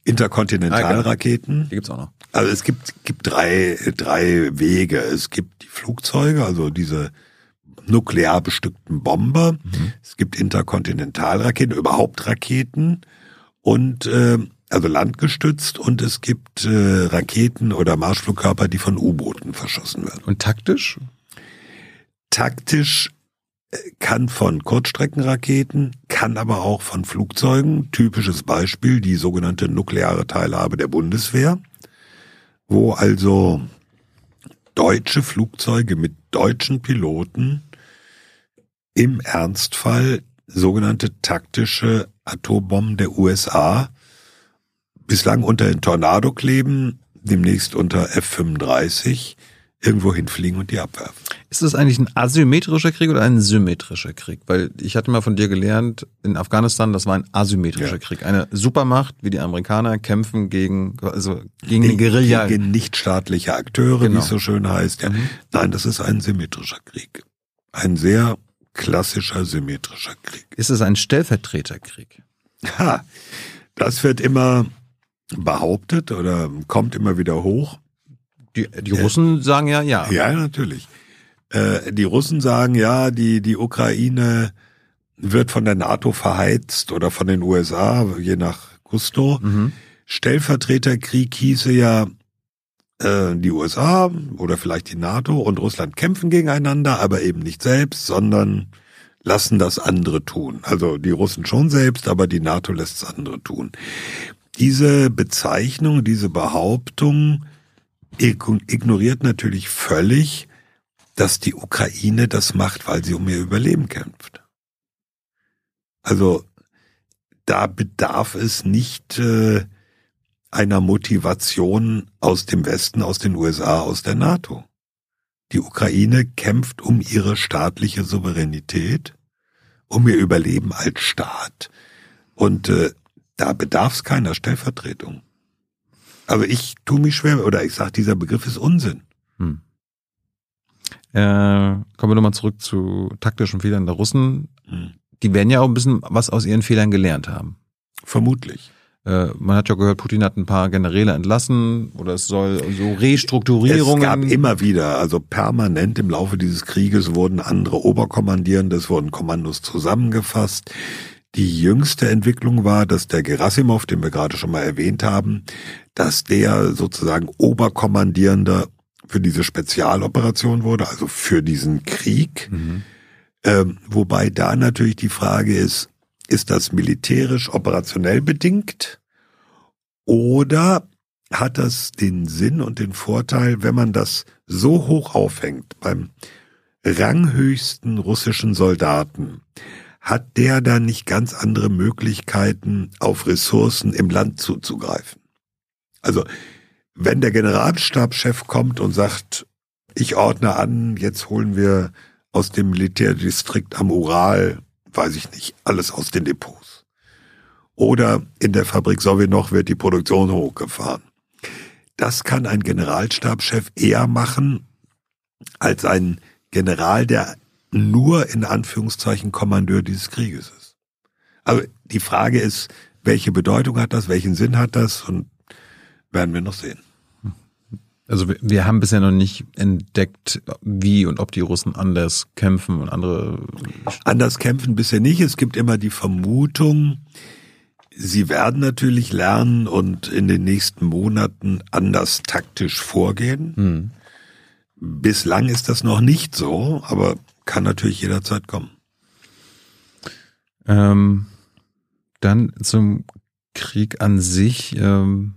Interkontinentalraketen. Die gibt's auch noch. Also es gibt, gibt drei, drei Wege. Es gibt die Flugzeuge, also diese nuklear bestückten Bomber. Es gibt Interkontinentalraketen, überhaupt Raketen und äh, also landgestützt und es gibt äh, Raketen oder Marschflugkörper, die von U-Booten verschossen werden. Und taktisch? Taktisch äh, kann von Kurzstreckenraketen, kann aber auch von Flugzeugen. Typisches Beispiel die sogenannte nukleare Teilhabe der Bundeswehr, wo also deutsche Flugzeuge mit deutschen Piloten im Ernstfall sogenannte taktische Atombomben der USA bislang unter den Tornado kleben, demnächst unter F-35 irgendwo hinfliegen und die abwerfen. Ist das eigentlich ein asymmetrischer Krieg oder ein symmetrischer Krieg? Weil ich hatte mal von dir gelernt, in Afghanistan, das war ein asymmetrischer Ja. Krieg. Eine Supermacht wie die Amerikaner kämpfen gegen, also gegen eine Guerilla. Gegen nichtstaatliche Akteure, wie Genau. es so schön heißt. Ja. Nein, das ist ein symmetrischer Krieg. Ein sehr klassischer symmetrischer Krieg. Ist es ein Stellvertreterkrieg? Ha, das wird immer behauptet oder kommt immer wieder hoch. Die, die Russen sagen ja, ja. Ja, natürlich. Äh, die Russen sagen, ja, die, die Ukraine wird von der NATO verheizt oder von den USA, je nach Gusto. Mhm. Stellvertreterkrieg hieße ja, äh, die USA oder vielleicht die NATO und Russland kämpfen gegeneinander, aber eben nicht selbst, sondern lassen das andere tun. Also die Russen schon selbst, aber die NATO lässt es andere tun. Diese Bezeichnung, diese Behauptung ig- ignoriert natürlich völlig, dass die Ukraine das macht, weil sie um ihr Überleben kämpft. Also da bedarf es nicht äh, einer Motivation aus dem Westen, aus den USA, aus der NATO. Die Ukraine kämpft um ihre staatliche Souveränität, um ihr Überleben als Staat. Und äh, da bedarf es keiner Stellvertretung. Also ich tue mich schwer, oder ich sage, dieser Begriff ist Unsinn. Hm. Äh, kommen wir nochmal zurück zu taktischen Fehlern der Russen. Hm. Die werden ja auch ein bisschen was aus ihren Fehlern gelernt haben. Vermutlich. Äh, man hat ja gehört, Putin hat ein paar Generäle entlassen oder es soll so Restrukturierungen. Es gab immer wieder, also permanent im Laufe dieses Krieges wurden andere Oberkommandierende, es wurden Kommandos zusammengefasst. Die jüngste Entwicklung war, dass der Gerasimov, den wir gerade schon mal erwähnt haben, dass der sozusagen Oberkommandierender für diese Spezialoperation wurde, also für diesen Krieg. Mhm. Ähm, wobei da natürlich die Frage ist, ist das militärisch operationell bedingt oder hat das den Sinn und den Vorteil, wenn man das so hoch aufhängt beim ranghöchsten russischen Soldaten, hat der dann nicht ganz andere Möglichkeiten, auf Ressourcen im Land zuzugreifen? Also, wenn der Generalstabschef kommt und sagt, ich ordne an, jetzt holen wir aus dem Militärdistrikt am Ural, weiß ich nicht, alles aus den Depots. Oder in der Fabrik Sowjenoch wird die Produktion hochgefahren. Das kann ein Generalstabschef eher machen als ein General, der nur in Anführungszeichen Kommandeur dieses Krieges ist. Also die Frage ist, welche Bedeutung hat das, welchen Sinn hat das und werden wir noch sehen. Also wir haben bisher noch nicht entdeckt, wie und ob die Russen anders kämpfen und andere. Anders kämpfen bisher nicht. Es gibt immer die Vermutung, sie werden natürlich lernen und in den nächsten Monaten anders taktisch vorgehen. Hm. Bislang ist das noch nicht so, aber kann natürlich jederzeit kommen. Ähm, dann zum Krieg an sich. Ähm,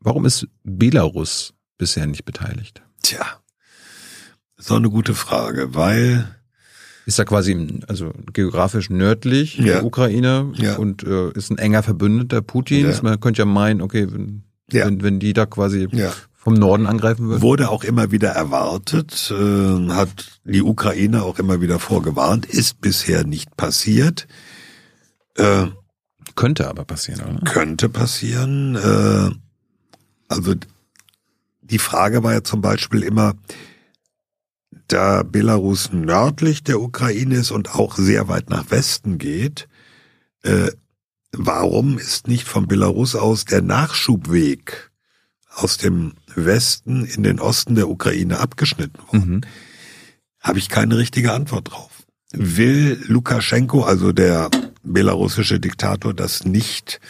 warum ist Belarus bisher nicht beteiligt? Tja, auch eine gute Frage, weil ist ja quasi also geografisch nördlich ja. der Ukraine ja. und äh, ist ein enger Verbündeter Putins. Ja. Man könnte ja meinen, okay, wenn, wenn, wenn die da quasi vom Norden angreifen würden. Wurde auch immer wieder erwartet, äh, hat die Ukraine auch immer wieder vorgewarnt, ist bisher nicht passiert. Äh, könnte aber passieren, oder? Könnte passieren. Äh, also die Frage war ja zum Beispiel immer, da Belarus nördlich der Ukraine ist und auch sehr weit nach Westen geht, äh, warum ist nicht von Belarus aus der Nachschubweg aus dem Westen in den Osten der Ukraine abgeschnitten worden? Mhm. Habe ich keine richtige Antwort drauf. Will Lukaschenko, also der belarussische Diktator, das nicht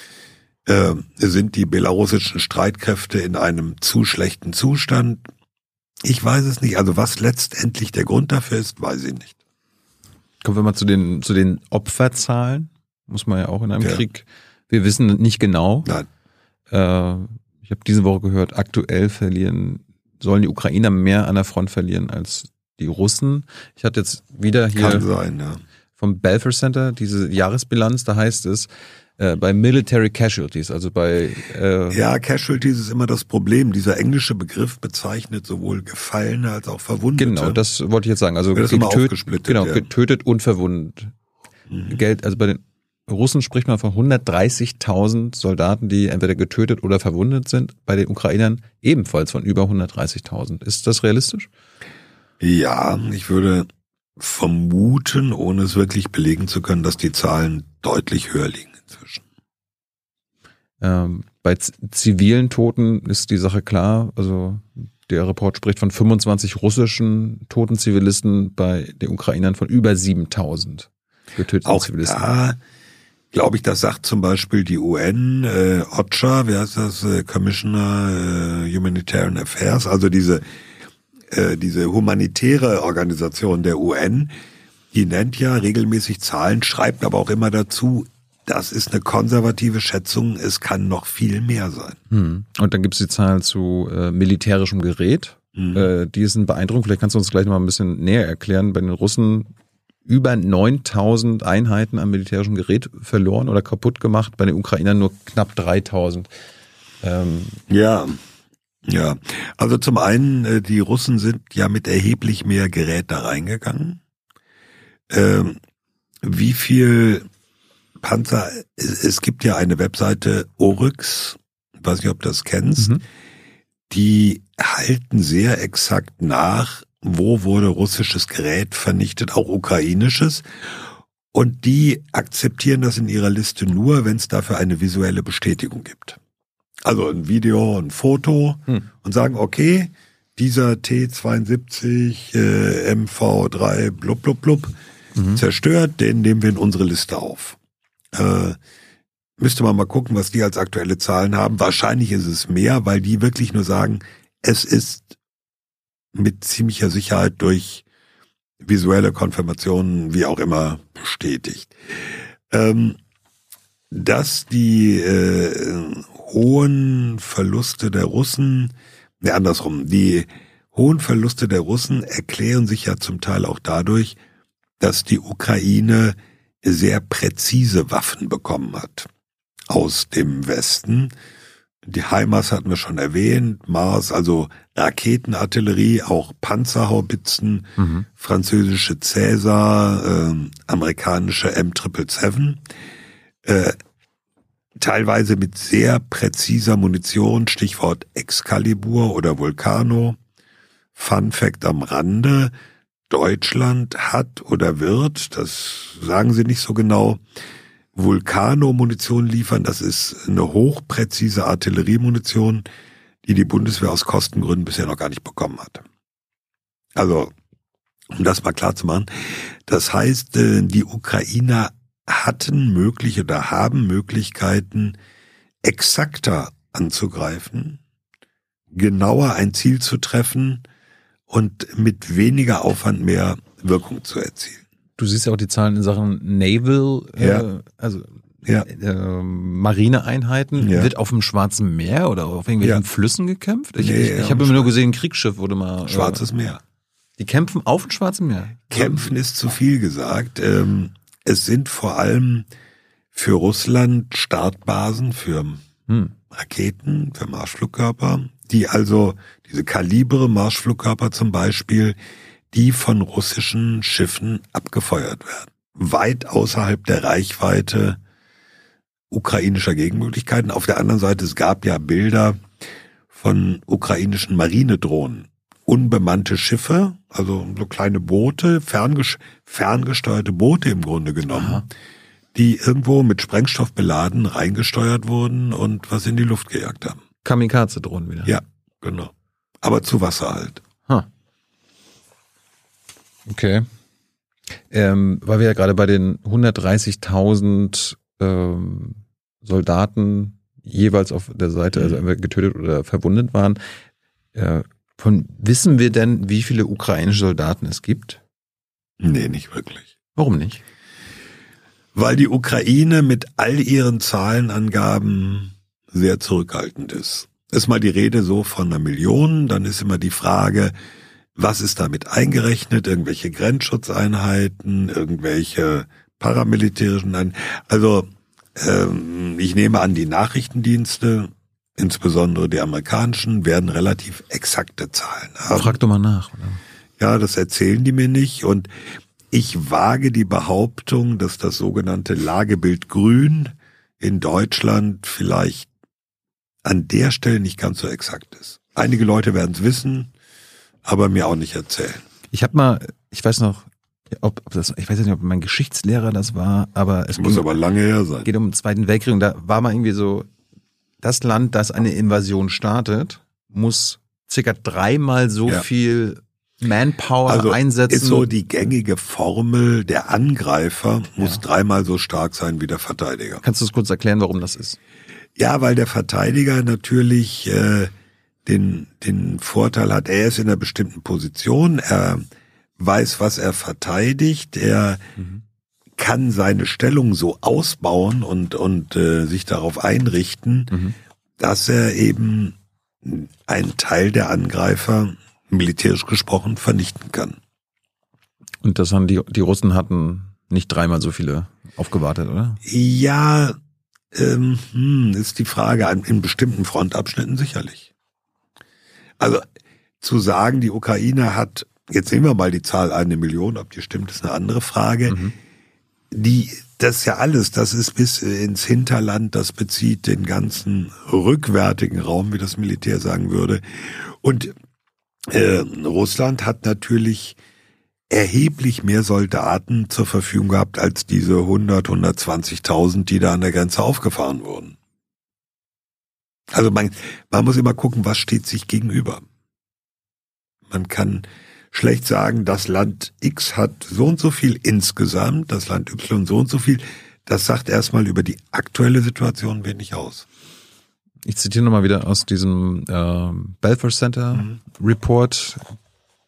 äh, sind die belarussischen Streitkräfte in einem zu schlechten Zustand? Ich weiß es nicht. Also was letztendlich der Grund dafür ist, weiß ich nicht. Kommen wir mal zu den, zu den Opferzahlen. Muss man ja auch in einem ja. Krieg. Wir wissen nicht genau. Nein. Äh, ich habe diese Woche gehört, aktuell verlieren, sollen die Ukrainer mehr an der Front verlieren als die Russen. Ich hatte jetzt wieder hier sein, ja. vom Belfer Center diese Jahresbilanz, da heißt es, äh, bei Military Casualties, also bei äh ja Casualties ist immer das Problem. Dieser englische Begriff bezeichnet sowohl Gefallene als auch Verwundete. Genau, das wollte ich jetzt sagen. Also getötet, genau, ja. getötet und verwundet. Mhm. Geld, also bei den Russen spricht man von 130.000 Soldaten, die entweder getötet oder verwundet sind. Bei den Ukrainern ebenfalls von über 130.000. Ist das realistisch? Ja, ich würde vermuten, ohne es wirklich belegen zu können, dass die Zahlen deutlich höher liegen. Ähm, bei zivilen Toten ist die Sache klar. Also der Report spricht von 25 russischen toten Zivilisten, bei den Ukrainern von über 7000 getöteten Auch Zivilisten. Da glaube ich, das sagt zum Beispiel die UN, äh, OCHA, wer heißt das, äh, Commissioner äh, Humanitarian Affairs, also diese, äh, diese humanitäre Organisation der UN, die nennt ja regelmäßig Zahlen, schreibt aber auch immer dazu, das ist eine konservative Schätzung. Es kann noch viel mehr sein. Hm. Und dann gibt es die Zahl zu äh, militärischem Gerät. Mhm. Äh, die sind beeindruckend. Vielleicht kannst du uns gleich noch mal ein bisschen näher erklären. Bei den Russen über 9000 Einheiten an militärischem Gerät verloren oder kaputt gemacht. Bei den Ukrainern nur knapp 3000. Ähm, ja, ja. Also zum einen, äh, die Russen sind ja mit erheblich mehr Gerät da reingegangen. Ähm, wie viel Panzer, es gibt ja eine Webseite Oryx, weiß nicht, ob du das kennst, mhm. die halten sehr exakt nach, wo wurde russisches Gerät vernichtet, auch ukrainisches. Und die akzeptieren das in ihrer Liste nur, wenn es dafür eine visuelle Bestätigung gibt. Also ein Video, ein Foto hm. und sagen, okay, dieser T72 äh, MV3 blub blub blub mhm. zerstört, den nehmen wir in unsere Liste auf. Äh, müsste man mal gucken, was die als aktuelle Zahlen haben. Wahrscheinlich ist es mehr, weil die wirklich nur sagen, es ist mit ziemlicher Sicherheit durch visuelle Konfirmationen, wie auch immer, bestätigt. Ähm, dass die äh, hohen Verluste der Russen, ne, andersrum, die hohen Verluste der Russen erklären sich ja zum Teil auch dadurch, dass die Ukraine sehr präzise Waffen bekommen hat aus dem Westen. Die HIMARS hatten wir schon erwähnt, Mars, also Raketenartillerie, auch Panzerhaubitzen, mhm. französische Cäsar, äh, amerikanische M777, äh, teilweise mit sehr präziser Munition, Stichwort Excalibur oder Vulcano. Fun Fact am Rande, Deutschland hat oder wird, das sagen sie nicht so genau, Vulcano-Munition liefern. Das ist eine hochpräzise Artilleriemunition, die die Bundeswehr aus Kostengründen bisher noch gar nicht bekommen hat. Also, um das mal klar zu machen. Das heißt, äh, die Ukrainer hatten mögliche oder haben Möglichkeiten, exakter anzugreifen, genauer ein Ziel zu treffen und mit weniger Aufwand mehr Wirkung zu erzielen. Du siehst ja auch die Zahlen in Sachen Naval, äh, ja. äh, also ja. äh, Marineeinheiten. Ja. Wird auf dem Schwarzen Meer oder auf irgendwelchen. Flüssen gekämpft? Ich, nee, ich, ich habe immer nur gesehen, ein Kriegsschiff wurde mal. Äh, Schwarzes Meer. Die kämpfen auf dem Schwarzen Meer. Kämpfen ist zu viel gesagt. Ähm, es sind vor allem für Russland Startbasen für hm. Raketen, für Marschflugkörper, die also diese Kalibre Marschflugkörper zum Beispiel, die von russischen Schiffen abgefeuert werden. Weit außerhalb der Reichweite ukrainischer Gegenmöglichkeiten. Auf der anderen Seite, es gab ja Bilder von ukrainischen Marinedrohnen. Unbemannte Schiffe, also so kleine Boote, ferngesteuerte Boote im Grunde genommen, Aha. die irgendwo mit Sprengstoff beladen reingesteuert wurden und was in die Luft gejagt haben. Kamikaze-Drohnen wieder. Ja, genau. Aber zu Wasser halt. Huh. Okay. Ähm, weil wir ja gerade bei den 130.000 ähm, Soldaten jeweils auf der Seite, also mhm. entweder getötet oder verwundet waren. Äh, von wissen wir denn, wie viele ukrainische Soldaten es gibt? Nee, nicht wirklich. Warum nicht? Weil die Ukraine mit all ihren Zahlenangaben sehr zurückhaltend ist. Ist mal die Rede so von einer Million, dann ist immer die Frage, was ist damit eingerechnet? Irgendwelche Grenzschutzeinheiten, irgendwelche paramilitärischen Einheiten. Also ähm, ich nehme an, die Nachrichtendienste, insbesondere die amerikanischen, werden relativ exakte Zahlen haben. Frag doch mal nach. Oder? Ja, das erzählen die mir nicht. Und ich wage die Behauptung, dass das sogenannte Lagebild Grün in Deutschland vielleicht an der Stelle nicht ganz so exakt ist. Einige Leute werden es wissen, aber mir auch nicht erzählen. Ich habe mal, ich weiß noch, ob, ob das, ich weiß nicht, ob mein Geschichtslehrer das war, aber es muss ging, aber lange her sein. Geht um den Zweiten Weltkrieg und da war mal irgendwie so, das Land, das eine Invasion startet, muss circa dreimal so ja. viel Manpower also einsetzen. Ist so die gängige Formel, der Angreifer muss ja. dreimal so stark sein wie der Verteidiger. Kannst du es kurz erklären, warum das ist? Ja, weil der Verteidiger natürlich äh, den, den Vorteil hat, er ist in einer bestimmten Position, er weiß, was er verteidigt, er mhm. kann seine Stellung so ausbauen und, und äh, sich darauf einrichten, mhm. dass er eben einen Teil der Angreifer militärisch gesprochen vernichten kann. Und das haben die, die Russen hatten nicht dreimal so viele aufgewartet, oder? Ja, ähm, hm, ist die Frage, in bestimmten Frontabschnitten sicherlich. Also zu sagen, die Ukraine hat, jetzt nehmen wir mal die Zahl eine Million, ob die stimmt, ist eine andere Frage. Mhm. Die, das ist ja alles, das ist bis ins Hinterland, das bezieht den ganzen rückwärtigen Raum, wie das Militär sagen würde. Und äh, Russland hat natürlich erheblich mehr Soldaten zur Verfügung gehabt als diese 100, 120.000, die da an der Grenze aufgefahren wurden. Also man, man muss immer gucken, was steht sich gegenüber. Man kann schlecht sagen, das Land X hat so und so viel insgesamt, das Land Y so und so viel. Das sagt erstmal über die aktuelle Situation wenig aus. Ich zitiere nochmal wieder aus diesem äh, Belfer Center mhm. Report.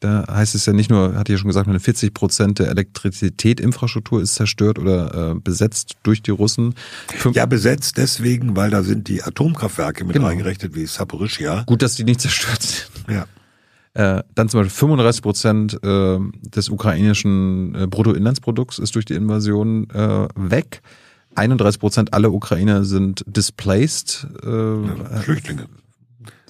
Da heißt es ja nicht nur, hatte ich ja schon gesagt, 40 Prozent der Elektrizitätsinfrastruktur ist zerstört oder äh, besetzt durch die Russen. Fünf ja, besetzt deswegen, weil da sind die Atomkraftwerke mit genau. eingerechnet, wie Saporischia. Gut, dass die nicht zerstört sind. Ja. Äh, dann zum Beispiel 35 Prozent äh, des ukrainischen äh, Bruttoinlandsprodukts ist durch die Invasion äh, weg. 31 Prozent aller Ukrainer sind displaced. Äh, ja, Flüchtlinge.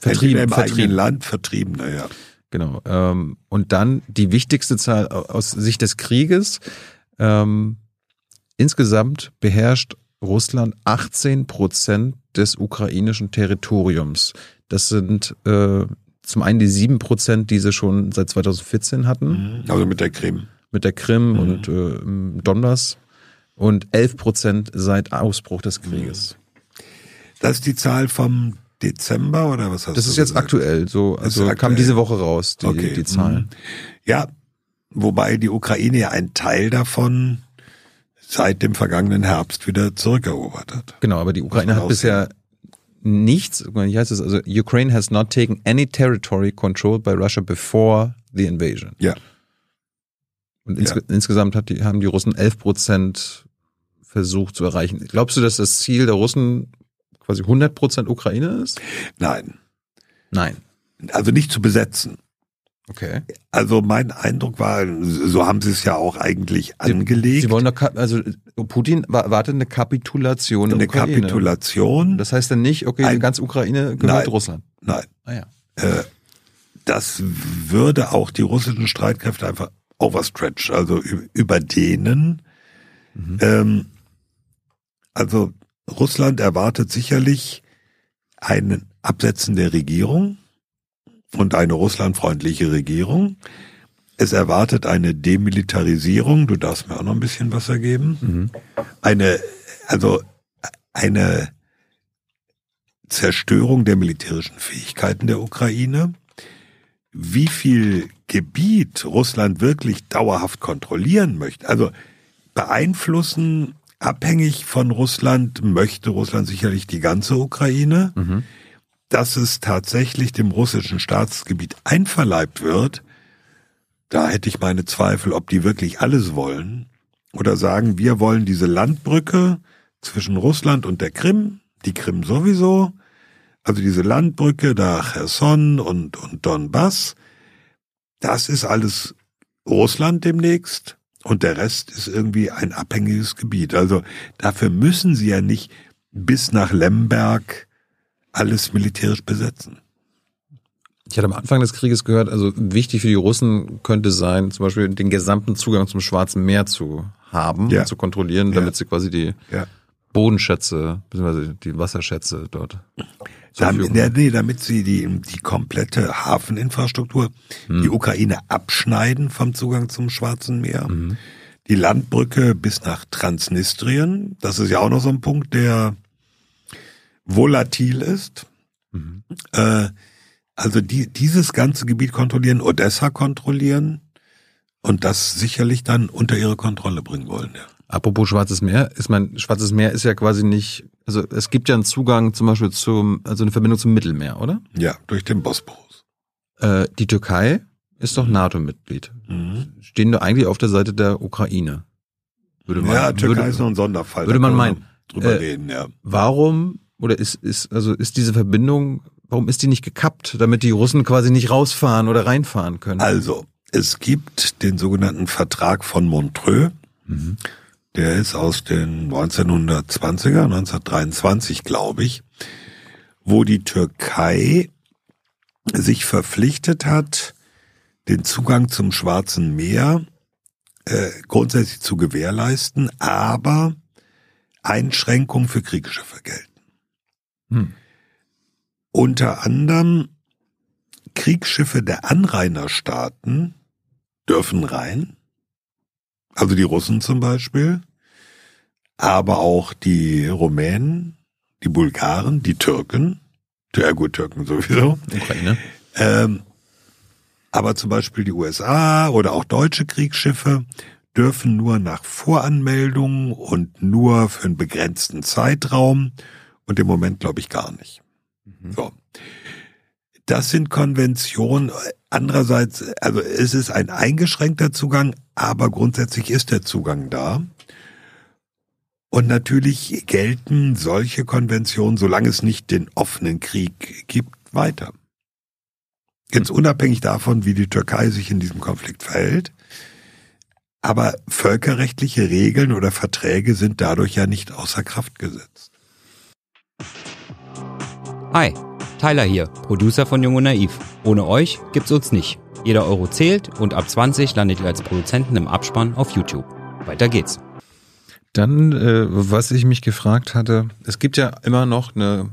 Vertrieben, im vertrieben. Land vertrieben, naja. Genau. Ähm, und dann die wichtigste Zahl aus Sicht des Krieges. Ähm, insgesamt beherrscht Russland 18 Prozent des ukrainischen Territoriums. Das sind äh, zum einen die sieben Prozent, die sie schon seit 2014 hatten. Also mit der Krim. Mit der Krim mhm. und äh, Donbass. Und 11 Prozent seit Ausbruch des Krieges. Das ist die Zahl vom Dezember oder was hast das du? Das ist jetzt gesagt? aktuell. So, also aktuell. kam diese Woche raus, die, okay. die Zahlen. Mhm. Ja, wobei die Ukraine ja einen Teil davon seit dem vergangenen Herbst wieder zurückerobert hat. Genau, aber die Ukraine hat bisher nichts, wie heißt es, also Ukraine has not taken any territory controlled by Russia before the invasion. Ja. Und ins, ja. insgesamt hat die, haben die Russen 11 Prozent versucht zu erreichen. Glaubst du, dass das Ziel der Russen quasi 100 Prozent Ukraine ist? Nein. Nein. Also nicht zu besetzen. Okay. Also mein Eindruck war, so haben sie es ja auch eigentlich sie, angelegt. Sie wollen doch, also Putin wartet eine Kapitulation. Eine Ukraine. Kapitulation. Das heißt dann nicht, okay, die ganze Ukraine gehört nein, Russland. Nein. Ah, ja. Äh, das würde auch die russischen Streitkräfte einfach overstretch, also überdehnen. Mhm. Ähm, also Russland erwartet sicherlich ein Absetzen der Regierung und eine russlandfreundliche Regierung. Es erwartet eine Demilitarisierung. Du darfst mir auch noch ein bisschen was ergeben. Mhm. Eine, also eine Zerstörung der militärischen Fähigkeiten der Ukraine. Wie viel Gebiet Russland wirklich dauerhaft kontrollieren möchte, also beeinflussen, abhängig von Russland, möchte Russland sicherlich die ganze Ukraine. Mhm dass es tatsächlich dem russischen Staatsgebiet einverleibt wird, da hätte ich meine Zweifel, ob die wirklich alles wollen. Oder sagen, wir wollen diese Landbrücke zwischen Russland und der Krim, die Krim sowieso, also diese Landbrücke da Cherson und, und Donbass, das ist alles Russland demnächst und der Rest ist irgendwie ein abhängiges Gebiet. Also dafür müssen sie ja nicht bis nach Lemberg alles militärisch besetzen. Ich hatte am Anfang des Krieges gehört, also wichtig für die Russen könnte sein, zum Beispiel den gesamten Zugang zum Schwarzen Meer zu haben, ja. zu kontrollieren, damit ja. sie quasi die ja. Bodenschätze, beziehungsweise die Wasserschätze dort. Damit, nee, damit sie die, die komplette Hafeninfrastruktur, hm. die Ukraine abschneiden vom Zugang zum Schwarzen Meer. Mhm. Die Landbrücke bis nach Transnistrien, das ist ja auch noch so ein Punkt, der volatil ist. Mhm. Äh, also die, dieses ganze Gebiet kontrollieren, Odessa kontrollieren und das sicherlich dann unter ihre Kontrolle bringen wollen. Ja. Apropos Schwarzes Meer, ist mein Schwarzes Meer ist ja quasi nicht, also es gibt ja einen Zugang zum Beispiel zum, also eine Verbindung zum Mittelmeer, oder? Ja, durch den Bosporus. Äh, die Türkei ist doch NATO-Mitglied. Mhm. Stehen da eigentlich auf der Seite der Ukraine. Würde man, ja, Türkei würde, ist noch ein Sonderfall. Würde man meinen. Drüber äh, reden, ja. Warum oder ist, ist, also ist diese Verbindung, warum ist die nicht gekappt, damit die Russen quasi nicht rausfahren oder reinfahren können? Also, es gibt den sogenannten Vertrag von Montreux. Mhm. Der ist aus den 1920er, 1923, glaube ich, wo die Türkei sich verpflichtet hat, den Zugang zum Schwarzen Meer äh, grundsätzlich zu gewährleisten, aber Einschränkungen für Kriegsschiffe gelten. Hm. Unter anderem Kriegsschiffe der Anrainerstaaten dürfen rein, Also die Russen zum Beispiel, aber auch die Rumänen, die Bulgaren, die Türken, ja gut, Türken sowieso. Ukraine. Ähm, aber zum Beispiel die USA oder auch deutsche Kriegsschiffe dürfen nur nach Voranmeldung und nur für einen begrenzten Zeitraum und im Moment glaube ich gar nicht. Mhm. So. Das sind Konventionen. Andererseits, also es ist ein eingeschränkter Zugang, aber grundsätzlich ist der Zugang da. Und natürlich gelten solche Konventionen, solange es nicht den offenen Krieg gibt, weiter. Jetzt unabhängig davon, wie die Türkei sich in diesem Konflikt verhält. Aber völkerrechtliche Regeln oder Verträge sind dadurch ja nicht außer Kraft gesetzt. Hi, Tyler hier, Producer von Jung und Naiv. Ohne euch gibt's uns nicht. Jeder Euro zählt und ab 20 landet ihr als Produzenten im Abspann auf YouTube. Weiter geht's. Dann, äh, was ich mich gefragt hatte, es gibt ja immer noch eine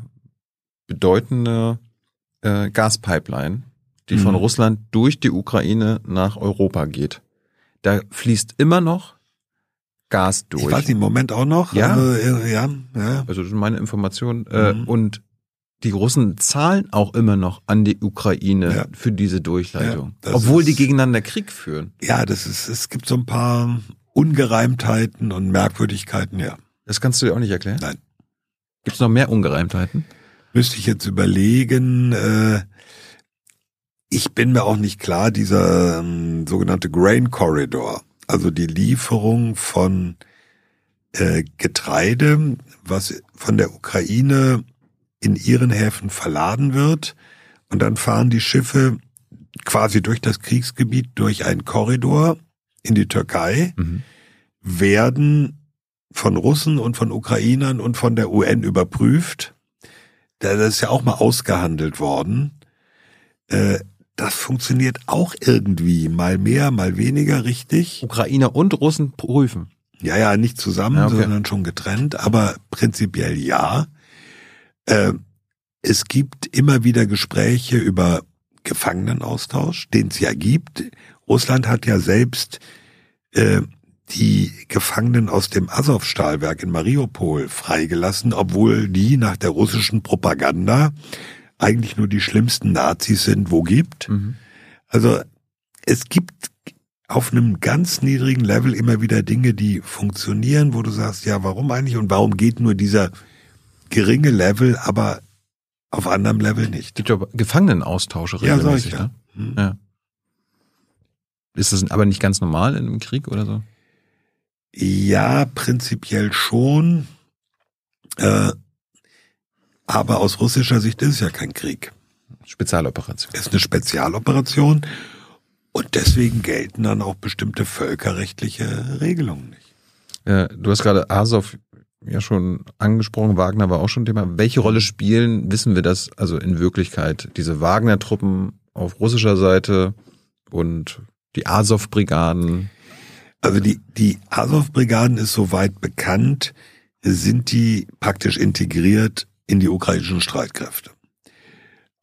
bedeutende äh, Gaspipeline, die mhm. von Russland durch die Ukraine nach Europa geht. Da fließt immer noch Gas durch. Ich weiß im Moment auch noch. Ja, also, ja, ja. Also das ist meine Information. Äh, mhm. Und die Russen zahlen auch immer noch an die Ukraine ja. für diese Durchleitung, ja, obwohl ist, die gegeneinander Krieg führen. Ja, das ist, es gibt so ein paar Ungereimtheiten und Merkwürdigkeiten, ja. Das kannst du dir auch nicht erklären? Nein. Gibt es noch mehr Ungereimtheiten? Müsste ich jetzt überlegen. Äh, ich bin mir auch nicht klar, dieser ähm, sogenannte Grain Corridor, also die Lieferung von äh, Getreide, was von der Ukraine in ihren Häfen verladen wird und dann fahren die Schiffe quasi durch das Kriegsgebiet durch einen Korridor in die Türkei, mhm. werden von Russen und von Ukrainern und von der UN überprüft. Das ist ja auch mal ausgehandelt worden. Äh, das funktioniert auch irgendwie, mal mehr, mal weniger richtig. Ukrainer und Russen prüfen. Ja, ja, nicht zusammen, ja, okay. sondern schon getrennt, aber prinzipiell ja. Äh, es gibt immer wieder Gespräche über Gefangenenaustausch, den es ja gibt. Russland hat ja selbst äh, die Gefangenen aus dem Azov-Stahlwerk in Mariupol freigelassen, obwohl die nach der russischen Propaganda eigentlich nur die schlimmsten Nazis sind, wo gibt. Mhm. Also es gibt auf einem ganz niedrigen Level immer wieder Dinge, die funktionieren, wo du sagst, ja, warum eigentlich und warum geht nur dieser geringe Level, aber auf anderem Level nicht. Gibt ja Gefangenenaustausche regelmäßig, ja, ja. Ne? Hm. ja. Ist das aber nicht ganz normal in einem Krieg oder so? Ja, prinzipiell schon. Äh, aber aus russischer Sicht ist es ja kein Krieg. Spezialoperation. Es ist eine Spezialoperation und deswegen gelten dann auch bestimmte völkerrechtliche Regelungen nicht. Ja, du hast gerade Azov ja schon angesprochen, Wagner war auch schon Thema. Welche Rolle spielen, wissen wir das, also in Wirklichkeit, diese Wagner-Truppen auf russischer Seite und die Azov-Brigaden? Also die, die Azov-Brigaden ist soweit bekannt, sind die praktisch integriert in die ukrainischen Streitkräfte.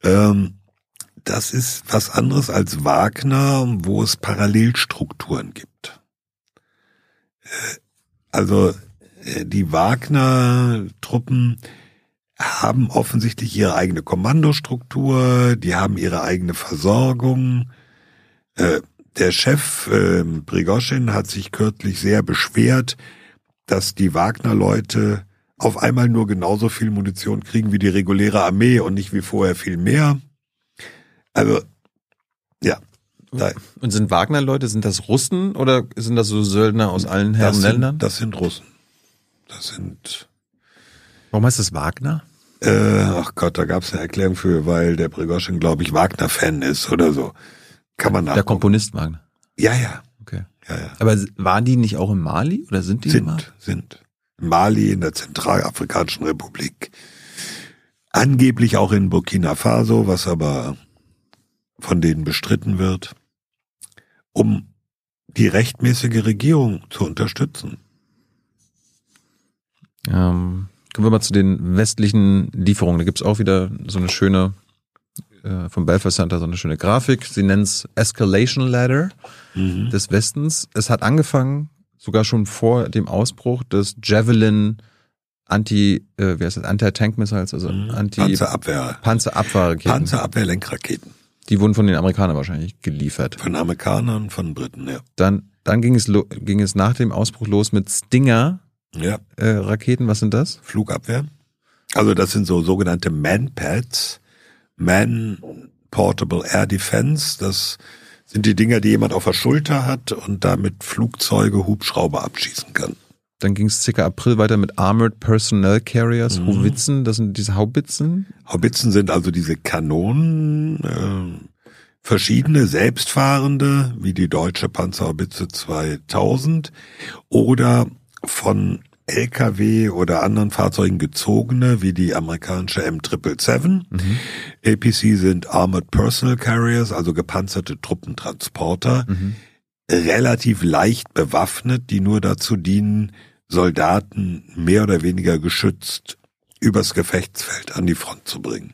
Ähm, das ist was anderes als Wagner, wo es Parallelstrukturen gibt. Äh, also die Wagner-Truppen haben offensichtlich ihre eigene Kommandostruktur, die haben ihre eigene Versorgung. Äh, der Chef äh, Prigoschin hat sich kürzlich sehr beschwert, dass die Wagner-Leute auf einmal nur genauso viel Munition kriegen wie die reguläre Armee und nicht wie vorher viel mehr. Also, ja. Und sind Wagner-Leute, sind das Russen oder sind das so Söldner aus allen Herren Ländern? Das sind Russen. Das sind. Warum heißt das Wagner? Äh, ach Gott, da gab es eine Erklärung für, weil der Prigoschin, glaube ich, Wagner-Fan ist oder so. Kann man nachgucken. Der Komponist Wagner. Ja, ja. Okay. Ja, ja. Aber waren die nicht auch in Mali oder sind die sind, in Mali? Sind. Mali, in der Zentralafrikanischen Republik. Angeblich auch in Burkina Faso, was aber von denen bestritten wird, um die rechtmäßige Regierung zu unterstützen. Ähm, kommen wir mal zu den westlichen Lieferungen. Da gibt's auch wieder so eine schöne, äh, vom Belfast Center so eine schöne Grafik. Sie nennen es Escalation Ladder mhm. des Westens. Es hat angefangen sogar schon vor dem Ausbruch des Javelin Anti, äh, wie heißt das, Anti-Tank-Missiles, also Mhm. Anti Panzerabwehr. Panzerabwehrraketen. Panzerabwehrlenkraketen. Die wurden von den Amerikanern wahrscheinlich geliefert. Von Amerikanern, von Briten, ja. Dann, dann ging es, ging es nach dem Ausbruch los mit Stinger Ja, äh, Raketen. Was sind das? Flugabwehr. Also das sind so sogenannte Man-Pads. Man Portable Air Defense. Das sind die Dinger, die jemand auf der Schulter hat und damit Flugzeuge, Hubschrauber abschießen kann. Dann ging es circa April weiter mit Armored Personnel Carriers, Mhm. Howitzen. Das sind diese Haubitzen. Haubitzen sind also diese Kanonen, äh, verschiedene selbstfahrende, wie die deutsche Panzerhaubitze 2000 oder von LKW oder anderen Fahrzeugen gezogene, wie die amerikanische M777. APC sind Armored Personal Carriers, also gepanzerte Truppentransporter, relativ leicht bewaffnet, die nur dazu dienen, Soldaten mehr oder weniger geschützt übers Gefechtsfeld an die Front zu bringen.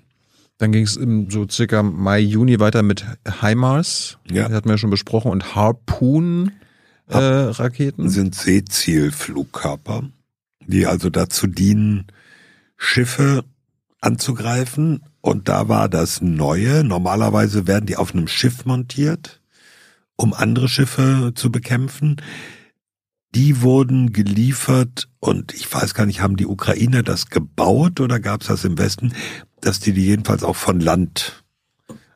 Dann ging es im so circa Mai, Juni weiter mit HIMARS. Ja. Das hatten wir ja schon besprochen. Und Harpoon äh, Raketen. sind Seezielflugkörper, die also dazu dienen, Schiffe anzugreifen. Und da war das Neue. Normalerweise werden die auf einem Schiff montiert, um andere Schiffe zu bekämpfen. Die wurden geliefert und ich weiß gar nicht, haben die Ukrainer das gebaut oder gab es das im Westen, dass die die jedenfalls auch von Land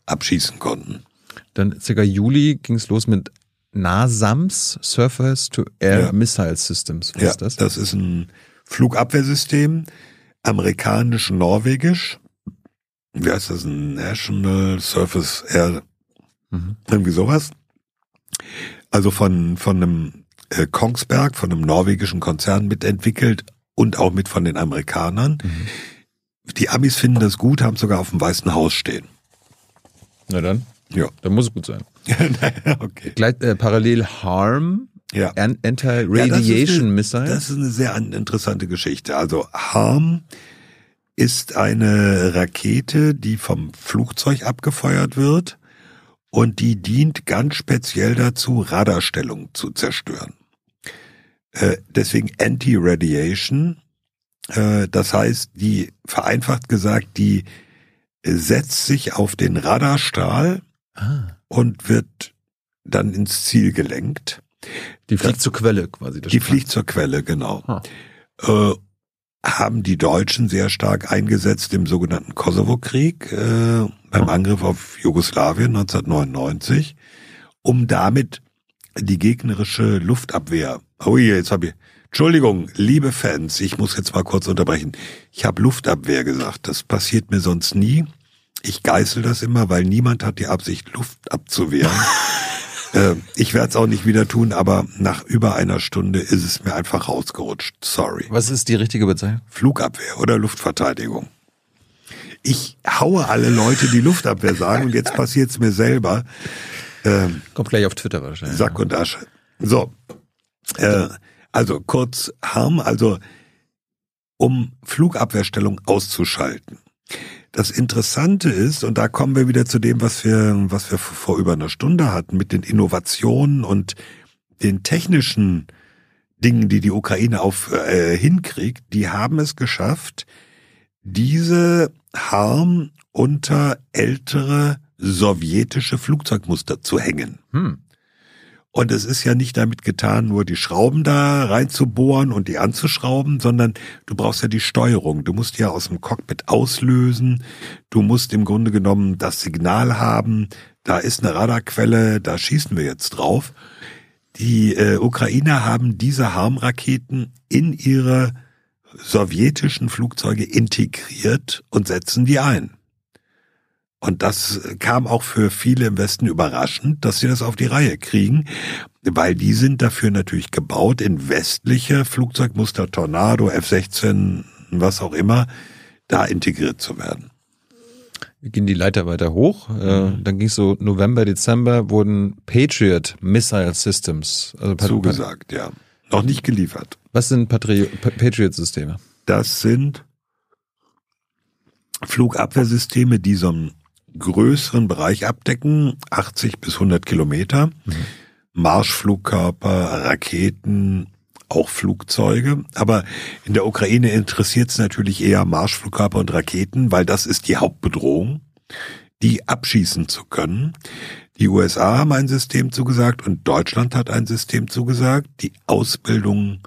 abschießen konnten. Dann circa Juli ging es los mit NASAMS, Surface to Air Ja. Missile Systems. Was Ja, ist das? das ist ein Flugabwehrsystem, amerikanisch-norwegisch. Wie heißt das? National Surface Air, Mhm. irgendwie sowas. Also von, von einem äh, Kongsberg, von einem norwegischen Konzern mitentwickelt und auch mit von den Amerikanern. Mhm. Die Amis finden das gut, haben sogar auf dem Weißen Haus stehen. Na dann, Ja. dann muss es gut sein. okay. Gleich, äh, parallel HARM, Ja. Ja, Anti-Radiation eine- Missile. Das ist eine sehr an- interessante Geschichte. Also Harm ist eine Rakete, die vom Flugzeug abgefeuert wird und die dient ganz speziell dazu, Radarstellung zu zerstören. Äh, deswegen Anti-Radiation. Äh, das heißt, die vereinfacht gesagt, die setzt sich auf den Radarstrahl ah, und wird dann ins Ziel gelenkt. die fliegt zur Quelle quasi. das Die Strahl. fliegt zur Quelle, genau. Ah. Äh, haben die Deutschen sehr stark eingesetzt im sogenannten Kosovo-Krieg, äh, beim Angriff auf Jugoslawien 1999, um damit die gegnerische Luftabwehr. Oh je, jetzt habe ich. Entschuldigung, liebe Fans, ich muss jetzt mal kurz unterbrechen. Ich habe Luftabwehr gesagt. Das passiert mir sonst nie. Ich geißel das immer, weil niemand hat die Absicht, Luft abzuwehren. Äh, ich werde es auch nicht wieder tun, aber nach über einer Stunde ist es mir einfach rausgerutscht. Sorry. Was ist die richtige Bezeichnung? Flugabwehr oder Luftverteidigung. Ich haue alle Leute, die Luftabwehr sagen, und jetzt passiert es mir selber. Ähm, Kommt gleich auf Twitter wahrscheinlich. Sack und Asche. So. Äh, also kurz Harm, also um Flugabwehrstellung auszuschalten. Das Interessante ist, und da kommen wir wieder zu dem, was wir, was wir vor über einer Stunde hatten, mit den Innovationen und den technischen Dingen, die die Ukraine auf äh, hinkriegt, die haben es geschafft, diese Harm unter ältere sowjetische Flugzeugmuster zu hängen. Hm. Und es ist ja nicht damit getan, nur die Schrauben da reinzubohren und die anzuschrauben, sondern du brauchst ja die Steuerung. Du musst ja aus dem Cockpit auslösen. Du musst im Grunde genommen das Signal haben. Da ist eine Radarquelle, da schießen wir jetzt drauf. Die äh, Ukrainer haben diese Harmraketen in ihre sowjetischen Flugzeuge integriert und setzen die ein. Und das kam auch für viele im Westen überraschend, dass sie das auf die Reihe kriegen, weil die sind dafür natürlich gebaut, in westliche Flugzeugmuster Tornado, F-16, was auch immer, da integriert zu werden. Wir gehen die Leiter weiter hoch. Äh, Mhm. dann ging es so November, Dezember wurden Patriot Missile Systems. Also Zugesagt, ja. Noch nicht geliefert. Was sind Patri Pa- Patriot-Systeme? Das sind Flugabwehrsysteme, die so einen größeren Bereich abdecken, 80 bis 100 Kilometer. Marschflugkörper, Raketen, auch Flugzeuge. Aber in der Ukraine interessiert es natürlich eher Marschflugkörper und Raketen, weil das ist die Hauptbedrohung, die abschießen zu können. Die USA haben ein System zugesagt und Deutschland hat ein System zugesagt. Die Ausbildung,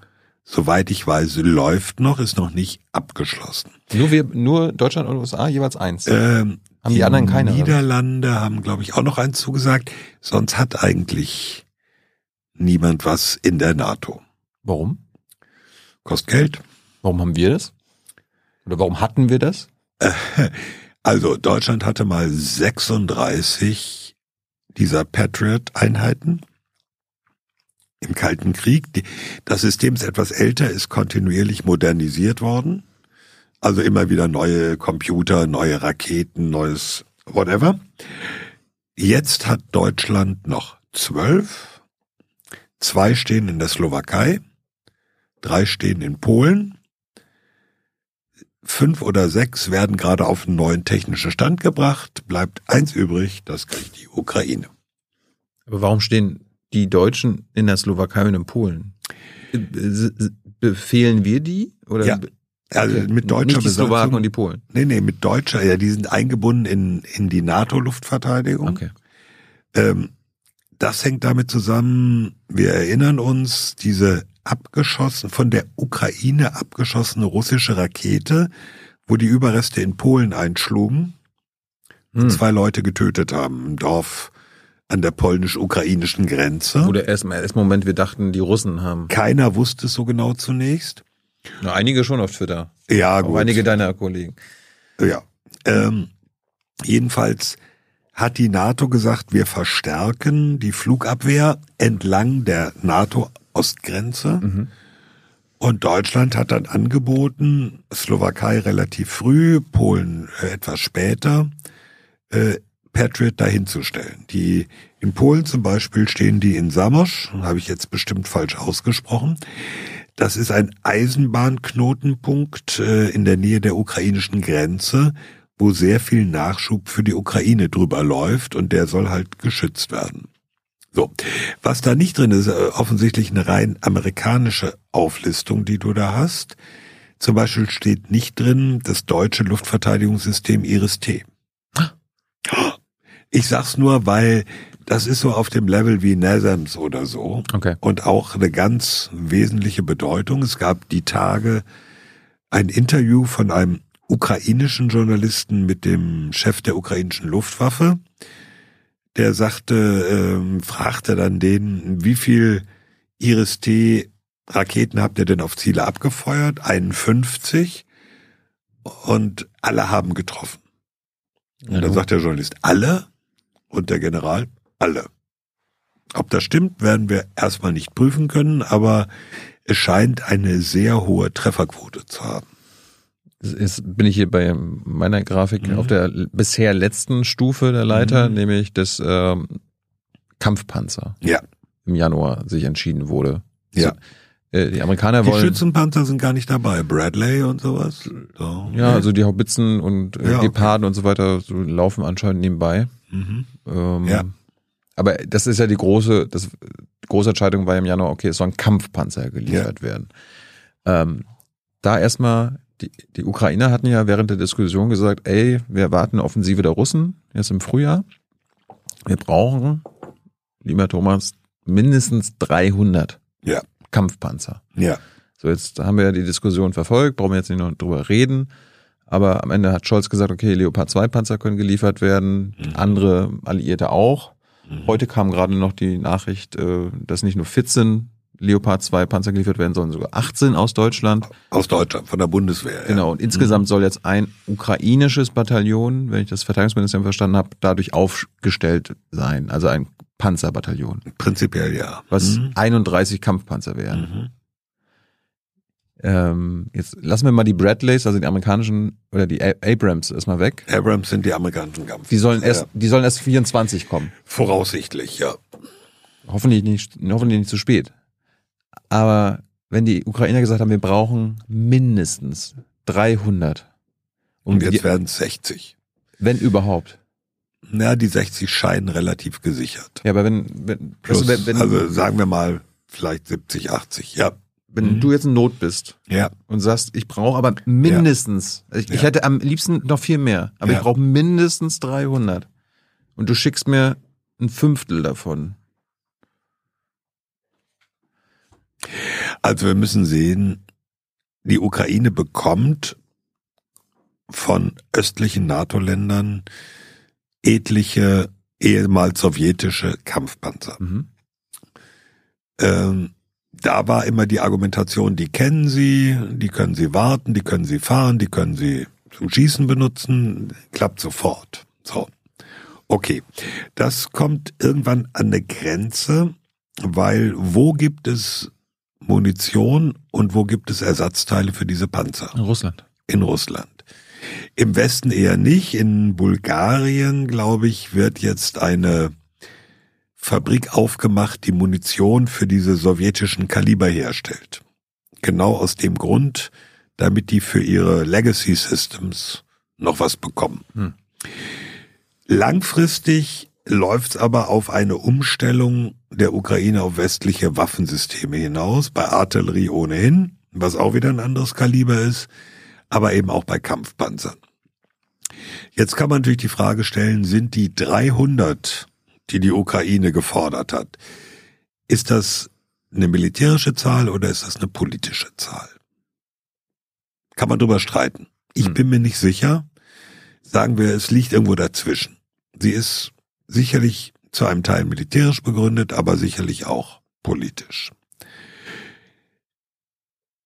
soweit ich weiß, läuft noch, ist noch nicht abgeschlossen. Nur wir, nur Deutschland und USA jeweils eins. Ähm, Haben die anderen keine, oder? Niederlande haben, glaube ich, auch noch eins zugesagt. Sonst hat eigentlich niemand was in der NATO. Warum? Kostet Geld. Warum haben wir das? Oder warum hatten wir das? Also Deutschland hatte mal 36 dieser Patriot-Einheiten im Kalten Krieg. Die- Das System ist etwas älter, ist kontinuierlich modernisiert worden. Also immer wieder neue Computer, neue Raketen, neues whatever. Jetzt hat Deutschland noch zwölf. Zwei stehen in der Slowakei, drei stehen in Polen. Fünf oder sechs werden gerade auf einen neuen technischen Stand gebracht. Bleibt eins übrig, das kriegt die Ukraine. Aber warum stehen die Deutschen in der Slowakei und in Polen? Äh, s- Befehlen wir die? Oder Ja, Also Okay. mit deutscher Nicht die Slowaken Besatzung. und die Polen. Nee, nee, mit deutscher, ja, die sind eingebunden in, in die NATO-Luftverteidigung. Okay. Ähm, das hängt damit zusammen, wir erinnern uns, diese abgeschossen, von der Ukraine abgeschossene russische Rakete, wo die Überreste in Polen einschlugen und Hm. zwei Leute getötet haben im Dorf an der polnisch-ukrainischen Grenze. Oder erst im ersten Moment, wir dachten, die Russen haben. Keiner wusste es so genau zunächst. Na, einige schon auf Twitter. Ja, Auch einige deiner Kollegen. Ja. Ähm, jedenfalls hat die NATO gesagt, wir verstärken die Flugabwehr entlang der NATO-Ostgrenze. Und Deutschland hat dann angeboten, Slowakei relativ früh, Polen äh, etwas später, äh, Patriot dahinzustellen. Die in Polen zum Beispiel stehen die in Samosch, habe ich jetzt bestimmt falsch ausgesprochen. Das ist ein Eisenbahnknotenpunkt äh, in der Nähe der ukrainischen Grenze, wo sehr viel Nachschub für die Ukraine drüber läuft und der soll halt geschützt werden. So, was da nicht drin ist, äh, offensichtlich eine rein amerikanische Auflistung, die du da hast. Zum Beispiel steht nicht drin das deutsche Luftverteidigungssystem Iris-T. Ich sag's nur, weil das ist so auf dem Level wie NASAMS oder so Okay. und auch eine ganz wesentliche Bedeutung. Es gab die Tage ein Interview von einem ukrainischen Journalisten mit dem Chef der ukrainischen Luftwaffe. Der sagte, ähm, fragte dann den, wie viel Iris-T Raketen habt ihr denn auf Ziele abgefeuert? 51. Und alle haben getroffen. Und dann sagt der Journalist, alle? Und der General, alle. Ob das stimmt, werden wir erstmal nicht prüfen können, aber es scheint eine sehr hohe Trefferquote zu haben. Jetzt bin ich hier bei meiner Grafik Mhm. auf der bisher letzten Stufe der Leiter, Mhm. nämlich des ähm, Kampfpanzer Ja. im Januar sich entschieden wurde. Ja. So, äh, die Amerikaner Die wollen Schützenpanzer sind gar nicht dabei. Bradley und sowas. So. ja, also die Haubitzen und äh, Ja, okay. Geparden und so weiter so laufen anscheinend nebenbei. Mhm. Ähm, Ja. Aber das ist ja die große, das große Entscheidung war im Januar, okay, es soll ein Kampfpanzer geliefert werden. Ähm, da erstmal, die, die Ukrainer hatten ja während der Diskussion gesagt, ey, wir erwarten eine Offensive der Russen jetzt im Frühjahr. Wir brauchen, lieber Thomas, mindestens 300 Ja. Kampfpanzer. Ja. So, jetzt haben wir ja die Diskussion verfolgt, brauchen wir jetzt nicht noch drüber reden. Aber am Ende hat Scholz gesagt, okay, Leopard 2 Panzer können geliefert werden, Mhm. andere Alliierte auch. Heute kam gerade noch die Nachricht, äh, dass nicht nur 14 Leopard 2 Panzer geliefert werden, sondern sogar 18 aus Deutschland. Aus Deutschland, von der Bundeswehr. Ja. Genau, und insgesamt soll jetzt ein ukrainisches Bataillon, wenn ich das Verteidigungsministerium verstanden habe, dadurch aufgestellt sein. Also ein Panzerbataillon, Prinzipiell ja. was Mhm. 31 Kampfpanzer wären. Ähm, jetzt lassen wir mal die Bradleys, also die amerikanischen oder die Abrams erstmal weg. Abrams sind die amerikanischen Kampf. Die sollen erst, Ja. die sollen erst 24 kommen. Voraussichtlich, ja. Hoffentlich nicht, hoffentlich nicht zu spät. Aber wenn die Ukrainer gesagt haben, wir brauchen mindestens 300, um Und jetzt werden es 60. wenn überhaupt. Na, die 60 scheinen relativ gesichert. Ja, aber wenn, wenn, Plus, also wenn, wenn, also sagen wir mal vielleicht 70, 80. Ja. Wenn Mhm. du jetzt in Not bist Ja. und sagst, ich brauche aber mindestens, ich, ich Ja. hätte am liebsten noch viel mehr, aber Ja. ich brauche mindestens 300. Und du schickst mir ein Fünftel davon. Also wir müssen sehen, die Ukraine bekommt von östlichen NATO-Ländern etliche ehemals sowjetische Kampfpanzer. Mhm. Ähm, da war immer die Argumentation, die kennen sie, die können sie warten, die können sie fahren, die können sie zum Schießen benutzen, klappt sofort. So. Okay. Das kommt irgendwann an eine Grenze, weil wo gibt es Munition und wo gibt es Ersatzteile für diese Panzer? In Russland. in Russland. Im Westen eher nicht. In Bulgarien, glaube ich, wird jetzt eine Fabrik aufgemacht, die Munition für diese sowjetischen Kaliber herstellt. Genau aus dem Grund, damit die für ihre Legacy Systems noch was bekommen. Hm. Langfristig läuft's aber auf eine Umstellung der Ukraine auf westliche Waffensysteme hinaus, bei Artillerie ohnehin, was auch wieder ein anderes Kaliber ist, aber eben auch bei Kampfpanzern. Jetzt kann man natürlich die Frage stellen, sind die 300, die die Ukraine gefordert hat, ist das eine militärische Zahl oder ist das eine politische Zahl? Kann man drüber streiten. Ich Hm. bin mir nicht sicher. Sagen wir, es liegt irgendwo dazwischen. Sie ist sicherlich zu einem Teil militärisch begründet, aber sicherlich auch politisch.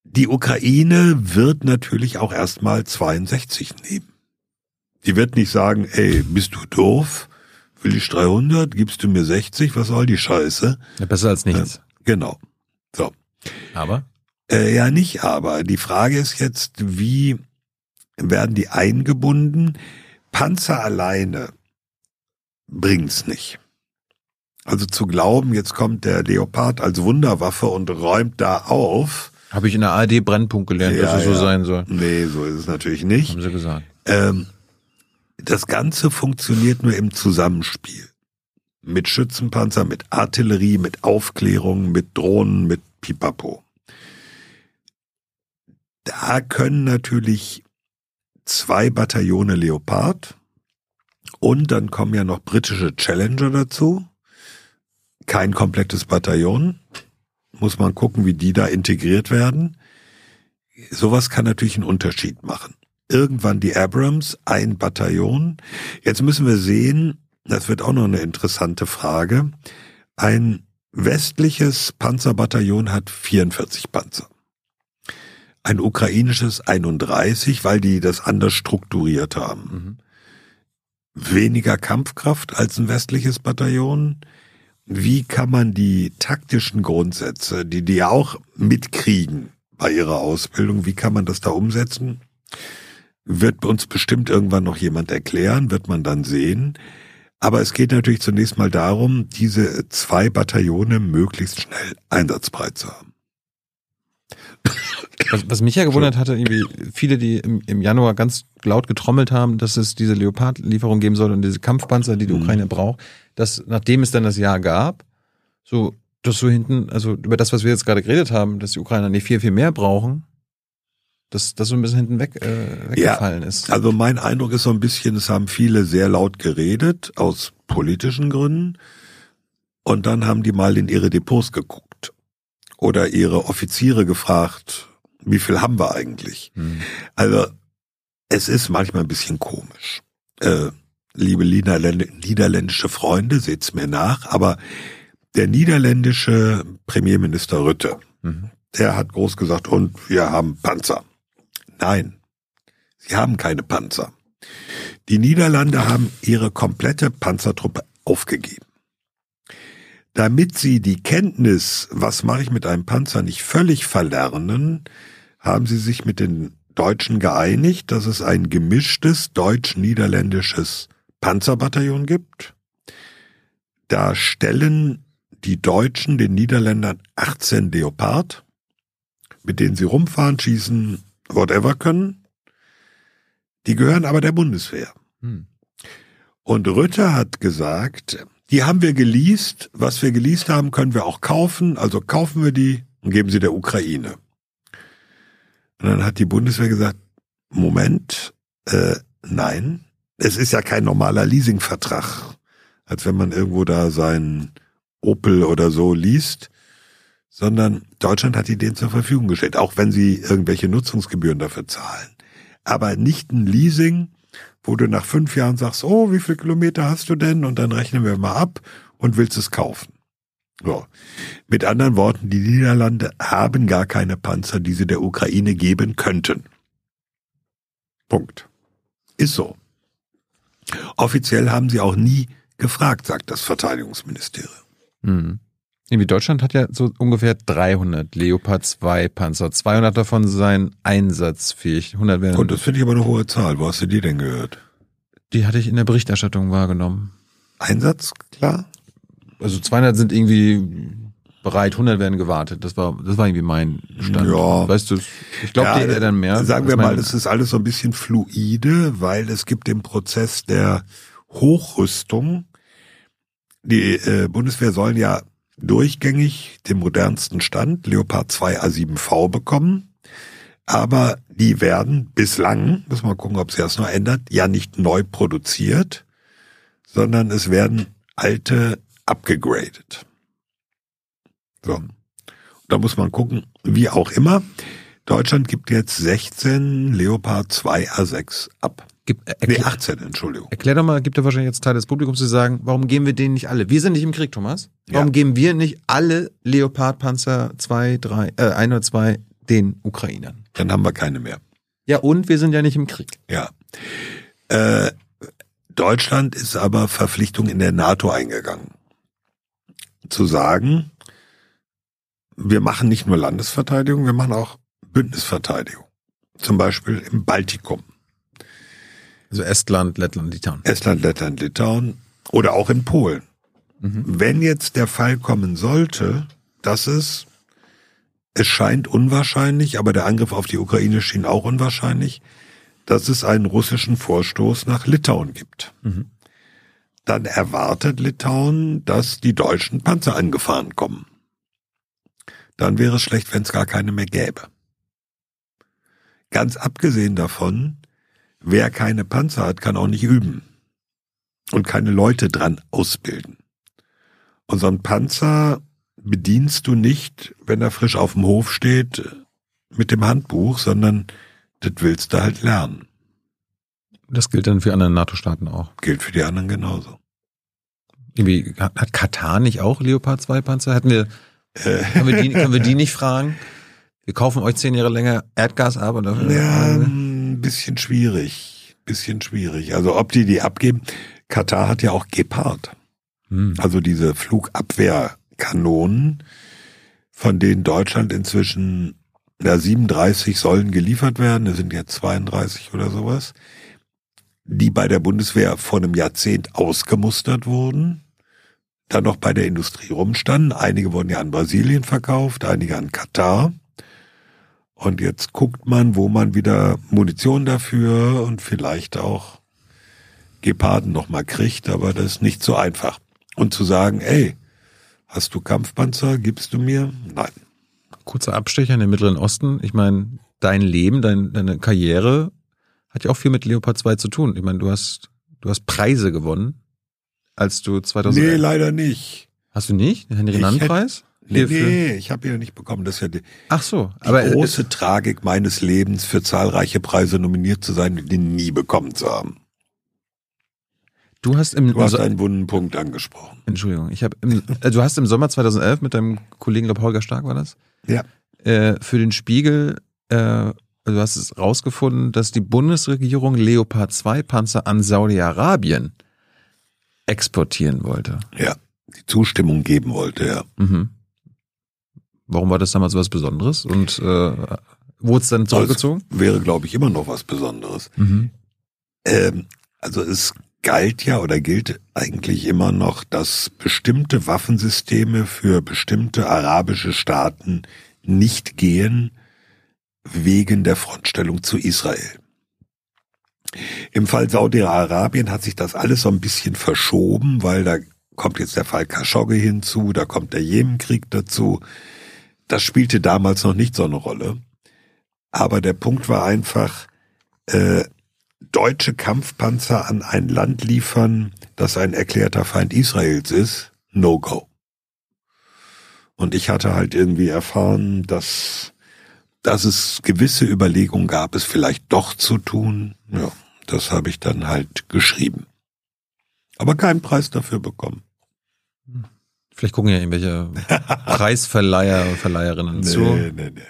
Die Ukraine wird natürlich auch erstmal 62 nehmen. Die wird nicht sagen, ey, bist du doof? Will ich 300? Gibst du mir 60? Was soll die Scheiße? Ja, besser als nichts. Genau. So. Aber? Äh, ja, nicht aber. Die Frage ist jetzt, wie werden die eingebunden? Panzer alleine bringt's nicht. Also zu glauben, jetzt kommt der Leopard als Wunderwaffe und räumt da auf. Habe ich in der ARD Brennpunkt gelernt, Ja, dass es so ja. sein soll. Nee, so ist es natürlich nicht. Haben sie gesagt. Ähm, das Ganze funktioniert nur im Zusammenspiel. Mit Schützenpanzer, mit Artillerie, mit Aufklärung, mit Drohnen, mit Pipapo. Da können natürlich zwei Bataillone Leopard und dann kommen ja noch britische Challenger dazu. Kein komplettes Bataillon. Muss man gucken, wie die da integriert werden. Sowas kann natürlich einen Unterschied machen irgendwann die Abrams, ein Bataillon. Jetzt müssen wir sehen, das wird auch noch eine interessante Frage. Ein westliches Panzerbataillon hat 44 Panzer. Ein ukrainisches 31, weil die das anders strukturiert haben. Mhm. Weniger Kampfkraft als ein westliches Bataillon. Wie kann man die taktischen Grundsätze, die die auch mitkriegen bei ihrer Ausbildung, wie kann man das da umsetzen? Wird uns bestimmt irgendwann noch jemand erklären, wird man dann sehen. Aber es geht natürlich zunächst mal darum, diese zwei Bataillone möglichst schnell einsatzbereit zu haben. Was, was mich ja gewundert hatte, irgendwie viele, die im, im Januar ganz laut getrommelt haben, dass es diese Leopard-Lieferung geben soll und diese Kampfpanzer, die die Mhm. Ukraine braucht, dass nachdem es dann das Jahr gab, so, dass so hinten, also über das, was wir jetzt gerade geredet haben, dass die Ukrainer nicht viel, viel mehr brauchen, dass das so ein bisschen hinten weg, äh, weggefallen ist. Also mein Eindruck ist so ein bisschen, es haben viele sehr laut geredet, aus politischen Gründen. Und dann haben die mal in ihre Depots geguckt. Oder ihre Offiziere gefragt, wie viel haben wir eigentlich? Hm. Also, es ist manchmal ein bisschen komisch. Äh, liebe Niederländ niederländische Freunde, seht's mir nach, aber der niederländische Premierminister Rütte, Mhm. der hat groß gesagt, und wir haben Panzer. Nein, sie haben keine Panzer. Die Niederlande haben ihre komplette Panzertruppe aufgegeben. Damit sie die Kenntnis, was mache ich mit einem Panzer, nicht völlig verlernen, haben sie sich mit den Deutschen geeinigt, dass es ein gemischtes deutsch-niederländisches Panzerbataillon gibt. Da stellen die Deutschen den Niederländern 18 Leopard, mit denen sie rumfahren, schießen, whatever können. Die gehören aber der Bundeswehr. Hm. Und Rütte hat gesagt, die haben wir geleast, was wir geleast haben, können wir auch kaufen, also kaufen wir die und geben sie der Ukraine. Und dann hat die Bundeswehr gesagt, Moment, äh, nein, es ist ja kein normaler Leasingvertrag, als wenn man irgendwo da sein Opel oder so liest, sondern Deutschland hat die denen zur Verfügung gestellt, auch wenn sie irgendwelche Nutzungsgebühren dafür zahlen. Aber nicht ein Leasing, wo du nach fünf Jahren sagst, oh, wie viel Kilometer hast du denn? Und dann rechnen wir mal ab und willst es kaufen. So. Mit anderen Worten, die Niederlande haben gar keine Panzer, die sie der Ukraine geben könnten. Punkt. Ist so. Offiziell haben sie auch nie gefragt, sagt das Verteidigungsministerium. Mhm. Irgendwie Deutschland hat ja so ungefähr 300 Leopard 2 Panzer. 200 davon seien einsatzfähig. 100 wären. Und das finde ich aber eine hohe Zahl. Wo hast du die denn gehört? Die hatte ich in der Berichterstattung wahrgenommen. Einsatz, klar? Also 200 sind irgendwie bereit, 100 werden gewartet. Das war, das war irgendwie mein Stand. Ja. Weißt du, ich glaube, Ja, die hätte dann mehr. Sagen wir mal, es ist alles so ein bisschen fluide, weil es gibt den Prozess der Hochrüstung. Die äh, Bundeswehr sollen ja durchgängig den modernsten Stand, Leopard 2 A7V bekommen. Aber die werden bislang, muss man gucken, ob sich das noch ändert, ja nicht neu produziert, sondern es werden alte abgegradet. So. Da muss man gucken, wie auch immer. Deutschland gibt jetzt 16 Leopard 2 A6 ab. Gib, äh, Nee, erklär, 18, Entschuldigung. erklär doch mal, gibt ja wahrscheinlich jetzt Teil des Publikums zu sagen, warum geben wir denen nicht alle? Wir sind nicht im Krieg, Thomas. Warum Ja. geben wir nicht alle Leopard-Panzer 2, 3, äh, 1 oder 2 den Ukrainern? Dann haben wir keine mehr. Ja, und wir sind ja nicht im Krieg. Ja. Äh, Deutschland ist aber Verpflichtung in der NATO eingegangen. Zu sagen, wir machen nicht nur Landesverteidigung, wir machen auch Bündnisverteidigung. Zum Beispiel im Baltikum. Also Estland, Lettland, Litauen. Estland, Lettland, Litauen oder auch in Polen. Wenn jetzt der Fall kommen sollte, dass es, es scheint unwahrscheinlich, aber der Angriff auf die Ukraine schien auch unwahrscheinlich, dass es einen russischen Vorstoß nach Litauen gibt. Dann erwartet Litauen, dass die deutschen Panzer angefahren kommen. Dann wäre es schlecht, wenn es gar keine mehr gäbe. Ganz abgesehen davon, wer keine Panzer hat, kann auch nicht üben und keine Leute dran ausbilden. Und so einen Panzer bedienst du nicht, wenn er frisch auf dem Hof steht, mit dem Handbuch, sondern das willst du halt lernen. Das gilt dann für andere NATO-Staaten auch. Gilt für die anderen genauso. Irgendwie, hat, Katar nicht auch Leopard 2 Panzer? Hätten wir, Äh, können wir die, können wir die nicht fragen? Wir kaufen euch zehn Jahre länger Erdgas ab und dafür, ja, ein bisschen schwierig. Bisschen schwierig. Also ob die die abgeben. Katar hat ja auch Gepard. Hm. Also diese Flugabwehrkanonen, von denen Deutschland inzwischen ja, 37 sollen geliefert werden, es sind jetzt 32 oder sowas, die bei der Bundeswehr vor einem Jahrzehnt ausgemustert wurden, dann noch bei der Industrie rumstanden. Einige wurden ja an Brasilien verkauft, einige an Katar. Und jetzt guckt man, wo man wieder Munition dafür und vielleicht auch Geparden noch mal kriegt, aber das ist nicht so einfach. Und zu sagen, ey, hast du Kampfpanzer, gibst du mir? Nein. Kurzer Abstecher in den Mittleren Osten. Ich meine, dein Leben, dein, deine Karriere hat ja auch viel mit Leopard 2 zu tun. Ich meine, du hast, du hast Preise gewonnen, als du 2000. Nee, leider nicht. Hast du nicht? Den Ich Henry-Nannen-Preis? Nee, ich habe ihn ja nicht bekommen. Das ist ja die, Ach so, die aber äh, große Tragik meines Lebens, für zahlreiche Preise nominiert zu sein und den nie bekommen zu haben. du hast im, Du hast einen wunden Punkt angesprochen. Entschuldigung, ich habe äh, du hast im Sommer 2011 mit deinem Kollegen, glaube Holger Stark war das, Ja. äh, für den Spiegel, äh, also du hast es rausgefunden, dass die Bundesregierung Leopard 2 Panzer an Saudi-Arabien exportieren wollte. Ja. Die Zustimmung geben wollte, ja. Mhm. Warum war das damals was Besonderes? Und äh, wurde es dann zurückgezogen? Das wäre, glaube ich, immer noch was Besonderes. Mhm. Ähm, also es galt ja oder gilt eigentlich immer noch, dass bestimmte Waffensysteme für bestimmte arabische Staaten nicht gehen wegen der Frontstellung zu Israel. Im Fall Saudi-Arabien hat sich das alles so ein bisschen verschoben, weil da kommt jetzt der Fall Khashoggi hinzu, da kommt der Jemenkrieg dazu. Das spielte damals noch nicht so eine Rolle. Aber der Punkt war einfach, äh, deutsche Kampfpanzer an ein Land liefern, das ein erklärter Feind Israels ist, no go. Und ich hatte halt irgendwie erfahren, dass, dass es gewisse Überlegungen gab, es vielleicht doch zu tun. Ja, das habe ich dann halt geschrieben. Aber keinen Preis dafür bekommen. Vielleicht gucken ja irgendwelche Preisverleiher Verleiherinnen Nee, zu. nee, nee.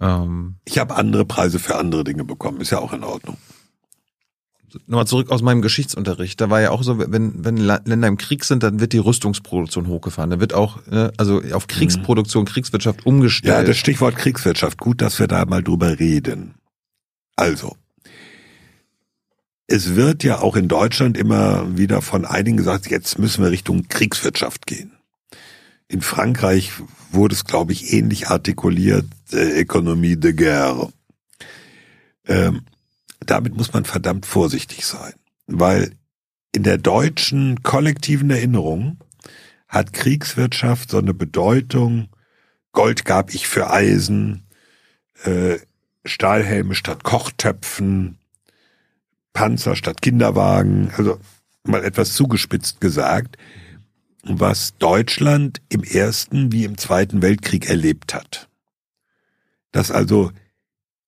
Ähm, Ich habe andere Preise für andere Dinge bekommen, ist ja auch in Ordnung. Nochmal zurück aus meinem Geschichtsunterricht. Da war ja auch so, wenn, wenn Länder im Krieg sind, dann wird die Rüstungsproduktion hochgefahren. Da wird auch, ne, also auf Kriegsproduktion, Kriegswirtschaft Mhm. Ja, umgestellt. das Stichwort Kriegswirtschaft. Gut, dass wir da mal drüber reden. Also, es wird ja auch in Deutschland immer wieder von einigen gesagt, jetzt müssen wir Richtung Kriegswirtschaft gehen. In Frankreich wurde es, glaube ich, ähnlich artikuliert, äh, Ökonomie de guerre. Ähm, damit muss man verdammt vorsichtig sein, weil in der deutschen kollektiven Erinnerung hat Kriegswirtschaft so eine Bedeutung, Gold gab ich für Eisen, äh, Stahlhelme statt Kochtöpfen, Panzer statt Kinderwagen, also mal etwas zugespitzt gesagt, was Deutschland im Ersten wie im Zweiten Weltkrieg erlebt hat. Dass also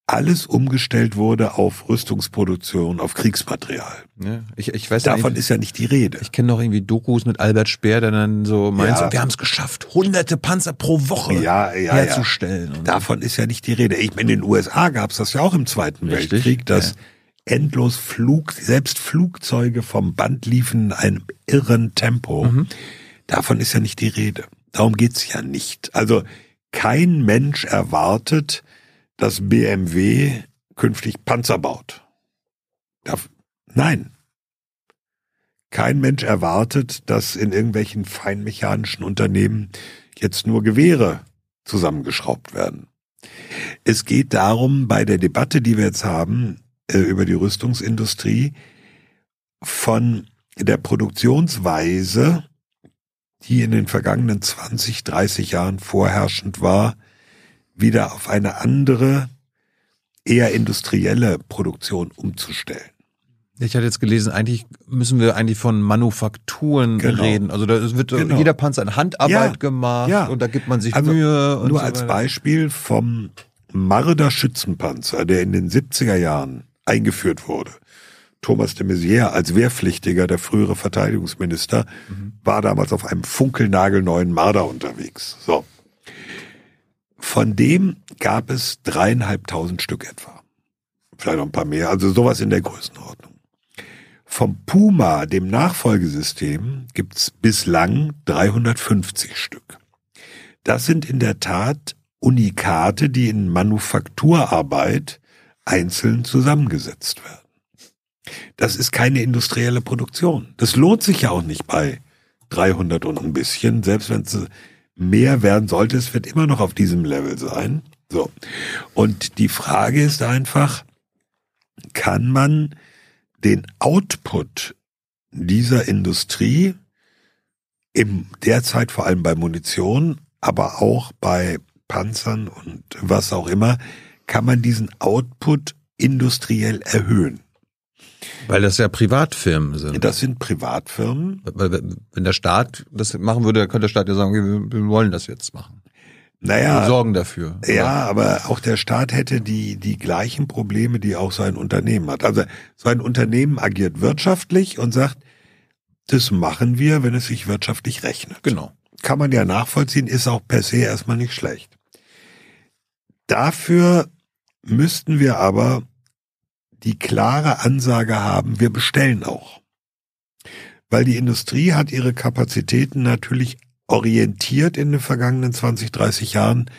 alles umgestellt wurde auf Rüstungsproduktion, auf Kriegsmaterial. Ja, ich, ich weiß Davon ist ja nicht die Rede. ich kenne noch irgendwie Dokus mit Albert Speer, der dann so meint, Ja. wir haben es geschafft, hunderte Panzer pro Woche Ja, ja, herzustellen. Und Davon ist ja nicht die Rede. Ich meine, in den USA gab es das ja auch im Zweiten Richtig, Weltkrieg, dass ja. Endlos Flug, selbst Flugzeuge vom Band liefen in einem irren Tempo. Mhm. Davon ist ja nicht die Rede. Darum geht's ja nicht. Also kein Mensch erwartet, dass BMW künftig Panzer baut. Nein. Kein Mensch erwartet, dass in irgendwelchen feinmechanischen Unternehmen jetzt nur Gewehre zusammengeschraubt werden. Es geht darum, bei der Debatte, die wir jetzt haben äh, über die Rüstungsindustrie, von der Produktionsweise, die in den vergangenen 20, 30 Jahren vorherrschend war, wieder auf eine andere, eher industrielle Produktion umzustellen. Ich hatte jetzt gelesen, eigentlich müssen wir eigentlich von Manufakturen Genau. reden. Also da wird Genau. jeder Panzer in Handarbeit Ja, gemacht ja. und da gibt man sich Also, Mühe. Und Nur so als. Beispiel vom Marder Schützenpanzer, der in den 70er Jahren eingeführt wurde. Thomas de Maizière als Wehrpflichtiger, der frühere Verteidigungsminister, war damals auf einem funkelnagelneuen Marder unterwegs. So. Von dem gab es dreieinhalbtausend Stück etwa. Vielleicht noch ein paar mehr, also sowas in der Größenordnung. Vom Puma, dem Nachfolgesystem, gibt's bislang 350 Stück. Das sind in der Tat Unikate, die in Manufakturarbeit einzeln zusammengesetzt werden. Das ist keine industrielle Produktion. Das lohnt sich ja auch nicht bei 300 und ein bisschen. Selbst wenn es mehr werden sollte, es wird immer noch auf diesem Level sein. So. Und die Frage ist einfach, kann man den Output dieser Industrie im derzeit vor allem bei Munition, aber auch bei Panzern und was auch immer, kann man diesen Output industriell erhöhen. Weil das ja Privatfirmen sind. Das sind Privatfirmen. Wenn der Staat das machen würde, dann könnte der Staat ja sagen, wir, wir wollen das jetzt machen. Wir Naja, sorgen dafür. ja, aber auch der Staat hätte die, die gleichen Probleme, die auch sein Unternehmen hat. Also so ein Unternehmen agiert wirtschaftlich und sagt, das machen wir, wenn es sich wirtschaftlich rechnet. Genau. kann man ja nachvollziehen, ist auch per se erstmal nicht schlecht. Dafür müssten wir aber die klare Ansage haben, wir bestellen auch. Weil die Industrie hat ihre Kapazitäten natürlich orientiert in den vergangenen 20, 30 Jahren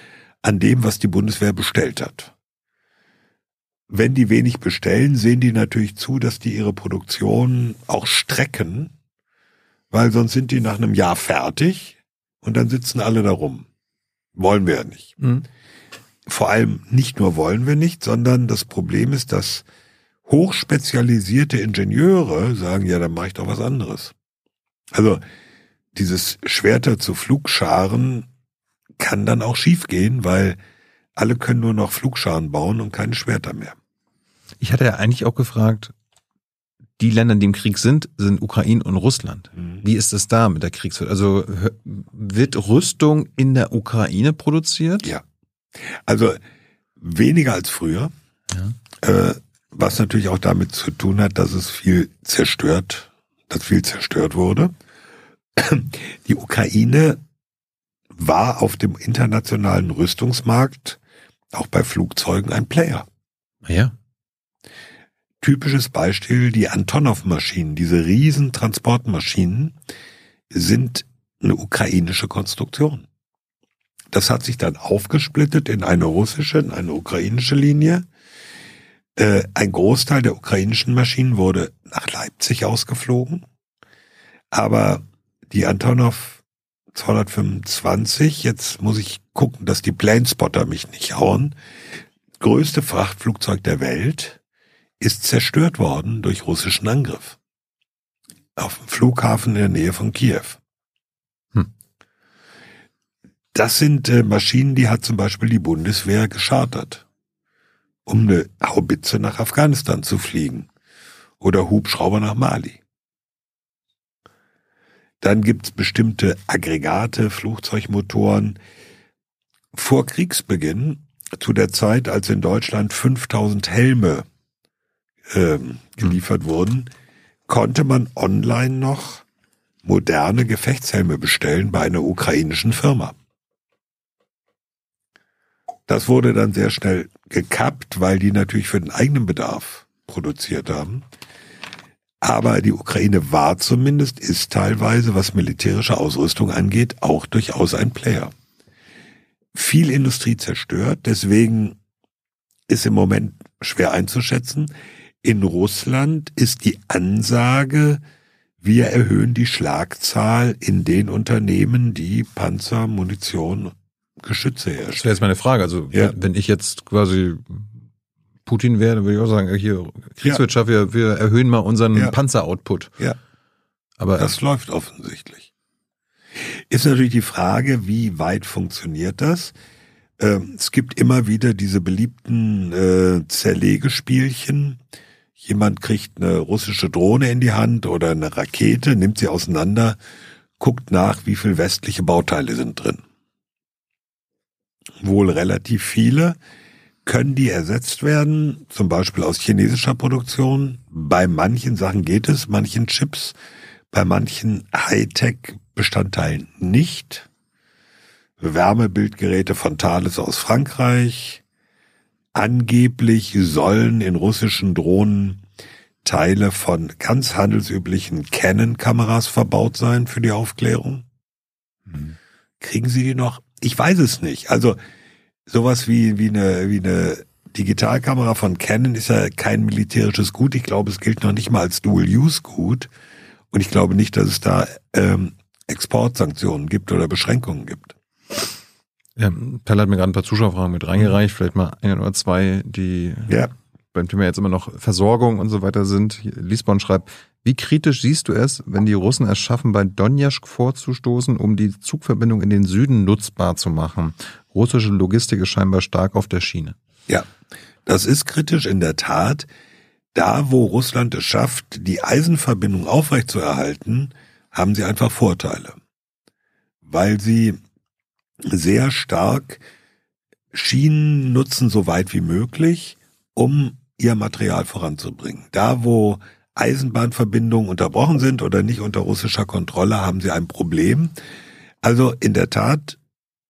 an dem, was die Bundeswehr bestellt hat. Wenn die wenig bestellen, sehen die natürlich zu, dass die ihre Produktion auch strecken, weil sonst sind die nach einem Jahr fertig und dann sitzen alle da rum. Wollen wir ja nicht. Mhm. Vor allem nicht nur wollen wir nicht, sondern das Problem ist, dass hochspezialisierte Ingenieure sagen, ja, dann mache ich doch was anderes. Also dieses Schwerter zu Flugscharen kann dann auch schiefgehen, weil alle können nur noch Flugscharen bauen und keine Schwerter mehr. Ich hatte ja eigentlich auch gefragt, die Länder, die im Krieg sind, sind Ukraine und Russland. Mhm. Wie ist es da mit der Kriegsführung? Also wird Rüstung in der Ukraine produziert? Ja. Also weniger als früher. Äh, was natürlich auch damit zu tun hat, dass es viel zerstört, dass viel zerstört wurde. Die Ukraine war auf dem internationalen Rüstungsmarkt auch bei Flugzeugen ein Player. Ja. Typisches Beispiel, die Antonov-Maschinen, diese riesen Transportmaschinen sind eine ukrainische Konstruktion. Das hat sich dann aufgesplittet in eine russische, in eine ukrainische Linie. Äh, ein Großteil der ukrainischen Maschinen wurde nach Leipzig ausgeflogen. Aber die Antonov 225, jetzt muss ich gucken, dass die Planespotter mich nicht hauen, größte Frachtflugzeug der Welt, ist zerstört worden durch russischen Angriff. Auf dem Flughafen in der Nähe von Kiew. Hm. Das sind äh, Maschinen, die hat zum Beispiel die Bundeswehr geschartert, um eine Haubitze nach Afghanistan zu fliegen oder Hubschrauber nach Mali. Dann gibt's bestimmte Aggregate, Flugzeugmotoren. Vor Kriegsbeginn, zu der Zeit, als in Deutschland 5000 Helme ähm, geliefert wurden, konnte man online noch moderne Gefechtshelme bestellen bei einer ukrainischen Firma. Das wurde dann sehr schnell gekappt, weil die natürlich für den eigenen Bedarf produziert haben. Aber die Ukraine war zumindest, ist teilweise, was militärische Ausrüstung angeht, auch durchaus ein Player. Viel Industrie zerstört, deswegen ist im Moment schwer einzuschätzen. In Russland ist die Ansage, wir erhöhen die Schlagzahl in den Unternehmen, die Panzer, Munition, Geschütze Das herstellen. wäre jetzt meine Frage. Also Ja. wenn ich jetzt quasi Putin wäre, dann würde ich auch sagen, hier Kriegswirtschaft, wir, wir erhöhen mal unseren Ja. Panzeroutput. Ja. Aber Das läuft offensichtlich. Ist natürlich die Frage, wie weit funktioniert das? Ähm, es gibt immer wieder diese beliebten äh, Zerlegespielchen. Jemand kriegt eine russische Drohne in die Hand oder eine Rakete, nimmt sie auseinander, guckt nach, wie viel westliche Bauteile sind drin. Wohl relativ viele. Können die ersetzt werden, zum Beispiel aus chinesischer Produktion? Bei manchen Sachen geht es, manchen Chips, bei manchen Hightech-Bestandteilen nicht. Wärmebildgeräte von Thales aus Frankreich. Angeblich sollen in russischen Drohnen Teile von ganz handelsüblichen Canon-Kameras verbaut sein für die Aufklärung. Kriegen Sie die noch? Ich weiß es nicht. Also sowas wie, wie, eine, wie eine Digitalkamera von Canon ist ja kein militärisches Gut. Ich glaube, es gilt noch nicht mal als Dual-Use-Gut. Und ich glaube nicht, dass es da ähm, Exportsanktionen gibt oder Beschränkungen gibt. ja, Pelle hat mir gerade ein paar Zuschauerfragen mit reingereicht, vielleicht mal ein oder zwei, die Ja. beim Thema jetzt immer noch Versorgung und so weiter sind. Hier, Liesborn schreibt, wie kritisch siehst du es, wenn die Russen es schaffen, bei Donetsk vorzustoßen, um die Zugverbindung in den Süden nutzbar zu machen? Russische Logistik ist scheinbar stark auf der Schiene. Ja, das ist kritisch in der Tat. Da, wo Russland es schafft, die Eisenverbindung aufrechtzuerhalten, haben sie einfach Vorteile. Weil sie sehr stark Schienen nutzen, so weit wie möglich, um ihr Material voranzubringen. Da, wo Eisenbahnverbindungen unterbrochen sind oder nicht unter russischer Kontrolle, haben sie ein Problem. Also in der Tat,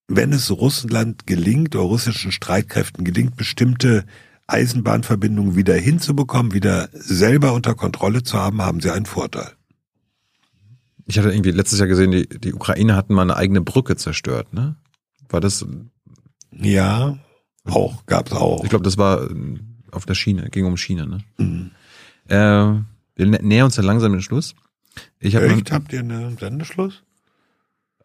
wenn es Russland gelingt oder russischen Streitkräften gelingt, bestimmte Eisenbahnverbindungen wieder hinzubekommen, wieder selber unter Kontrolle zu haben, haben sie einen Vorteil. Ich hatte irgendwie letztes Jahr gesehen, die, die Ukraine hatten mal eine eigene Brücke zerstört, ne? War das, Ja, auch, gab's auch. ich glaube, das war äh, auf der Schiene, ging um Schiene, ne? Mhm. Äh, wir nä- nähern uns ja langsam den Schluss. Ich habe Echt? Habt ihr einen Sendeschluss?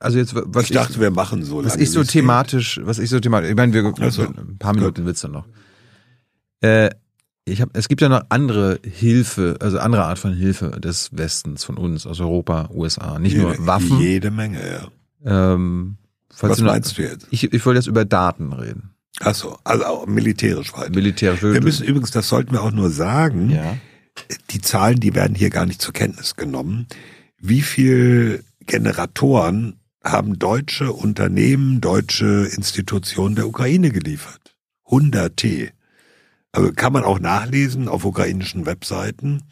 also jetzt was ich dachte, wir machen so lange. was ich so es thematisch, was ich so thematisch, ich meine, wir Ach so. ein paar Minuten wird's dann noch. Äh, ich hab, es gibt ja noch andere Hilfe, also andere Art von Hilfe des Westens, von uns, aus Europa, USA. Nicht jede, nur Waffen. Jede Menge, ja. Ähm, Was meinst du jetzt? Ich, ich wollte jetzt über Daten reden. Ach so, also auch militärisch weiter. Militärisch. Wir müssen übrigens, das sollten wir auch nur sagen, ja. Die Zahlen, die werden hier gar nicht zur Kenntnis genommen. Wie viel Generatoren haben deutsche Unternehmen, deutsche Institutionen der Ukraine geliefert? Hunderte. Also kann man auch nachlesen auf ukrainischen Webseiten.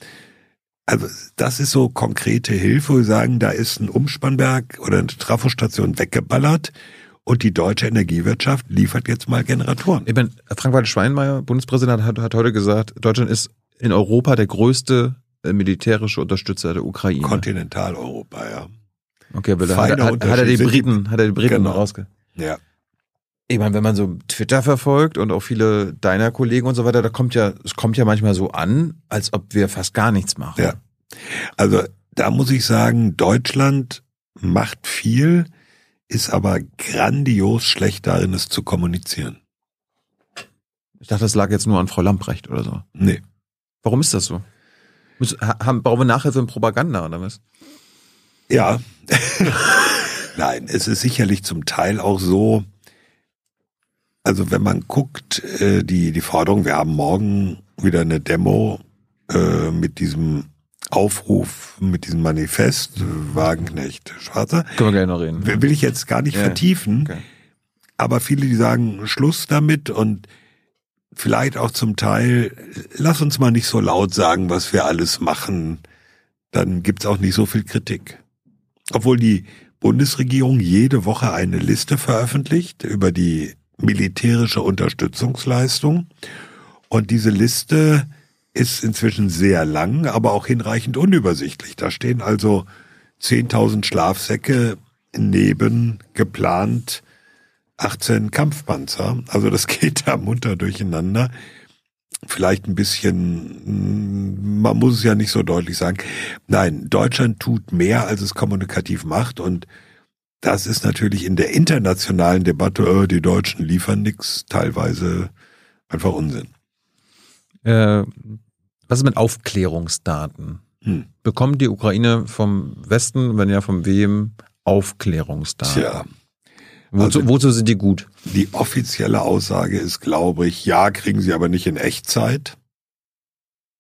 Also das ist so konkrete Hilfe, wir sagen, da ist ein Umspannberg oder eine Trafostation weggeballert und die deutsche Energiewirtschaft liefert jetzt mal Generatoren. Ich meine, Frank-Walter Schweinmeier, Bundespräsident, hat, hat heute gesagt, Deutschland ist in Europa der größte äh, militärische Unterstützer der Ukraine. Kontinentaleuropa, ja. Okay, aber da hat, er- hat, hat er die Briten, hat er die Briten Genau. rausge. Ja. Ich meine, wenn man so Twitter verfolgt und auch viele deiner Kollegen und so weiter, da kommt ja, es kommt ja manchmal so an, als ob wir fast gar nichts machen. Ja. Also da muss ich sagen, Deutschland macht viel, ist aber grandios schlecht darin, es zu kommunizieren. Ich dachte, das lag jetzt nur an Frau Lamprecht oder so. Nee. Warum ist das so? Haben, brauchen wir Nachhilfe in Propaganda oder was? Ja. Nein, es ist sicherlich zum Teil auch so, also wenn man guckt, äh, die, die Forderung, wir haben morgen wieder eine Demo äh, mit diesem Aufruf, mit diesem Manifest, äh, Wagenknecht, Schwarzer, Können wir gleich noch reden. will will ich jetzt gar nicht Ja, vertiefen, okay. aber viele, die sagen, Schluss damit und vielleicht auch zum Teil, lass uns mal nicht so laut sagen, was wir alles machen, dann gibt's auch nicht so viel Kritik. Obwohl die Bundesregierung jede Woche eine Liste veröffentlicht über die militärische Unterstützungsleistung. Und diese Liste ist inzwischen sehr lang, aber auch hinreichend unübersichtlich. Da stehen also 10.000 Schlafsäcke neben geplant 18 Kampfpanzer. Also das geht da munter durcheinander. Vielleicht ein bisschen, man muss es ja nicht so deutlich sagen. Nein, Deutschland tut mehr, als es kommunikativ macht und das ist natürlich in der internationalen Debatte, äh, die Deutschen liefern nix, teilweise einfach Unsinn. Äh, was ist mit Aufklärungsdaten? Hm. Bekommt die Ukraine vom Westen, wenn ja vom wem, Aufklärungsdaten? Tja, Wozu, also- wozu sind die gut? die offizielle Aussage ist, glaube ich, ja, kriegen sie aber nicht in Echtzeit.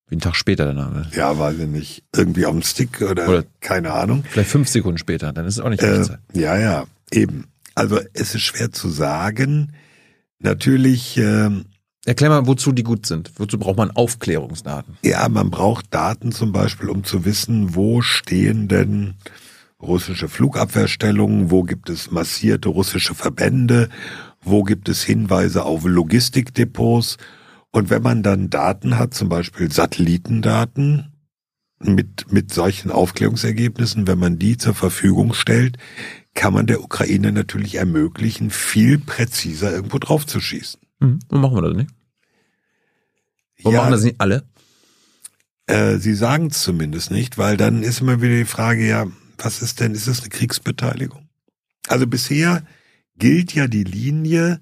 Wie einen Tag später dann. ne? Ja, weiß ich nicht. Irgendwie auf dem Stick oder, Oder- keine Ahnung. Vielleicht fünf Sekunden später, dann ist es auch nicht Äh, Echtzeit. ja, ja, eben. Also es ist schwer zu sagen. Natürlich, ähm, Erklär mal, wozu die gut sind. Wozu braucht man Aufklärungsdaten? ja, man braucht Daten zum Beispiel, um zu wissen, wo stehen denn russische Flugabwehrstellungen, wo gibt es massierte russische Verbände, wo gibt es Hinweise auf Logistikdepots. Und wenn man dann Daten hat, zum Beispiel Satellitendaten mit, mit solchen Aufklärungsergebnissen, wenn man die zur Verfügung stellt, kann man der Ukraine natürlich ermöglichen, viel präziser irgendwo drauf zu schießen. Mhm. Warum machen wir das nicht? Warum machen das nicht alle? Äh, sie sagen es zumindest nicht, weil dann ist immer wieder die Frage, ja, was ist denn, ist das eine Kriegsbeteiligung? Also bisher gilt ja die Linie,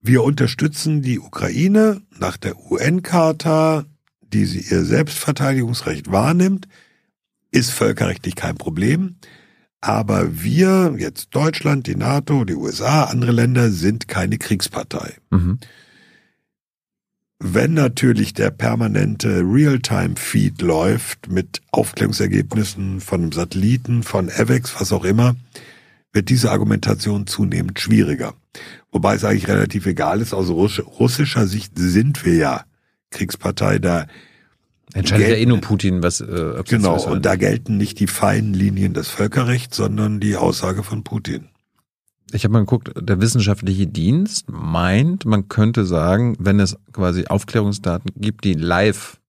wir unterstützen die Ukraine nach der UN-Charta, die sie ihr Selbstverteidigungsrecht wahrnimmt, ist völkerrechtlich kein Problem. Aber wir, jetzt Deutschland, die NATO, die USA, andere Länder, sind keine Kriegspartei. Mhm. Wenn natürlich der permanente Realtime-Feed läuft mit Aufklärungsergebnissen von einem Satelliten, von AVEX, was auch immer, wird diese Argumentation zunehmend schwieriger. Wobei es eigentlich relativ egal ist, aus russ- russischer Sicht sind wir ja Kriegspartei, da Entscheidet ja eh nur Putin, was äh, genau, und da gelten nicht die feinen Linien des Völkerrechts, sondern die Aussage von Putin. Ich habe mal geguckt, der wissenschaftliche Dienst meint, man könnte sagen, wenn es quasi Aufklärungsdaten gibt, die live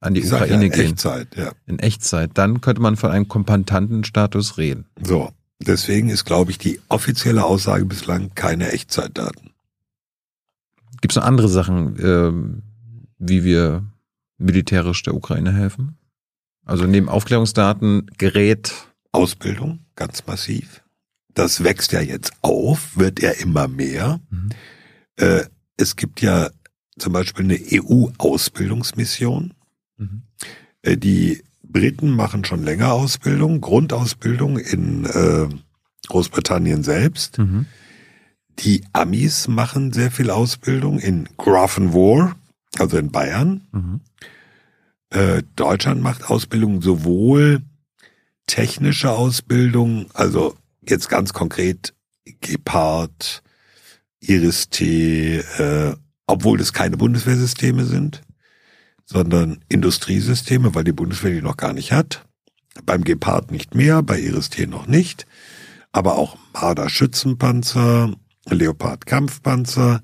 an die Ich Ukraine ja, in gehen, Echtzeit, ja. in Echtzeit, dann könnte man von einem Kompandantenstatus reden. So, deswegen ist, glaube ich, die offizielle Aussage bislang keine Echtzeitdaten. Gibt es noch andere Sachen, ähm, wie wir militärisch der Ukraine helfen? Also neben Aufklärungsdaten, Gerät, Ausbildung, ganz massiv. Das wächst ja jetzt auf, wird ja immer mehr. Mhm. Äh, es gibt ja zum Beispiel eine EU-Ausbildungsmission. Mhm. Äh, die Briten machen schon länger Ausbildung, Grundausbildung in äh, Großbritannien selbst. Mhm. Die Amis machen sehr viel Ausbildung in Grafenwohr, also in Bayern. Mhm. Äh, Deutschland macht Ausbildung sowohl technische Ausbildung, also jetzt ganz konkret Gepard, Iris-T, äh, obwohl das keine Bundeswehrsysteme sind, sondern Industriesysteme, weil die Bundeswehr die noch gar nicht hat. Beim Gepard nicht mehr, bei Iris-T noch nicht. Aber auch Marder Schützenpanzer, Leopard Kampfpanzer.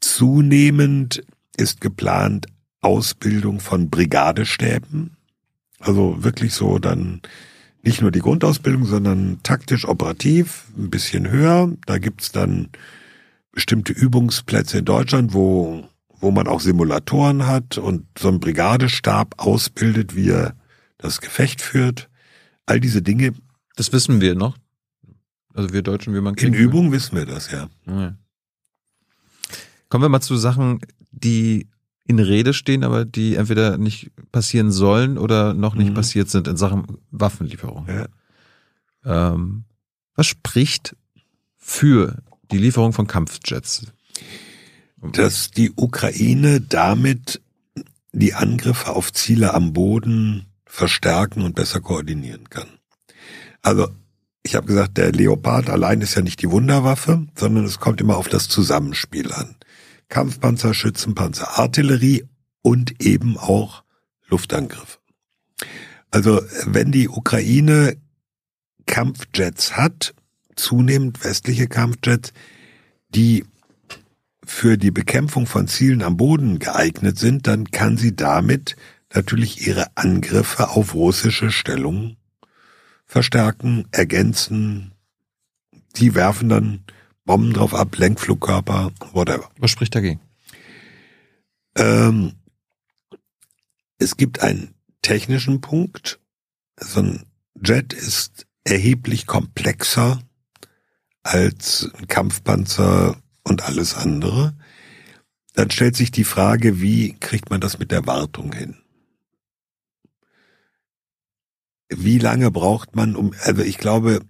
Zunehmend ist geplant Ausbildung von Brigadestäben. Also wirklich so dann nicht nur die Grundausbildung, sondern taktisch operativ, ein bisschen höher. Da gibt's dann bestimmte Übungsplätze in Deutschland, wo, wo man auch Simulatoren hat und so ein Brigadestab ausbildet, wie er das Gefecht führt. All diese Dinge. Das wissen wir noch. Also wir Deutschen, wie man In Übung wissen wir das, ja. ja. Kommen wir mal zu Sachen, die in Rede stehen, aber die entweder nicht passieren sollen oder noch nicht mhm. passiert sind in Sachen Waffenlieferung. Ja. Ähm, was spricht für die Lieferung von Kampfjets? Dass die Ukraine damit die Angriffe auf Ziele am Boden verstärken und besser koordinieren kann. Also ich habe gesagt, der Leopard allein ist ja nicht die Wunderwaffe, sondern es kommt immer auf das Zusammenspiel an. Kampfpanzer, Schützenpanzer, Artillerie und eben auch Luftangriffe. Also wenn die Ukraine Kampfjets hat, zunehmend westliche Kampfjets, die für die Bekämpfung von Zielen am Boden geeignet sind, dann kann sie damit natürlich ihre Angriffe auf russische Stellungen verstärken, ergänzen. Die werfen dann Bomben drauf ab, Lenkflugkörper, whatever. Was spricht dagegen? Ähm, es gibt einen technischen Punkt. So ein Jet ist erheblich komplexer als ein Kampfpanzer und alles andere. Dann stellt sich die Frage, wie kriegt man das mit der Wartung hin? Wie lange braucht man, um, also ich glaube,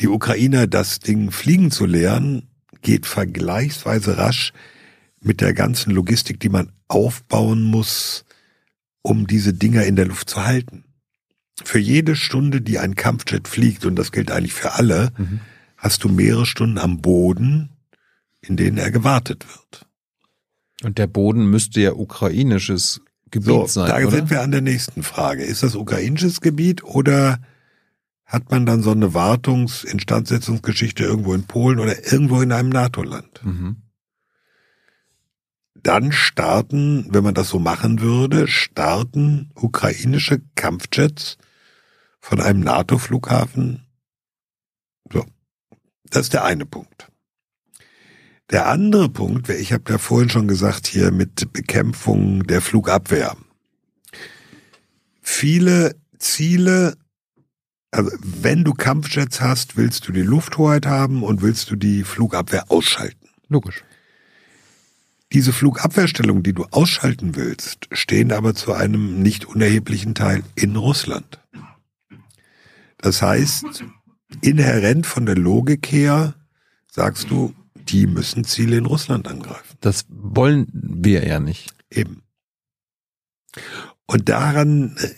die Ukrainer das Ding fliegen zu lernen, geht vergleichsweise rasch mit der ganzen Logistik, die man aufbauen muss, um diese Dinger in der Luft zu halten. Für jede Stunde, die ein Kampfjet fliegt, und das gilt eigentlich für alle, mhm. hast du mehrere Stunden am Boden, in denen er gewartet wird. Und der Boden müsste ja ukrainisches Gebiet so, sein. Da oder? sind wir an der nächsten Frage. Ist das ukrainisches Gebiet oder hat man dann so eine Wartungs-, Instandsetzungsgeschichte irgendwo in Polen oder irgendwo in einem NATO-Land. Mhm. Dann starten, wenn man das so machen würde, starten ukrainische Kampfjets von einem NATO-Flughafen. So. Das ist der eine Punkt. Der andere Punkt, ich habe ja vorhin schon gesagt, hier mit Bekämpfung der Flugabwehr. Viele Ziele also wenn du Kampfjets hast, willst du die Lufthoheit haben und willst du die Flugabwehr ausschalten. Logisch. Diese Flugabwehrstellungen, die du ausschalten willst, stehen aber zu einem nicht unerheblichen Teil in Russland. Das heißt, inhärent von der Logik her sagst du, die müssen Ziele in Russland angreifen. Das wollen wir ja nicht. Eben. Und daran äh,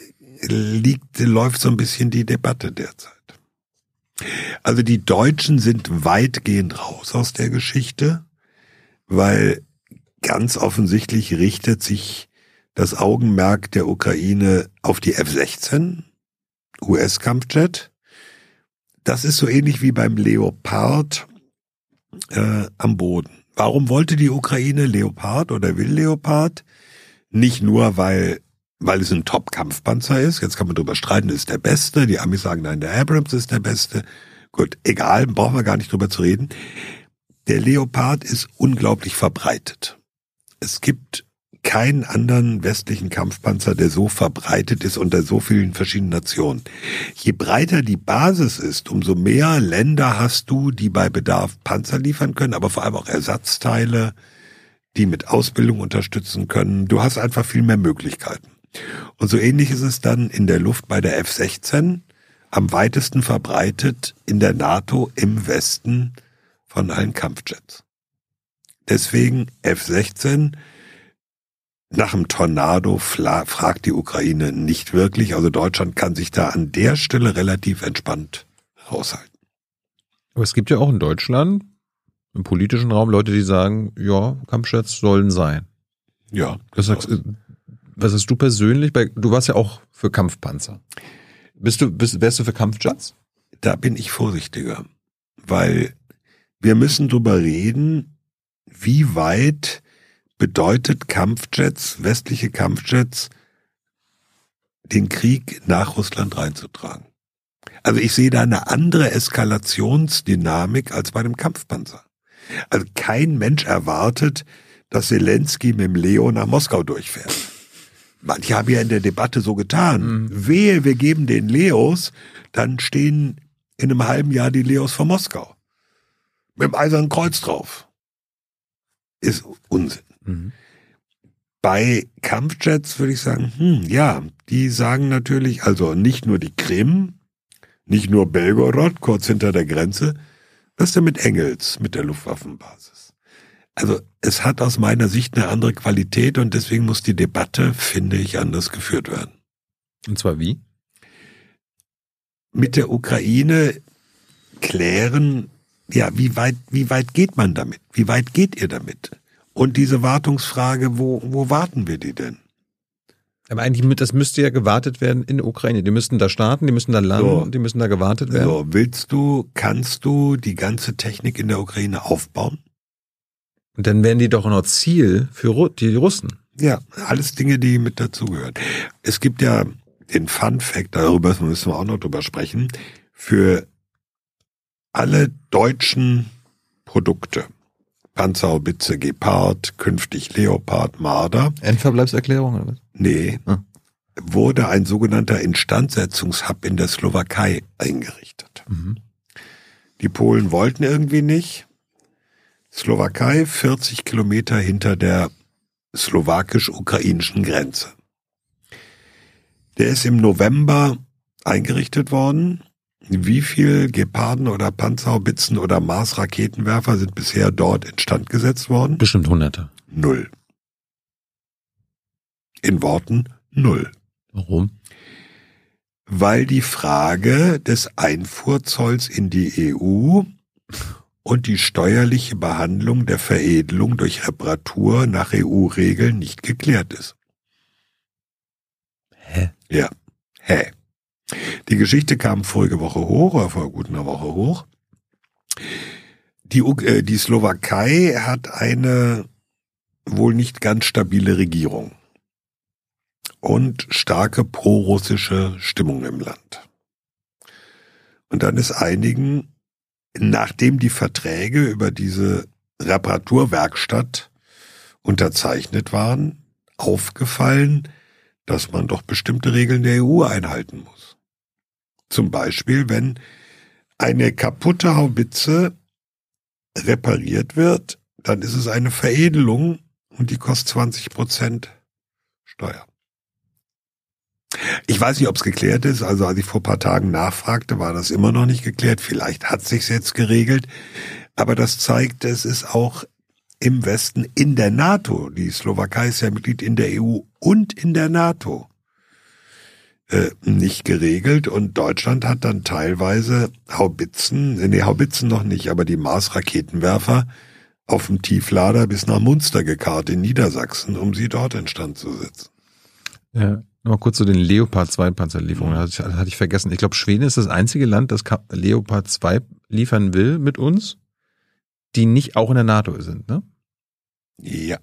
liegt, läuft so ein bisschen die Debatte derzeit. Also die Deutschen sind weitgehend raus aus der Geschichte, weil ganz offensichtlich richtet sich das Augenmerk der Ukraine auf die F-16, US-Kampfjet. Das ist so ähnlich wie beim Leopard äh, am Boden. Warum wollte die Ukraine Leopard oder will Leopard? Nicht nur, weil weil es ein Top-Kampfpanzer ist. Jetzt kann man drüber streiten, ist der beste. Die Amis sagen, nein, der Abrams ist der beste. Gut, egal, brauchen wir gar nicht drüber zu reden. Der Leopard ist unglaublich verbreitet. Es gibt keinen anderen westlichen Kampfpanzer, der so verbreitet ist unter so vielen verschiedenen Nationen. Je breiter die Basis ist, umso mehr Länder hast du, die bei Bedarf Panzer liefern können, aber vor allem auch Ersatzteile, die mit Ausbildung unterstützen können. Du hast einfach viel mehr Möglichkeiten. Und so ähnlich ist es dann in der Luft bei der F-16 am weitesten verbreitet in der NATO im Westen von allen Kampfjets. Deswegen F-16 nach dem Tornado fragt die Ukraine nicht wirklich. Also Deutschland kann sich da an der Stelle relativ entspannt raushalten. Aber es gibt ja auch in Deutschland im politischen Raum Leute, die sagen, ja, Kampfjets sollen sein. Ja. Was sagst, was hast du persönlich bei, du warst ja auch für Kampfpanzer. Bist du, bist, wärst du für Kampfjets? Da bin ich vorsichtiger, weil wir müssen drüber reden, wie weit bedeutet Kampfjets, westliche Kampfjets, den Krieg nach Russland reinzutragen. Also ich sehe da eine andere Eskalationsdynamik als bei dem Kampfpanzer. Also kein Mensch erwartet, dass Zelensky mit dem Leo nach Moskau durchfährt. Manche haben ja in der Debatte so getan. Mhm. Wehe, wir geben den Leos, dann stehen in einem halben Jahr die Leos vor Moskau. Mit dem Eisernen Kreuz drauf. Ist Unsinn. Mhm. Bei Kampfjets würde ich sagen, hm, ja, die sagen natürlich, also nicht nur die Krim, nicht nur Belgorod, kurz hinter der Grenze, was ist denn mit Engels, mit der Luftwaffenbasis? Also es hat aus meiner Sicht eine andere Qualität und deswegen muss die Debatte, finde ich, anders geführt werden. Und zwar wie? Mit der Ukraine klären, ja, wie weit, wie weit geht man damit? Wie weit geht ihr damit? Und diese Wartungsfrage, wo, wo warten wir die denn? Aber eigentlich, das müsste ja gewartet werden in der Ukraine. Die müssten da starten, die müssen da landen, so. die müssen da gewartet werden. So, willst du, kannst du die ganze Technik in der Ukraine aufbauen? Und dann wären die doch noch Ziel für die Russen. Ja, alles Dinge, die mit dazugehören. Es gibt ja den Fun Fact, darüber müssen wir auch noch drüber sprechen, für alle deutschen Produkte Panzerhaubitze Gepard, künftig Leopard Marder. Endverbleibserklärung oder was? Nee. Hm. Wurde ein sogenannter Instandsetzungshub in der Slowakei eingerichtet. Mhm. Die Polen wollten irgendwie nicht. Slowakei 40 Kilometer hinter der slowakisch-ukrainischen Grenze. Der ist im November eingerichtet worden wie viel Geparden oder Panzerhaubitzen oder Mars-Raketenwerfer sind bisher dort instand gesetzt worden? Bestimmt hunderte. Null. In Worten null. Warum? Weil die Frage des Einfuhrzolls in die EU und die steuerliche Behandlung der Veredelung durch Reparatur nach EU-Regeln nicht geklärt ist. Hä? Ja. Hä? Die Geschichte kam vorige Woche hoch, oder vor gut einer Woche hoch. Die, äh, die Slowakei hat eine wohl nicht ganz stabile Regierung und starke prorussische Stimmung im Land. Und dann ist einigen, nachdem die Verträge über diese Reparaturwerkstatt unterzeichnet waren, aufgefallen, dass man doch bestimmte Regeln der EU einhalten muss. Zum Beispiel, wenn eine kaputte Haubitze repariert wird, dann ist es eine Veredelung und die kostet 20 Prozent Steuer. Ich weiß nicht, ob es geklärt ist. Also als ich vor paar Tagen nachfragte, war das immer noch nicht geklärt. Vielleicht hat sich's jetzt geregelt. Aber das zeigt, es ist auch im Westen in der NATO. Die Slowakei ist ja Mitglied in der EU und in der NATO äh, nicht geregelt und Deutschland hat dann teilweise Haubitzen, nee, Haubitzen noch nicht, aber die Mars-Raketenwerfer auf dem Tieflader bis nach Munster gekarrt in Niedersachsen, um sie dort in Stand zu setzen. Ja, Nochmal kurz zu den Leopard 2 Panzerlieferungen. Das hatte ich vergessen. Ich glaube, Schweden ist das einzige Land, das Leopard 2 liefern will mit uns, die nicht auch in der NATO sind, ne? Ja.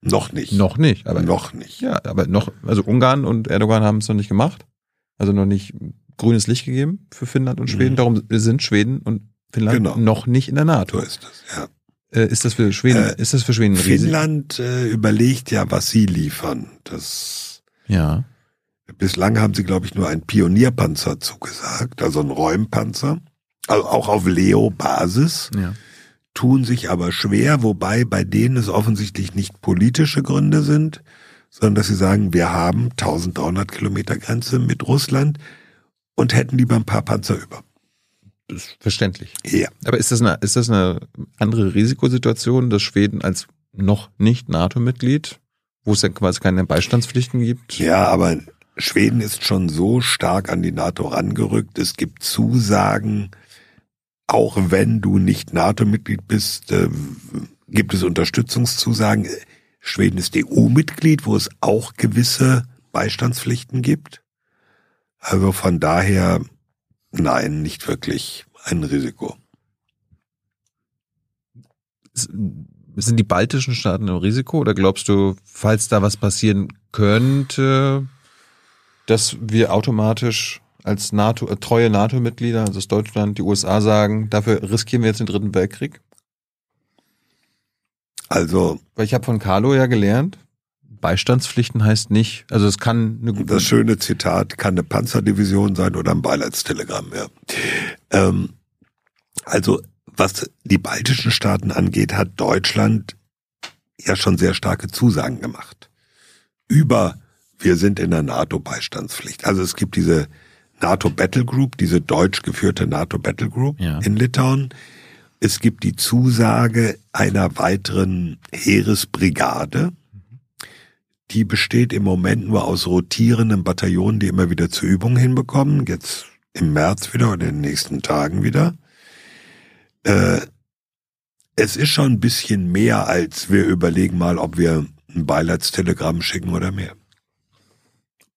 Noch nicht. Noch nicht, aber. Noch nicht. Ja, aber noch, also Ungarn und Erdogan haben es noch nicht gemacht. Also noch nicht grünes Licht gegeben für Finnland und Schweden. Mhm. Darum sind Schweden und Finnland genau. noch nicht in der NATO. So ist das, ja. Äh, ist das für Schweden, äh, ist das für Schweden? Finnland äh, überlegt ja, was sie liefern. Das, ja. Bislang haben sie, glaube ich, nur einen Pionierpanzer zugesagt, also einen Räumpanzer. Also auch auf Leo-Basis. Ja tun sich aber schwer, wobei bei denen es offensichtlich nicht politische Gründe sind, sondern dass sie sagen, wir haben 1300 Kilometer Grenze mit Russland und hätten lieber ein paar Panzer über. Das ist verständlich. Ja. Aber ist das eine, ist das eine andere Risikosituation, dass Schweden als noch nicht NATO-Mitglied, wo es ja quasi keine Beistandspflichten gibt? Ja, aber Schweden ist schon so stark an die NATO rangerückt. Es gibt Zusagen, auch wenn du nicht NATO-Mitglied bist, äh, gibt es Unterstützungszusagen. Schweden ist EU-Mitglied, wo es auch gewisse Beistandspflichten gibt. Also von daher, nein, nicht wirklich ein Risiko. Sind die baltischen Staaten im Risiko oder glaubst du, falls da was passieren könnte, dass wir automatisch als NATO, äh, treue NATO-Mitglieder, also das Deutschland, die USA sagen, dafür riskieren wir jetzt den dritten Weltkrieg? Also. Weil ich habe von Carlo ja gelernt, Beistandspflichten heißt nicht, also es kann eine Das schöne Zitat kann eine Panzerdivision sein oder ein Beileidstelegramm, ja. Ähm, also, was die baltischen Staaten angeht, hat Deutschland ja schon sehr starke Zusagen gemacht. Über, wir sind in der NATO-Beistandspflicht. Also es gibt diese NATO Battle Group, diese deutsch geführte NATO Battle Group ja. in Litauen. Es gibt die Zusage einer weiteren Heeresbrigade. Die besteht im Moment nur aus rotierenden Bataillonen, die immer wieder zur Übung hinbekommen. Jetzt im März wieder oder in den nächsten Tagen wieder. Äh, es ist schon ein bisschen mehr, als wir überlegen mal, ob wir ein Beileidstelegramm schicken oder mehr.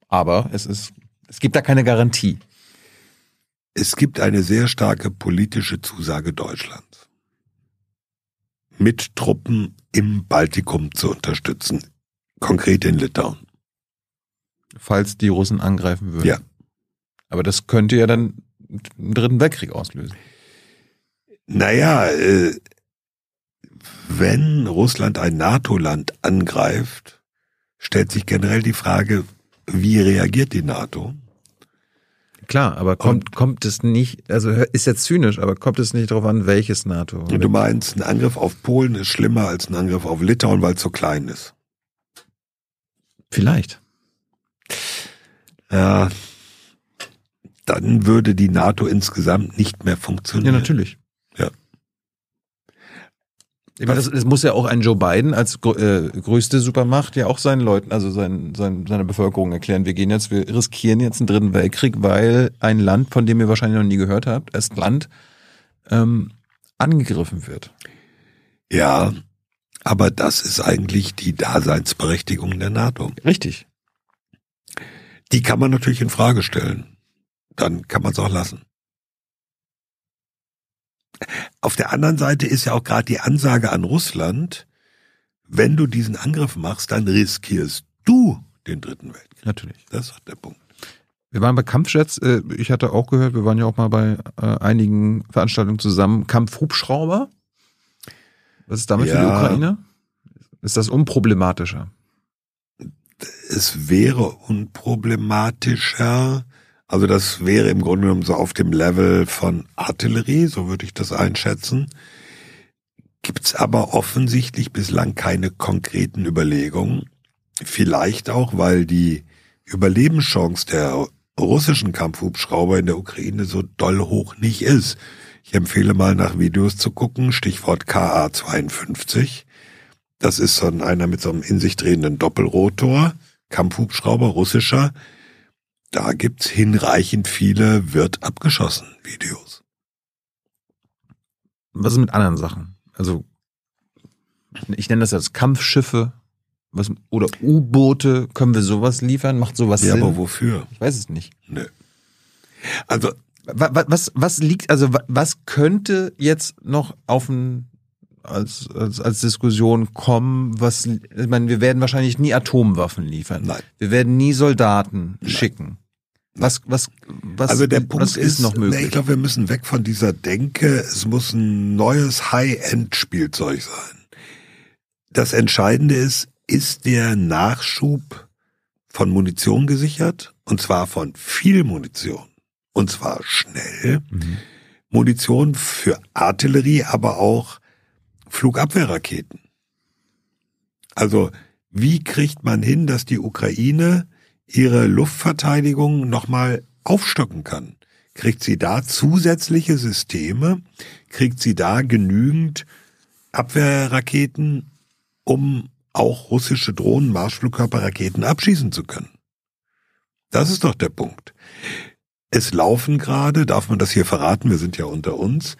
Aber es ist es gibt da keine Garantie. Es gibt eine sehr starke politische Zusage Deutschlands, mit Truppen im Baltikum zu unterstützen, konkret in Litauen. Falls die Russen angreifen würden. Ja. Aber das könnte ja dann einen dritten Weltkrieg auslösen. Naja, äh, wenn Russland ein NATO-Land angreift, stellt sich generell die Frage, wie reagiert die NATO? Klar, aber kommt, und, kommt es nicht, also ist jetzt zynisch, aber kommt es nicht darauf an, welches NATO? Du meinst, ein Angriff auf Polen ist schlimmer als ein Angriff auf Litauen, weil es so klein ist. Vielleicht. Ja, dann würde die NATO insgesamt nicht mehr funktionieren. Ja, natürlich. Ich meine, das, das muss ja auch ein Joe Biden als äh, größte Supermacht ja auch seinen Leuten, also sein, sein, seiner Bevölkerung erklären, wir gehen jetzt, wir riskieren jetzt einen dritten Weltkrieg, weil ein Land, von dem ihr wahrscheinlich noch nie gehört habt, Estland, ähm, angegriffen wird. Ja, aber das ist eigentlich die Daseinsberechtigung der NATO. Richtig. Die kann man natürlich in Frage stellen. Dann kann man es auch lassen. Auf der anderen Seite ist ja auch gerade die Ansage an Russland, wenn du diesen Angriff machst, dann riskierst du den dritten Weltkrieg. Natürlich. Das ist der Punkt. Wir waren bei Kampfjets, äh, ich hatte auch gehört, wir waren ja auch mal bei äh, einigen Veranstaltungen zusammen. Kampfhubschrauber? Was ist damit ja, für die Ukraine? Ist das unproblematischer? Es wäre unproblematischer, also das wäre im Grunde genommen so auf dem Level von Artillerie, so würde ich das einschätzen. Gibt's aber offensichtlich bislang keine konkreten Überlegungen. Vielleicht auch, weil die Überlebenschance der russischen Kampfhubschrauber in der Ukraine so doll hoch nicht ist. Ich empfehle mal nach Videos zu gucken, Stichwort KA-52. Das ist so einer mit so einem in sich drehenden Doppelrotor, Kampfhubschrauber, russischer, da gibt's hinreichend viele wird abgeschossen Videos. Was ist mit anderen Sachen? Also ich nenne das jetzt Kampfschiffe was, oder U-Boote. Können wir sowas liefern? Macht sowas ja, Sinn? Ja, aber wofür? Ich weiß es nicht. Nö. Also was, was, was liegt, also was könnte jetzt noch auf ein als, als, als Diskussion kommen, was, ich meine, wir werden wahrscheinlich nie Atomwaffen liefern. Nein. Wir werden nie Soldaten Nein. schicken. Was, was, was, also der Punkt ist, ist, noch möglich? Ich glaube, wir müssen weg von dieser Denke, es muss ein neues High-End-Spielzeug sein. Das Entscheidende ist, ist der Nachschub von Munition gesichert? Und zwar von viel Munition. Und zwar schnell. Mhm. Munition für Artillerie, aber auch Flugabwehrraketen. Also wie kriegt man hin, dass die Ukraine ihre Luftverteidigung nochmal aufstocken kann? Kriegt sie da zusätzliche Systeme? Kriegt sie da genügend Abwehrraketen, um auch russische Drohnen, Marschflugkörperraketen abschießen zu können? Das ist doch der Punkt. Es laufen gerade, darf man das hier verraten, wir sind ja unter uns,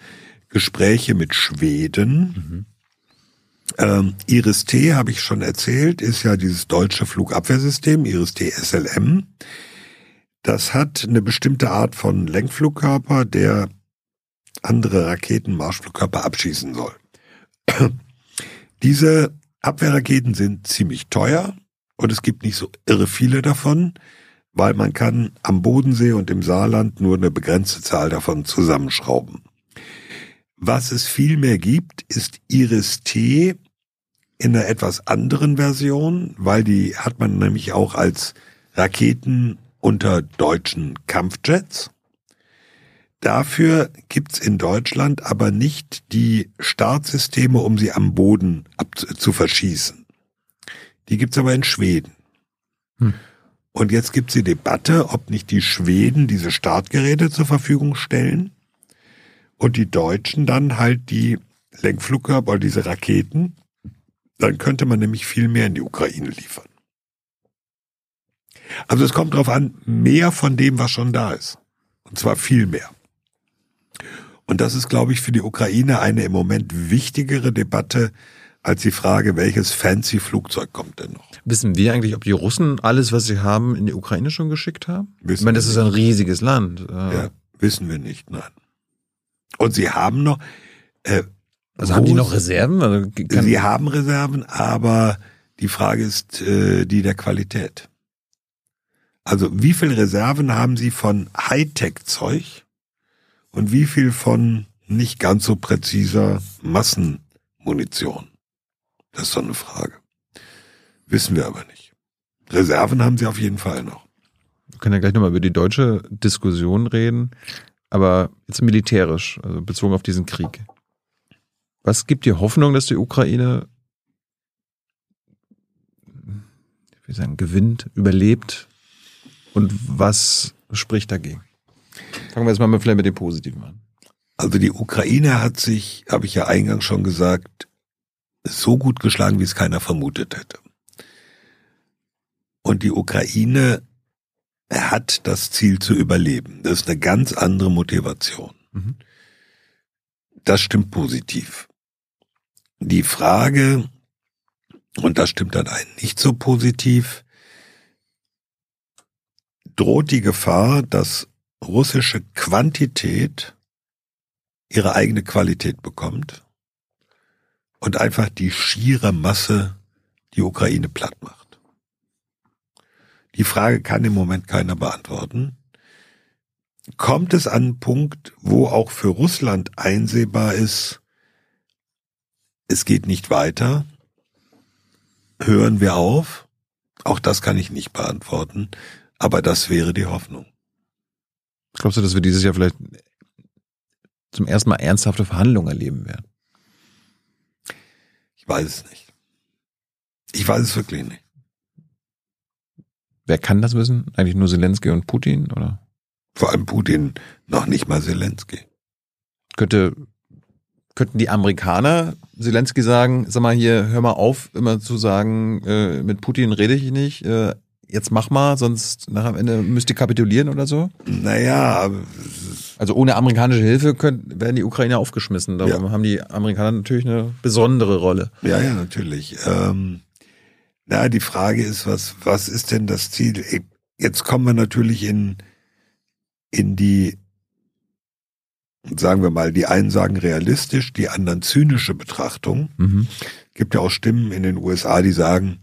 Gespräche mit Schweden. Mhm. Ähm, Iris T, habe ich schon erzählt, ist ja dieses deutsche Flugabwehrsystem, Iris T SLM. Das hat eine bestimmte Art von Lenkflugkörper, der andere Raketen, Marschflugkörper abschießen soll. Diese Abwehrraketen sind ziemlich teuer und es gibt nicht so irre viele davon, weil man kann am Bodensee und im Saarland nur eine begrenzte Zahl davon zusammenschrauben. Was es viel mehr gibt, ist Iris T in einer etwas anderen Version, weil die hat man nämlich auch als Raketen unter deutschen Kampfjets. Dafür gibt's in Deutschland aber nicht die Startsysteme, um sie am Boden zu verschießen. Die gibt's aber in Schweden. Hm. Und jetzt gibt's die Debatte, ob nicht die Schweden diese Startgeräte zur Verfügung stellen und die Deutschen dann halt die Lenkflugkörper oder diese Raketen, dann könnte man nämlich viel mehr in die Ukraine liefern. Also es kommt darauf an, mehr von dem, was schon da ist. Und zwar viel mehr. Und das ist, glaube ich, für die Ukraine eine im Moment wichtigere Debatte als die Frage, welches fancy Flugzeug kommt denn noch. Wissen wir eigentlich, ob die Russen alles, was sie haben, in die Ukraine schon geschickt haben? Wissen ich meine, das ist ein riesiges Land. Ja, wissen wir nicht, nein. Und sie haben noch. Äh, also haben die noch Reserven? Also sie haben Reserven, aber die Frage ist äh, die der Qualität. Also wie viel Reserven haben sie von Hightech-Zeug und wie viel von nicht ganz so präziser Massenmunition? Das ist so eine Frage. Wissen wir aber nicht. Reserven haben sie auf jeden Fall noch. Wir können ja gleich nochmal über die deutsche Diskussion reden aber jetzt militärisch, also bezogen auf diesen Krieg. Was gibt dir Hoffnung, dass die Ukraine wie sagen, gewinnt, überlebt? Und was spricht dagegen? Fangen wir jetzt mal vielleicht mit dem Positiven an. Also die Ukraine hat sich, habe ich ja eingangs schon gesagt, so gut geschlagen, wie es keiner vermutet hätte. Und die Ukraine er hat das Ziel zu überleben. Das ist eine ganz andere Motivation. Mhm. Das stimmt positiv. Die Frage, und das stimmt dann einen nicht so positiv, droht die Gefahr, dass russische Quantität ihre eigene Qualität bekommt und einfach die schiere Masse die Ukraine platt macht. Die Frage kann im Moment keiner beantworten. Kommt es an einen Punkt, wo auch für Russland einsehbar ist, es geht nicht weiter? Hören wir auf? Auch das kann ich nicht beantworten, aber das wäre die Hoffnung. Glaubst du, dass wir dieses Jahr vielleicht zum ersten Mal ernsthafte Verhandlungen erleben werden? Ich weiß es nicht. Ich weiß es wirklich nicht. Wer kann das wissen? Eigentlich nur Zelensky und Putin, oder? Vor allem Putin, noch nicht mal Zelensky. Könnte, könnten die Amerikaner Zelensky sagen, sag mal hier, hör mal auf, immer zu sagen, äh, mit Putin rede ich nicht, äh, jetzt mach mal, sonst nach am Ende müsst ihr kapitulieren oder so? Naja, also ohne amerikanische Hilfe können, werden die Ukrainer aufgeschmissen. Darum ja. haben die Amerikaner natürlich eine besondere Rolle. Ja, ja, natürlich. Ähm, na, die Frage ist, was, was ist denn das Ziel? Jetzt kommen wir natürlich in, in die, sagen wir mal, die einen sagen realistisch, die anderen zynische Betrachtung. Mhm. Gibt ja auch Stimmen in den USA, die sagen,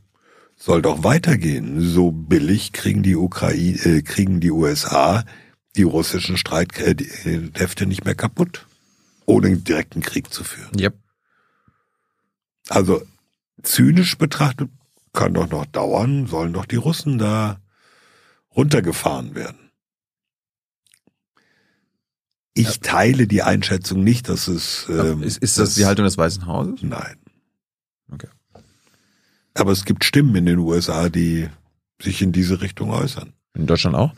soll doch weitergehen. So billig kriegen die Ukraine, äh, kriegen die USA die russischen Streitkräfte nicht mehr kaputt, ohne einen direkten Krieg zu führen. Yep. Also zynisch betrachtet kann doch noch dauern, sollen doch die Russen da runtergefahren werden. Ich teile die Einschätzung nicht, dass es. Ähm, ist, ist das die Haltung des Weißen Hauses? Nein. Okay. Aber es gibt Stimmen in den USA, die sich in diese Richtung äußern. In Deutschland auch?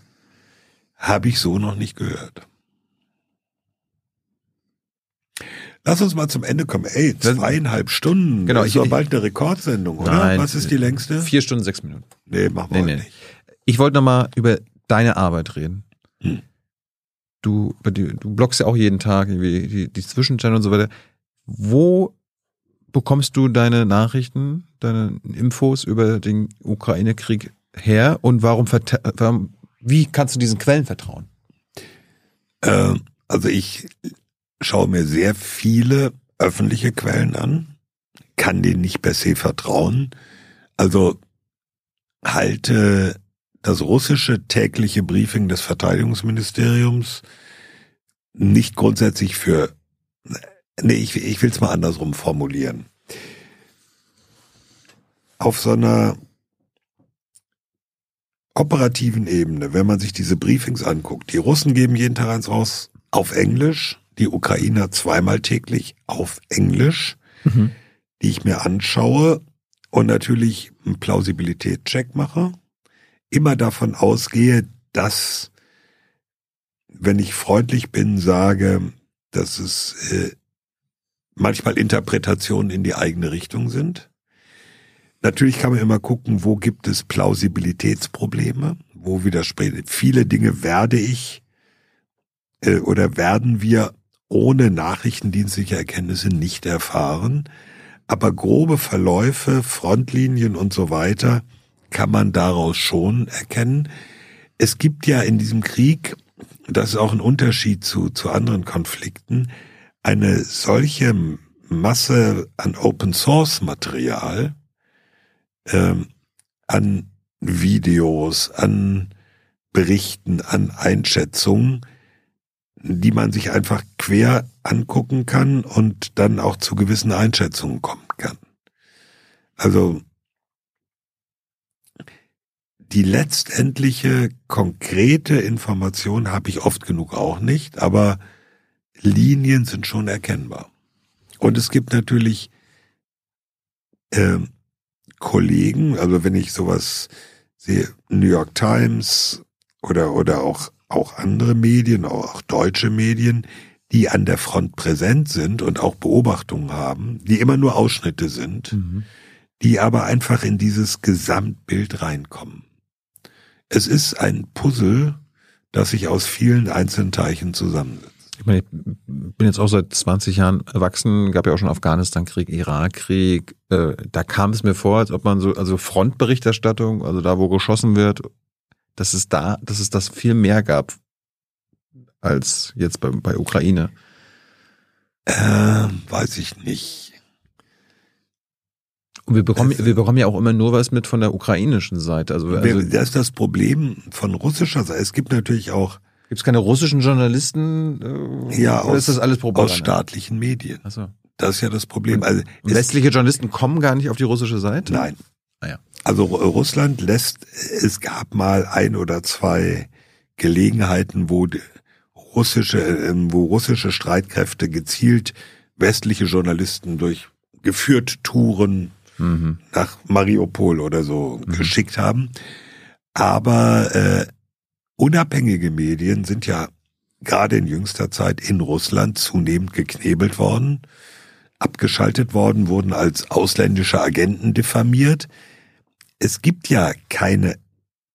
Habe ich so noch nicht gehört. Lass uns mal zum Ende kommen. Ey, zweieinhalb Stunden. Genau, Das ist ich- doch bald eine Rekordsendung, oder? Nein. Was ist die längste? Vier Stunden, sechs Minuten. Nee, machen wir Nee, nee. nicht. Ich wollte nochmal über deine Arbeit reden. Hm. Du, du bloggst ja auch jeden Tag irgendwie die, die Zwischenstände und so weiter. Wo bekommst du deine Nachrichten, deine Infos über den Ukraine-Krieg her und warum, warum, wie kannst du diesen Quellen vertrauen? Äh, also ich schaue mir sehr viele öffentliche Quellen an, kann denen nicht per se vertrauen. Also halte das russische tägliche Briefing des Verteidigungsministeriums nicht grundsätzlich für, nee, ich, ich will es mal andersrum formulieren. Auf so einer operativen Ebene, wenn man sich diese Briefings anguckt, die Russen geben jeden Tag eins raus auf Englisch, die Ukrainer zweimal täglich auf Englisch, die ich mir anschaue und natürlich einen Plausibilitätscheck mache, immer davon ausgehe, dass, wenn ich freundlich bin, sage, dass es äh, manchmal Interpretationen in die eigene Richtung sind. Natürlich kann man immer gucken, wo gibt es Plausibilitätsprobleme, wo widersprechen. Viele Dinge werde ich äh, oder werden wir ohne nachrichtendienstliche Erkenntnisse nicht erfahren. Aber grobe Verläufe, Frontlinien und so weiter kann man daraus schon erkennen. Es gibt ja in diesem Krieg, das ist auch ein Unterschied zu, zu anderen Konflikten, eine solche Masse an Open Source Material, ähm, an Videos, an Berichten, an Einschätzungen, die man sich einfach quer angucken kann und dann auch zu gewissen Einschätzungen kommen kann. Also die letztendliche konkrete Information habe ich oft genug auch nicht, aber Linien sind schon erkennbar. Und es gibt natürlich ähm, Kollegen, also wenn ich sowas sehe, New York Times oder, oder auch, auch andere Medien, auch, deutsche Medien, die an der Front präsent sind und auch Beobachtungen haben, die immer nur Ausschnitte sind, die aber einfach in dieses Gesamtbild reinkommen. Es ist ein Puzzle, das sich aus vielen einzelnen Teilchen zusammensetzt. Ich meine, ich bin jetzt auch seit 20 Jahren erwachsen, gab ja auch schon Afghanistan-Krieg, Irak-Krieg. Äh, da kam es mir vor, als ob man so, also Frontberichterstattung, also da, wo geschossen wird, dass es da, dass es das viel mehr gab als jetzt bei, bei Ukraine. Äh, weiß ich nicht. Und wir bekommen, Das- wir bekommen ja auch immer nur was mit von der ukrainischen Seite. Also, also das ist das Problem von russischer Seite. Es gibt natürlich auch gibt es keine russischen Journalisten? Äh, Ja, aus- ist das alles Propaganda? aus staatlichen Medien. Achso. Das ist ja das Problem. Also Und es- westliche Journalisten kommen gar nicht auf die russische Seite? Nein. Also Ru- Russland lässt, es gab mal ein oder zwei Gelegenheiten, wo russische, ähm, wo russische Streitkräfte gezielt westliche Journalisten durch geführt Touren Mhm. nach Mariupol oder so geschickt haben. Aber äh, unabhängige Medien sind ja gerade in jüngster Zeit in Russland zunehmend geknebelt worden, abgeschaltet worden, wurden als ausländische Agenten diffamiert. Es gibt ja keine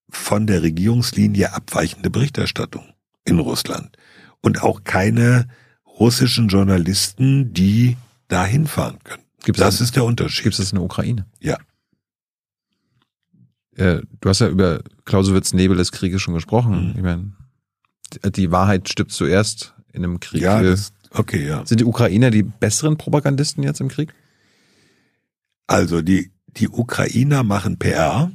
von der Regierungslinie abweichende Berichterstattung in Russland und auch keine russischen Journalisten, die dahin fahren können. Gibt's das das- ist der Unterschied. Gibt es das in der Ukraine? Ja. Äh, du hast ja über Clausewitz Nebel des Krieges schon gesprochen. Mhm. Ich meine, die- Wahrheit stirbt zuerst in einem Krieg. Ja, das, okay, ja. Sind die Ukrainer die besseren Propagandisten jetzt im Krieg? Also die, die Ukrainer machen PR,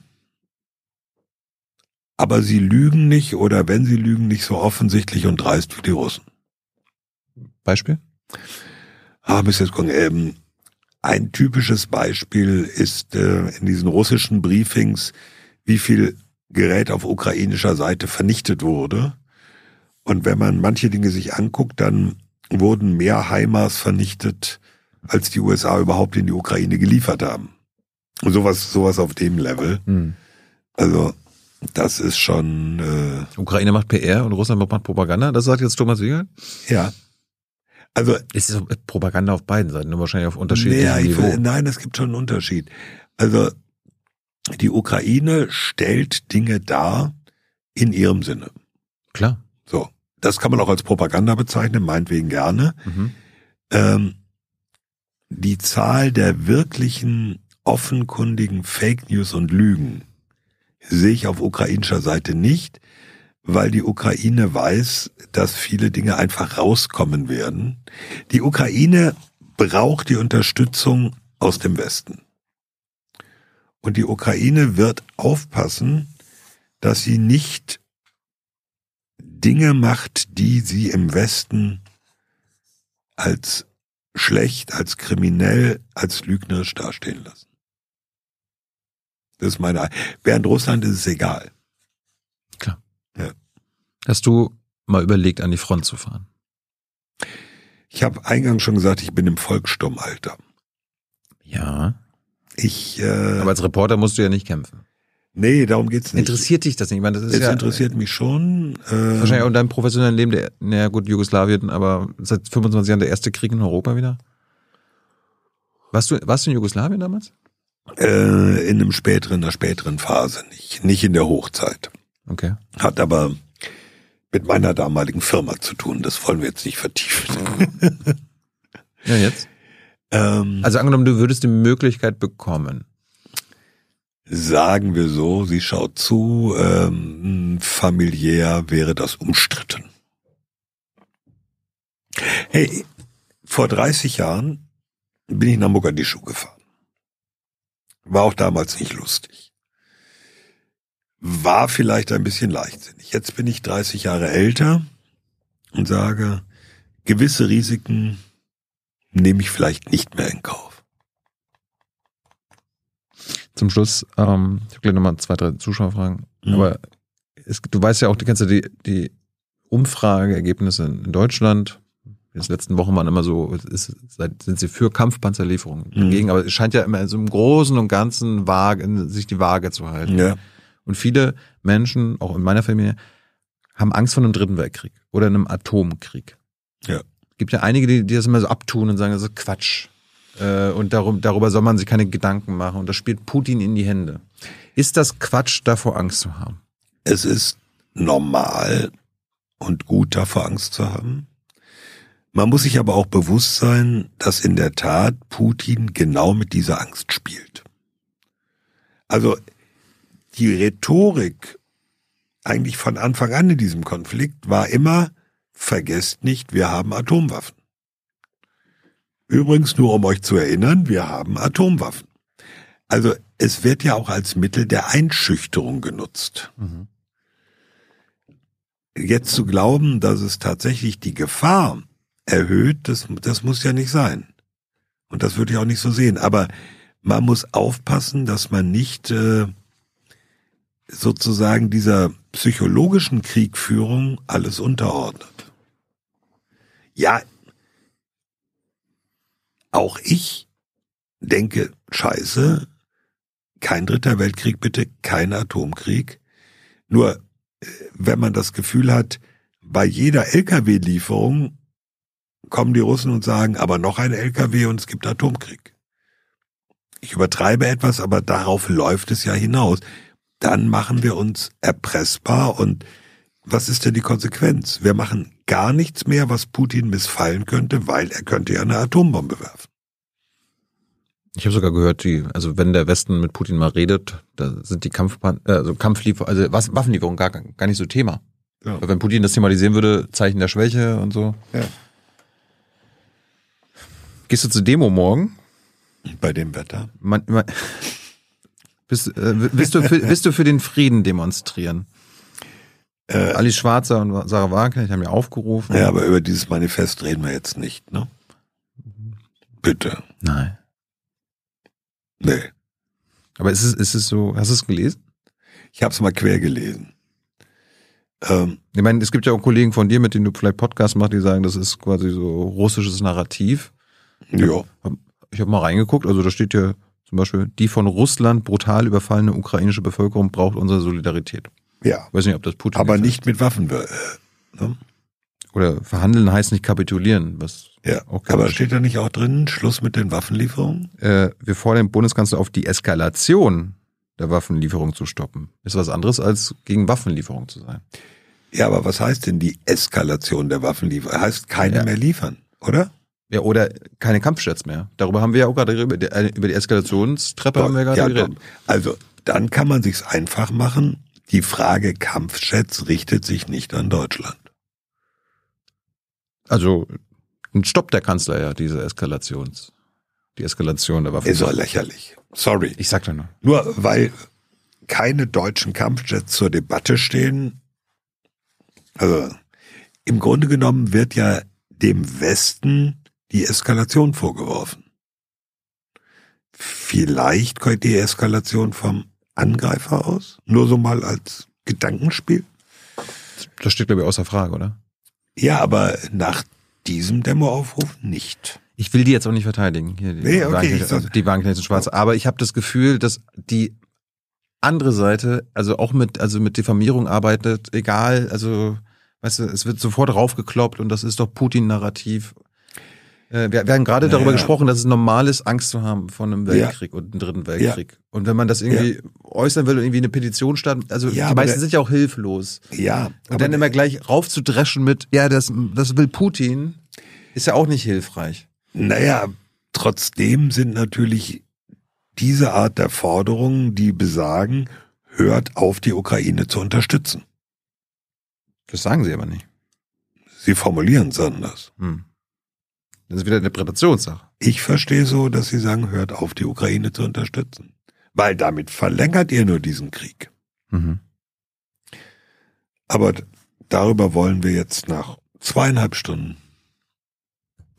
aber sie lügen nicht oder wenn sie lügen, nicht so offensichtlich und dreist wie die Russen. Beispiel? Ah, bis jetzt gucken. Ähm, ein typisches Beispiel ist äh, in diesen russischen Briefings, wie viel Gerät auf ukrainischer Seite vernichtet wurde Und wenn man manche Dinge sich anguckt, dann wurden mehr HIMARS vernichtet, als die USA überhaupt in die Ukraine geliefert haben. Und sowas, sowas auf dem Level. Hm. Also, das ist schon, äh, Ukraine macht PR und Russland macht Propaganda. Das sagt jetzt Thomas Wiegel. ja. Also, Es ist Propaganda auf beiden Seiten, nur wahrscheinlich auf unterschiedlichem Ja, ich Niveau. will, nein, es gibt schon einen Unterschied. Also die Ukraine stellt Dinge dar in ihrem Sinne. Klar. So, das kann man auch als Propaganda bezeichnen, meinetwegen gerne. Mhm. Ähm, die Zahl der wirklichen offenkundigen Fake News und Lügen sehe ich auf ukrainischer Seite nicht, weil die Ukraine weiß, dass viele Dinge einfach rauskommen werden. Die Ukraine braucht die Unterstützung aus dem Westen. Und die Ukraine wird aufpassen, dass sie nicht Dinge macht, die sie im Westen als schlecht, als kriminell, als lügnerisch dastehen lassen. Das ist meine, während Russland ist es egal. Hast du mal überlegt, an die Front zu fahren? Ich habe eingangs schon gesagt, ich bin im Volkssturmalter. Ja. Ich, äh, Aber als Reporter musst du ja nicht kämpfen. nee, darum geht's nicht. Interessiert dich das nicht? Ich meine, das ist es ja interessiert mich schon. Äh, wahrscheinlich auch in deinem professionellen Leben, der, naja gut, Jugoslawien, aber seit 25 Jahren der erste Krieg in Europa wieder? Warst du, warst du in Jugoslawien damals? Äh, in einem späteren, in einer späteren Phase, nicht, nicht in der Hochzeit. Okay. Hat aber mit meiner damaligen Firma zu tun. Das wollen wir jetzt nicht vertiefen. Ja, jetzt? ähm, Also angenommen, du würdest die Möglichkeit bekommen. sagen wir so, sie schaut zu, ähm, familiär wäre das umstritten. Hey, vor 30 Jahren bin ich nach Mogadischu gefahren. War auch damals nicht lustig. War vielleicht ein bisschen leichtsinnig. Jetzt bin ich 30 Jahre älter und sage, gewisse Risiken nehme ich vielleicht nicht mehr in Kauf. Zum Schluss, ähm, ich habe gleich nochmal zwei, drei Zuschauerfragen. Mhm. Aber es, du weißt ja auch, du kennst ja die, die Umfrageergebnisse in Deutschland. In den letzten Wochen waren immer so, ist, sind sie für Kampfpanzerlieferungen Mhm. dagegen, aber es scheint ja immer so im Großen und Ganzen Waage, sich die Waage zu halten. Ja. Und viele Menschen, auch in meiner Familie, haben Angst vor einem dritten Weltkrieg oder einem Atomkrieg. Ja. Es gibt ja einige, die, die das immer so abtun und sagen, das ist Quatsch. Äh, und darum, darüber soll man sich keine Gedanken machen. Und das spielt Putin in die Hände. Ist das Quatsch, davor Angst zu haben? Es ist normal und gut, davor Angst zu haben. Man muss sich aber auch bewusst sein, dass in der Tat Putin genau mit dieser Angst spielt. Also die Rhetorik eigentlich von Anfang an in diesem Konflikt war immer, vergesst nicht, wir haben Atomwaffen. Übrigens nur um euch zu erinnern, wir haben Atomwaffen. Also es wird ja auch als Mittel der Einschüchterung genutzt jetzt zu glauben, dass es tatsächlich die Gefahr erhöht, das, das muss ja nicht sein. Und das würde ich auch nicht so sehen. Aber man muss aufpassen, dass man nicht äh, sozusagen dieser psychologischen Kriegführung alles unterordnet. Ja, auch ich denke, scheiße, kein dritter Weltkrieg bitte, kein Atomkrieg. Nur äh, wenn man das Gefühl hat, bei jeder Lkw-Lieferung kommen die Russen und sagen, aber noch ein Lkw und es gibt Atomkrieg. Ich übertreibe etwas, aber darauf läuft es ja hinaus. Dann machen wir uns erpressbar und was ist denn die Konsequenz? Wir machen gar nichts mehr, was Putin missfallen könnte, weil er könnte ja eine Atombombe werfen. Ich habe sogar gehört, die, also wenn der Westen mit Putin mal redet, da sind die Kampfpan äh, also Kampfliefer, also was, Waffenlieferungen gar, gar nicht so Thema. Ja. Wenn Putin das thematisieren würde, Zeichen der Schwäche und so. Ja. Gehst du zur Demo morgen? Bei dem Wetter. Man, man, bist, äh, bist, du für, bist du für den Frieden demonstrieren? Äh, Alice Schwarzer und Sarah Wagenknecht haben ja aufgerufen. ja, aber über dieses Manifest reden wir jetzt nicht, ne? Bitte. Nein. Nee. Aber ist es, ist es so, hast du es gelesen? Ich habe es mal quer gelesen. Ähm, Ich meine, es gibt ja auch Kollegen von dir, mit denen du vielleicht Podcasts machst, die sagen, das ist quasi so russisches Narrativ. Ja. Ich habe mal reingeguckt, also da steht ja zum Beispiel, die von Russland brutal überfallene ukrainische Bevölkerung braucht unsere Solidarität. Ja. Ich weiß nicht, ob das Putin Aber nicht mit Waffen. äh, Ne? Oder verhandeln heißt nicht kapitulieren, was Ja. auch Aber steht da nicht auch drin, Schluss mit den Waffenlieferungen? äh, wir fordern den Bundeskanzler auf, die Eskalation der Waffenlieferung zu stoppen. Ist was anderes als gegen Waffenlieferung zu sein. Ja, aber was heißt denn die Eskalation der Waffenlieferung? Heißt keine Ja. mehr liefern, oder? Ja, oder keine Kampfjets mehr. Darüber haben wir ja auch gerade geredet. Über die- Über die Eskalationstreppe haben wir gerade ja, geredet. doch. Also, dann kann man sich's einfach machen. Die Frage Kampfjets richtet sich nicht an Deutschland. Also dann stoppt der Kanzler ja diese Eskalations, die Eskalation der Waffen. Ist doch lächerlich. Sorry. Ich sag doch nur. Nur weil keine deutschen Kampfjets zur Debatte stehen. Also im Grunde genommen wird ja dem Westen die Eskalation vorgeworfen. Vielleicht kommt die Eskalation vom Angreifer aus? Nur so mal als Gedankenspiel? Das steht, glaube ich, außer Frage, oder? Ja, aber nach diesem Demoaufruf nicht. Ich will die jetzt auch nicht verteidigen. Hier, die, Nee, okay, Wagenknecht- also die Wagenknechts und Schwarze. Aber ich habe das Gefühl, dass die andere Seite, also auch mit, also mit Diffamierung arbeitet, egal, also, weißt du, es wird sofort raufgekloppt und das ist doch Putin-Narrativ. Äh, Wir, wir haben gerade darüber gesprochen, dass es normal ist, Angst zu haben vor einem Ja. Weltkrieg und einem dritten Weltkrieg. Und wenn man das irgendwie äußern will und irgendwie eine Petition starten, also Ja, die meisten der- sind ja auch hilflos. Ja, Und dann immer gleich raufzudreschen mit, ja, das, das will Putin, ist ja auch nicht hilfreich. Naja, trotzdem sind natürlich diese Art der Forderungen, die besagen, hört auf, die Ukraine zu unterstützen. Das sagen sie aber nicht. Sie formulieren es anders. Hm. Das ist wieder eine Interpretationssache. Ich verstehe so, dass sie sagen, hört auf, die Ukraine zu unterstützen. Weil damit verlängert ihr nur diesen Krieg. Mhm. Aber darüber wollen wir jetzt nach zweieinhalb Stunden.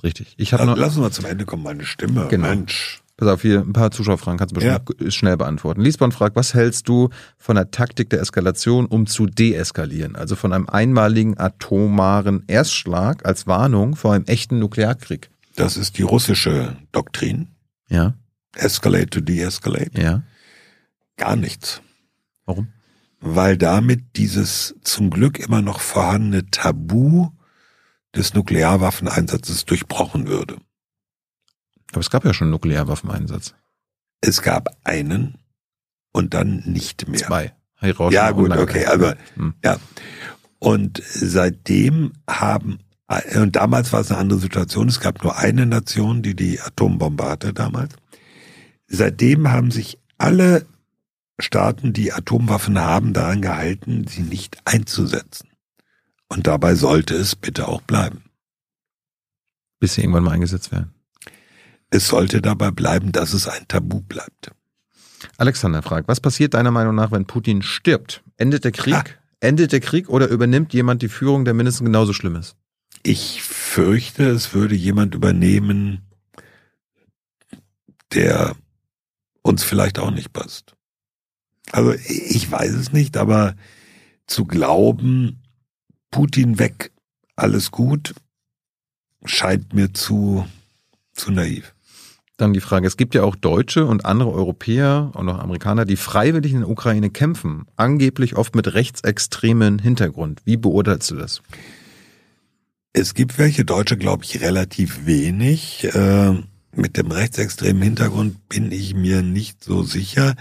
Richtig. Ich habe noch, lassen wir zum Ende kommen, meine Stimme. Genau. Mensch. Pass auf, hier ein paar Zuschauerfragen kannst du bestimmt schnell beantworten. Liesborn fragt, was hältst du von der Taktik der Eskalation, um zu deeskalieren? Also von einem einmaligen atomaren Erstschlag als Warnung vor einem echten Nuklearkrieg. Das ist die russische Doktrin. Ja, Escalate to de-escalate. ja. Gar nichts. Warum? weil damit dieses zum Glück immer noch vorhandene Tabu des Nuklearwaffeneinsatzes durchbrochen würde. Aber es gab ja schon Nuklearwaffeneinsatz. Es gab einen und dann nicht mehr. Zwei. Hiroshima Ja gut, okay, also Hm. ja. Und seitdem haben und damals war es eine andere Situation. Es gab nur eine Nation, die die Atombombe hatte damals. Seitdem haben sich alle Staaten, die Atomwaffen haben, daran gehalten, sie nicht einzusetzen. Und dabei sollte es bitte auch bleiben. Bis sie irgendwann mal eingesetzt werden. Es sollte dabei bleiben, dass es ein Tabu bleibt. Alexander fragt, was passiert deiner Meinung nach, wenn Putin stirbt? Endet der Krieg? Ah. Endet der Krieg oder übernimmt jemand die Führung, der mindestens genauso schlimm ist? Ich fürchte, es würde jemand übernehmen, der uns vielleicht auch nicht passt. Also ich weiß es nicht, aber zu glauben, Putin weg, alles gut, scheint mir zu, zu naiv. Dann die Frage, es gibt ja auch Deutsche und andere Europäer und auch Amerikaner, die freiwillig in der Ukraine kämpfen, angeblich oft mit rechtsextremen Hintergrund. Wie beurteilst du das? Es gibt welche Deutsche, glaube ich, relativ wenig. Äh, mit dem rechtsextremen Hintergrund bin ich mir nicht so sicher.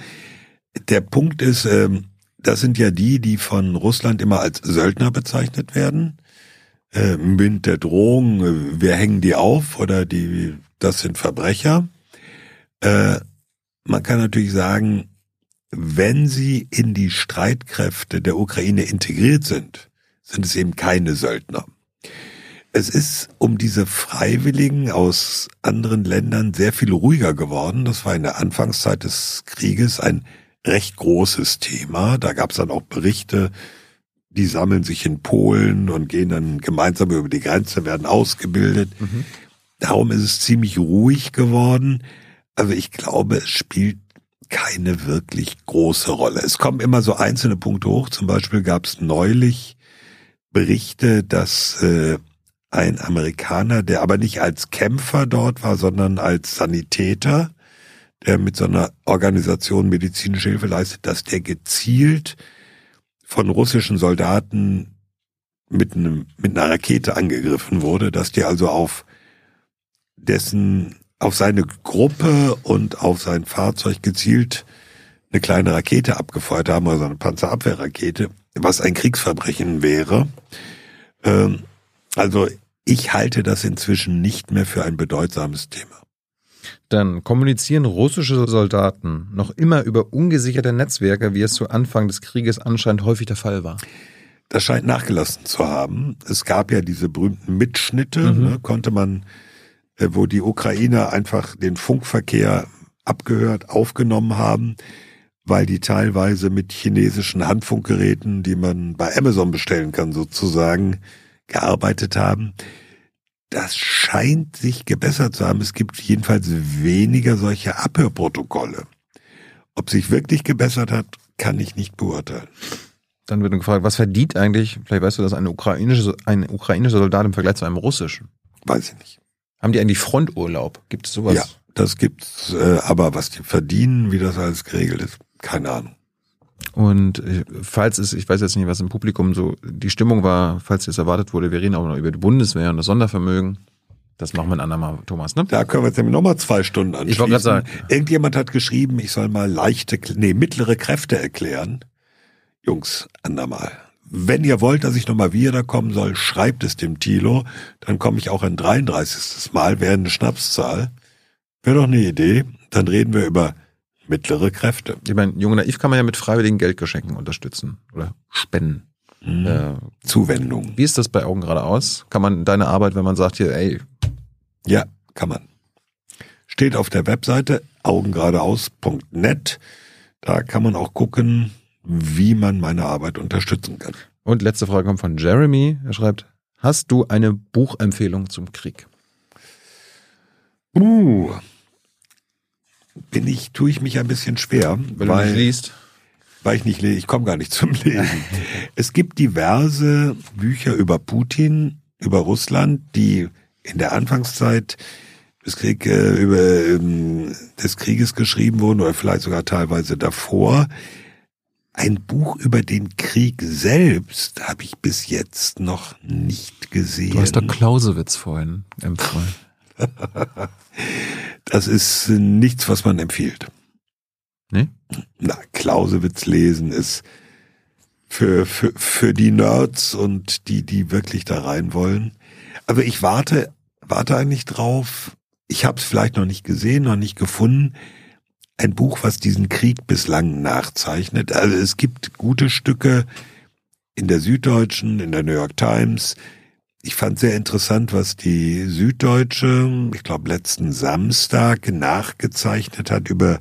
Der Punkt ist, ähm, das sind ja die, die von Russland immer als Söldner bezeichnet werden. Äh, mit der Drohung, äh, wir hängen die auf oder die, das sind Verbrecher. Äh, man kann natürlich sagen, wenn sie in die Streitkräfte der Ukraine integriert sind, sind es eben keine Söldner. Es ist um diese Freiwilligen aus anderen Ländern sehr viel ruhiger geworden. Das war in der Anfangszeit des Krieges ein recht großes Thema. Da gab es dann auch Berichte, die sammeln sich in Polen und gehen dann gemeinsam über die Grenze, werden ausgebildet. Mhm. Darum ist es ziemlich ruhig geworden. Also ich glaube, es spielt keine wirklich große Rolle. Es kommen immer so einzelne Punkte hoch. Zum Beispiel gab es neulich Berichte, dass äh, ein Amerikaner, der aber nicht als Kämpfer dort war, sondern als Sanitäter, der mit so einer Organisation medizinische Hilfe leistet, dass der gezielt von russischen Soldaten mit, einem, mit einer Rakete angegriffen wurde, dass die also auf dessen, auf seine Gruppe und auf sein Fahrzeug gezielt eine kleine Rakete abgefeuert haben, also eine Panzerabwehrrakete, was ein Kriegsverbrechen wäre. Ähm, also ich halte das inzwischen nicht mehr für ein bedeutsames Thema. Dann kommunizieren russische Soldaten noch immer über ungesicherte Netzwerke, wie es zu Anfang des Krieges anscheinend häufig der Fall war. Das scheint nachgelassen zu haben. Es gab ja diese berühmten Mitschnitte, mhm. ne, konnte man, wo die Ukrainer einfach den Funkverkehr abgehört, aufgenommen haben, weil die teilweise mit chinesischen Handfunkgeräten, die man bei Amazon bestellen kann, sozusagen, gearbeitet haben. Das scheint sich gebessert zu haben. Es gibt jedenfalls weniger solche Abhörprotokolle. Ob sich wirklich gebessert hat, kann ich nicht beurteilen. Dann wird gefragt, was verdient eigentlich, vielleicht weißt du das, eine ukrainische, ein ukrainischer Soldat im Vergleich zu einem russischen? Weiß ich nicht. Haben die eigentlich Fronturlaub? Gibt es sowas? Ja, das gibt's, äh, aber was die verdienen, wie das alles geregelt ist, keine Ahnung. Und äh, falls es, ich weiß jetzt nicht, was im Publikum so die Stimmung war, falls es erwartet wurde, wir reden auch noch über die Bundeswehr und das Sondervermögen. Das machen wir ein andermal, Thomas, ne? Da können wir jetzt nämlich nochmal zwei Stunden anschließen. Ich wollte gerade sagen. Irgendjemand hat geschrieben, ich soll mal leichte, nee, mittlere Kräfte erklären. Jungs, andermal. Wenn ihr wollt, dass ich nochmal wieder kommen soll, schreibt es dem Tilo. Dann komme ich auch ein 33. Mal, wäre eine Schnapszahl. Wäre doch eine Idee. Dann reden wir über mittlere Kräfte. Ich meine, Junge Naiv kann man ja mit freiwilligen Geldgeschenken unterstützen oder spenden. Mhm. Äh, Zuwendung. Wie ist das bei Augen geradeaus? Kann man deine Arbeit, wenn man sagt hier, ey. Ja, kann man. Steht auf der Webseite augengeradeaus.net. Da kann man auch gucken, wie man meine Arbeit unterstützen kann. Und letzte Frage kommt von Jeremy. Er schreibt, hast du eine Buchempfehlung zum Krieg? Uh, bin ich, tue ich mich ein bisschen schwer. Weil, weil du nicht liest? Weil ich nicht lese, ich komme gar nicht zum Lesen. es gibt diverse Bücher über Putin, über Russland, die in der Anfangszeit des, Krieg, äh, über, ähm, des Krieges geschrieben wurden oder vielleicht sogar teilweise davor. Ein Buch über den Krieg selbst habe ich bis jetzt noch nicht gesehen. Du hast doch Clausewitz vorhin empfohlen. das ist nichts, was man empfiehlt. Nee? Na, Clausewitz lesen ist für, für, für die Nerds und die, die wirklich da rein wollen. Also ich warte, warte eigentlich drauf. Ich habe es vielleicht noch nicht gesehen, noch nicht gefunden. Ein Buch, was diesen Krieg bislang nachzeichnet. Also es gibt gute Stücke in der Süddeutschen, in der New York Times, ich fand sehr interessant, was die Süddeutsche, ich glaube letzten Samstag nachgezeichnet hat über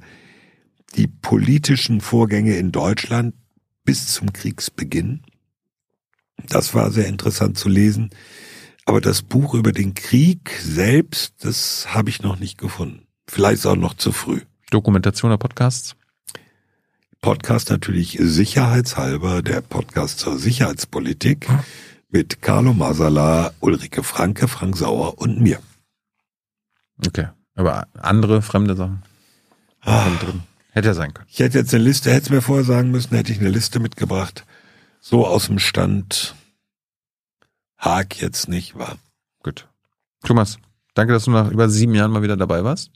die politischen Vorgänge in Deutschland bis zum Kriegsbeginn. Das war sehr interessant zu lesen. Aber das Buch über den Krieg selbst, das habe ich noch nicht gefunden. Vielleicht auch noch zu früh. Dokumentation der Podcasts? Podcast natürlich sicherheitshalber, der Podcast zur Sicherheitspolitik. Hm mit Carlo Masala, Ulrike Franke, Frank Sauer und mir. Okay, aber andere fremde Sachen ah. drin. Hätte ja sein können. Ich hätte jetzt eine Liste, hätte es mir vorher sagen müssen, hätte ich eine Liste mitgebracht. So aus dem Stand. Haag jetzt nicht, war. Gut. Thomas, danke, dass du nach über sieben Jahren mal wieder dabei warst.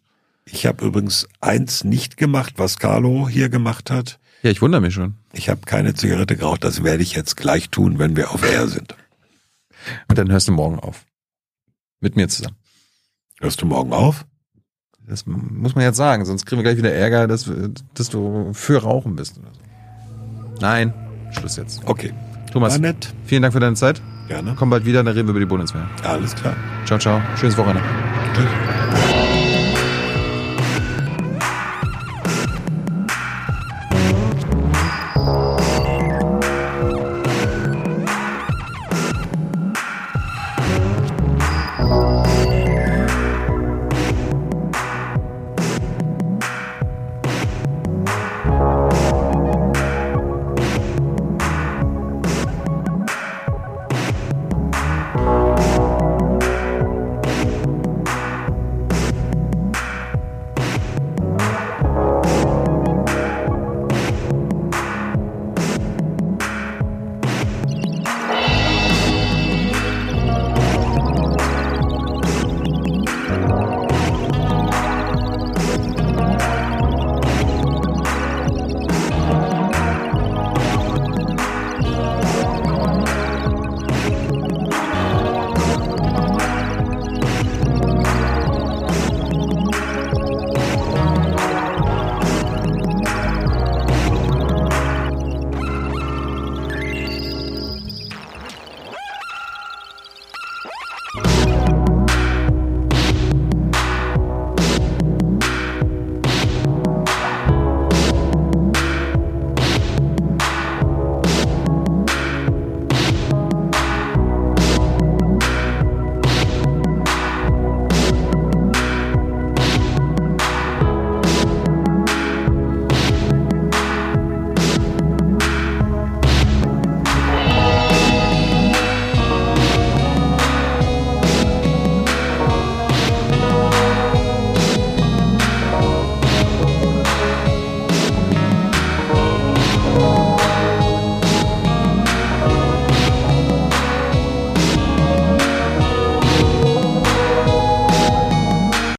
Ich habe übrigens eins nicht gemacht, was Carlo hier gemacht hat. Ja, ich wundere mich schon. Ich habe keine Zigarette geraucht, das werde ich jetzt gleich tun, wenn wir auf Air sind. Und dann hörst du morgen auf. Mit mir zusammen. Hörst du morgen auf? Das muss man jetzt sagen, sonst kriegen wir gleich wieder Ärger, dass, dass du für Rauchen bist. Oder so. Nein, Schluss jetzt. Okay. Thomas, nett. vielen Dank für deine Zeit. Gerne. Komm bald wieder, dann reden wir über die Bundeswehr. Alles klar. Ciao, ciao. Schönes Wochenende. Tschüss.